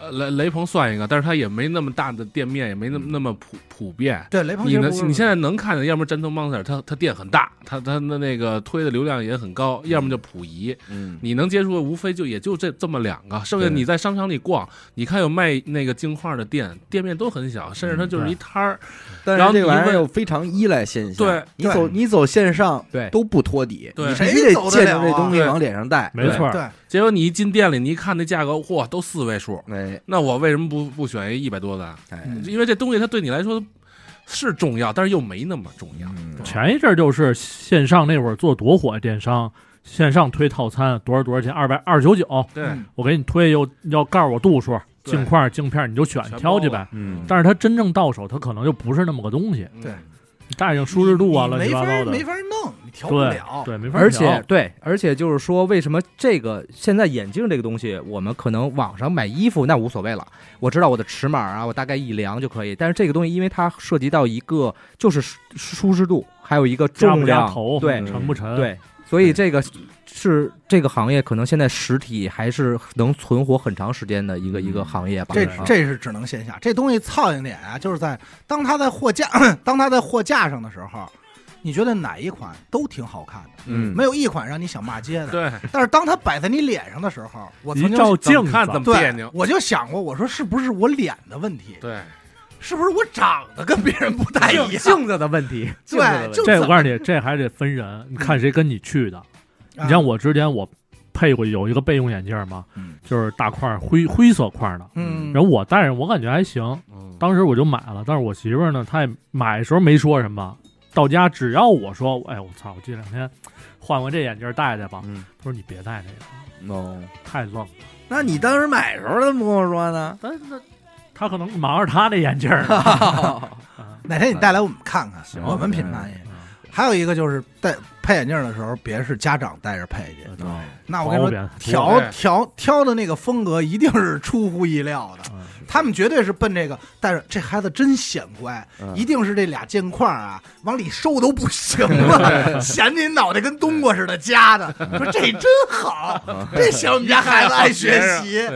Speaker 5: 呃，雷雷朋算一个，但是他也没那么大的店面，也没那么那么普普遍。
Speaker 2: 对，雷朋
Speaker 5: 你能你现在能看见，要么 Gentle Monster，他他店很大，他他的那个推的流量也很高，要么就溥仪。
Speaker 1: 嗯，
Speaker 5: 你能接触的无非就也就这这么两个，剩下你在商场里逛，你看有卖那个镜框的店，店面都很小，甚至它就是一摊儿。
Speaker 1: 但
Speaker 5: 然后你
Speaker 1: 是这玩意儿又非常依赖线下，
Speaker 5: 对
Speaker 1: 你走你走线上
Speaker 4: 对。
Speaker 1: 都不托底，
Speaker 5: 对
Speaker 1: 你必须
Speaker 2: 谁
Speaker 1: 得见着这东西往脸上戴，
Speaker 3: 没错
Speaker 5: 结果你一进店里，你一看那价格，嚯，都四位数，
Speaker 1: 哎
Speaker 5: 那我为什么不不选一一百多的？因为这东西它对你来说是重要，但是又没那么重要。
Speaker 1: 嗯
Speaker 3: 前一阵儿就是线上那会儿做多火电商，线上推套餐多少多少钱，二百二十九九，我给你推又要告诉我度数、镜框、镜片，你就选挑去呗。
Speaker 1: 嗯，
Speaker 3: 但是它真正到手，它可能就不是那么个东西，带上舒适度啊，乱七
Speaker 2: 你没法
Speaker 3: 八糟的，
Speaker 2: 没法弄，你调不了。
Speaker 3: 对，没法
Speaker 4: 而且对，而且就是说，为什么这个现在眼镜这个东西，我们可能网上买衣服那无所谓了，我知道我的尺码啊，我大概一量就可以。但是这个东西，因为它涉及到一个就是舒舒适度，还有一个重量，
Speaker 3: 加头，
Speaker 4: 对
Speaker 3: 沉不沉，，
Speaker 4: 对，所以这个是这个行业可能现在实体还是能存活很长时间的一个一个行业吧。
Speaker 2: 这
Speaker 4: 啊
Speaker 2: 这是只能线下，这东西操性点啊，就是在当它在货架 当它在货架上的时候，你觉得哪一款都挺好看的，
Speaker 1: 嗯
Speaker 2: 没有一款让你想骂街的。
Speaker 5: 对，
Speaker 2: 但是当它摆在你脸上的时候，我曾经
Speaker 3: 照镜子
Speaker 5: 怎么看怎么别
Speaker 2: 对
Speaker 5: 扭，。
Speaker 2: 我就想过，我说是不是我脸的问题？
Speaker 5: 对，
Speaker 2: 是不是我长得跟别人不太一样？
Speaker 4: 镜子的问题，镜子的问题
Speaker 2: 对，就
Speaker 3: 这我告诉你，这还得分人，你看谁跟你去的。你像，我之前我配过有一个备用眼镜嘛，
Speaker 2: 嗯
Speaker 3: 就是大块灰灰色块的，
Speaker 2: 嗯，
Speaker 3: 然后我戴上我感觉还行，
Speaker 5: 嗯
Speaker 3: 当时我就买了。但是我媳妇儿呢，她也买的时候没说什么，到家只要我说，哎我操，我这两天换换这眼镜戴戴吧，
Speaker 1: 嗯，
Speaker 3: 她说你别戴这个，
Speaker 1: 哦，
Speaker 3: 太愣。
Speaker 1: 那你当时买的时候怎么不跟我说呢？
Speaker 3: 但是那她可能忙着他那眼镜儿。
Speaker 2: 哪天你带来我们看看，
Speaker 1: 行。
Speaker 2: 我们品牌。还有一个就是戴配眼镜的时候，别是家长带着配去。
Speaker 3: 对。
Speaker 2: 那我跟你说，
Speaker 3: 毛边
Speaker 2: 挑挑挑的那个风格一定是出乎意料的。
Speaker 3: 嗯。
Speaker 2: 他们绝对是奔这个，但是这孩子真显乖，
Speaker 1: 嗯。
Speaker 2: 一定是这俩镜框啊，往里收都不行 了，嫌你脑袋跟冬瓜似的夹的。说这真好，这嫌我们家孩子爱学习。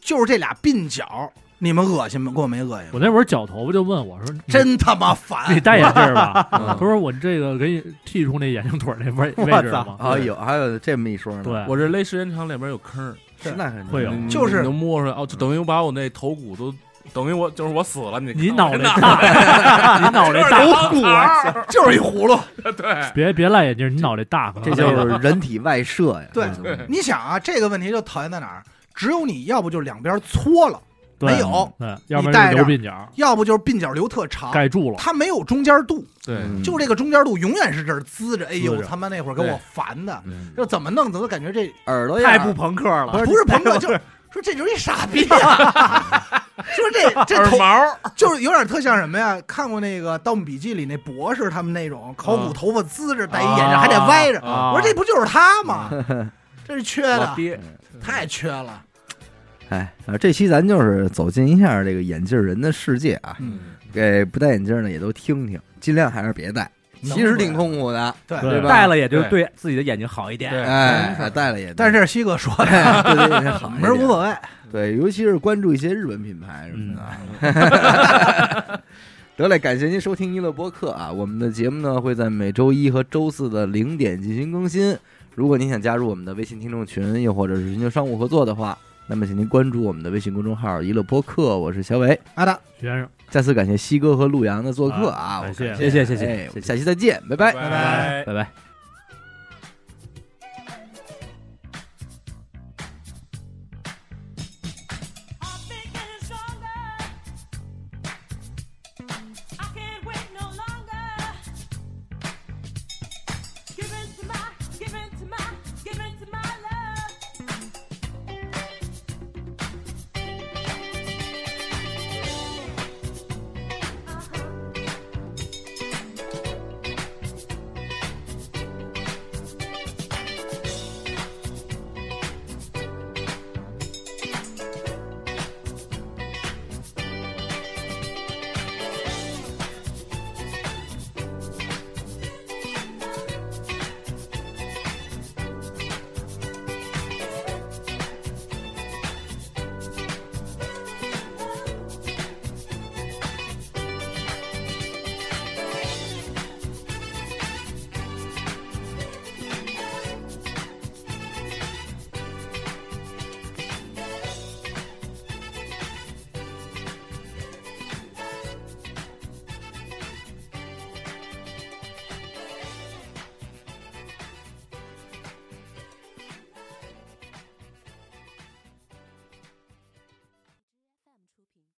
Speaker 2: 就是这俩鬓角，你们恶心吗？给我没恶心？
Speaker 3: 我那会儿绞头发就问我说：“
Speaker 2: 真他妈烦！
Speaker 3: 你戴眼镜儿吧？”
Speaker 1: 嗯
Speaker 3: 他说：“我这个给你剃出那眼镜腿那位
Speaker 4: 我
Speaker 3: 位置
Speaker 4: 操
Speaker 3: 嘛。
Speaker 1: 啊，有还有这么一说呢，
Speaker 3: 对，
Speaker 5: 我这勒时间长里边有坑儿，
Speaker 1: 是那肯定
Speaker 3: 会有
Speaker 2: 就是
Speaker 5: 你能摸出来哦，就等于我把我那头骨都等于我就是我死了，你
Speaker 3: 你脑袋大，你脑袋大，
Speaker 2: 骨啊，就是一葫芦。
Speaker 5: 对
Speaker 3: 别别赖眼镜，你脑袋大，可能
Speaker 1: 这就是人体外射呀。
Speaker 2: 对你想啊，这个问题就讨厌在哪儿？只有你要不就两边搓了，
Speaker 3: 对
Speaker 2: 没有
Speaker 3: 对，要不然就留鬓角
Speaker 2: 要不就是鬓角留特长，
Speaker 3: 盖住了。
Speaker 2: 它没有中间度，
Speaker 5: 对
Speaker 1: 嗯
Speaker 2: 就这个中间度永远是这儿滋着。哎呦，他妈那会儿给我烦的，
Speaker 1: 嗯
Speaker 2: 就怎么弄怎么感觉这
Speaker 1: 耳朵
Speaker 4: 太不朋克了。
Speaker 2: 不是朋克，就是说这就是一傻逼啊。说这 这头
Speaker 5: 毛
Speaker 2: 就是有点特像什么呀？看过那个《盗墓笔记》里那博士他们那种考古头发滋着，戴一眼镜还得歪着。
Speaker 4: 啊
Speaker 2: 我说这不就是他吗？这是缺的，太缺了。
Speaker 1: 哎，啊，这期咱就是走进一下这个眼镜人的世界啊，
Speaker 2: 嗯，
Speaker 1: 给不戴眼镜的也都听听，尽量还是别戴，其实挺痛苦的，
Speaker 2: 对
Speaker 1: 吧？
Speaker 4: 戴了也就对自己的眼睛好一点。
Speaker 5: 对
Speaker 1: 哎，戴了也，
Speaker 2: 但是这是西哥说的，
Speaker 1: 对对对，好一点
Speaker 2: 门儿无所谓。
Speaker 1: 对，尤其是关注一些日本品牌什么的。
Speaker 2: 嗯
Speaker 1: 得嘞，感谢您收听娱乐播客啊！我们的节目呢会在每周一和周四的零点进行更新。如果您想加入我们的微信听众群，又或者是寻求商务合作的话，那么请您关注我们的微信公众号“娱乐播客”，我是小伟。
Speaker 2: 阿达，徐
Speaker 3: 先生，
Speaker 1: 再次感谢西哥和陆阳的做客啊！
Speaker 3: 谢
Speaker 4: 谢谢谢谢
Speaker 1: 哎
Speaker 4: 谢谢
Speaker 1: 下期再见，拜拜。
Speaker 5: 拜拜。
Speaker 4: 拜拜。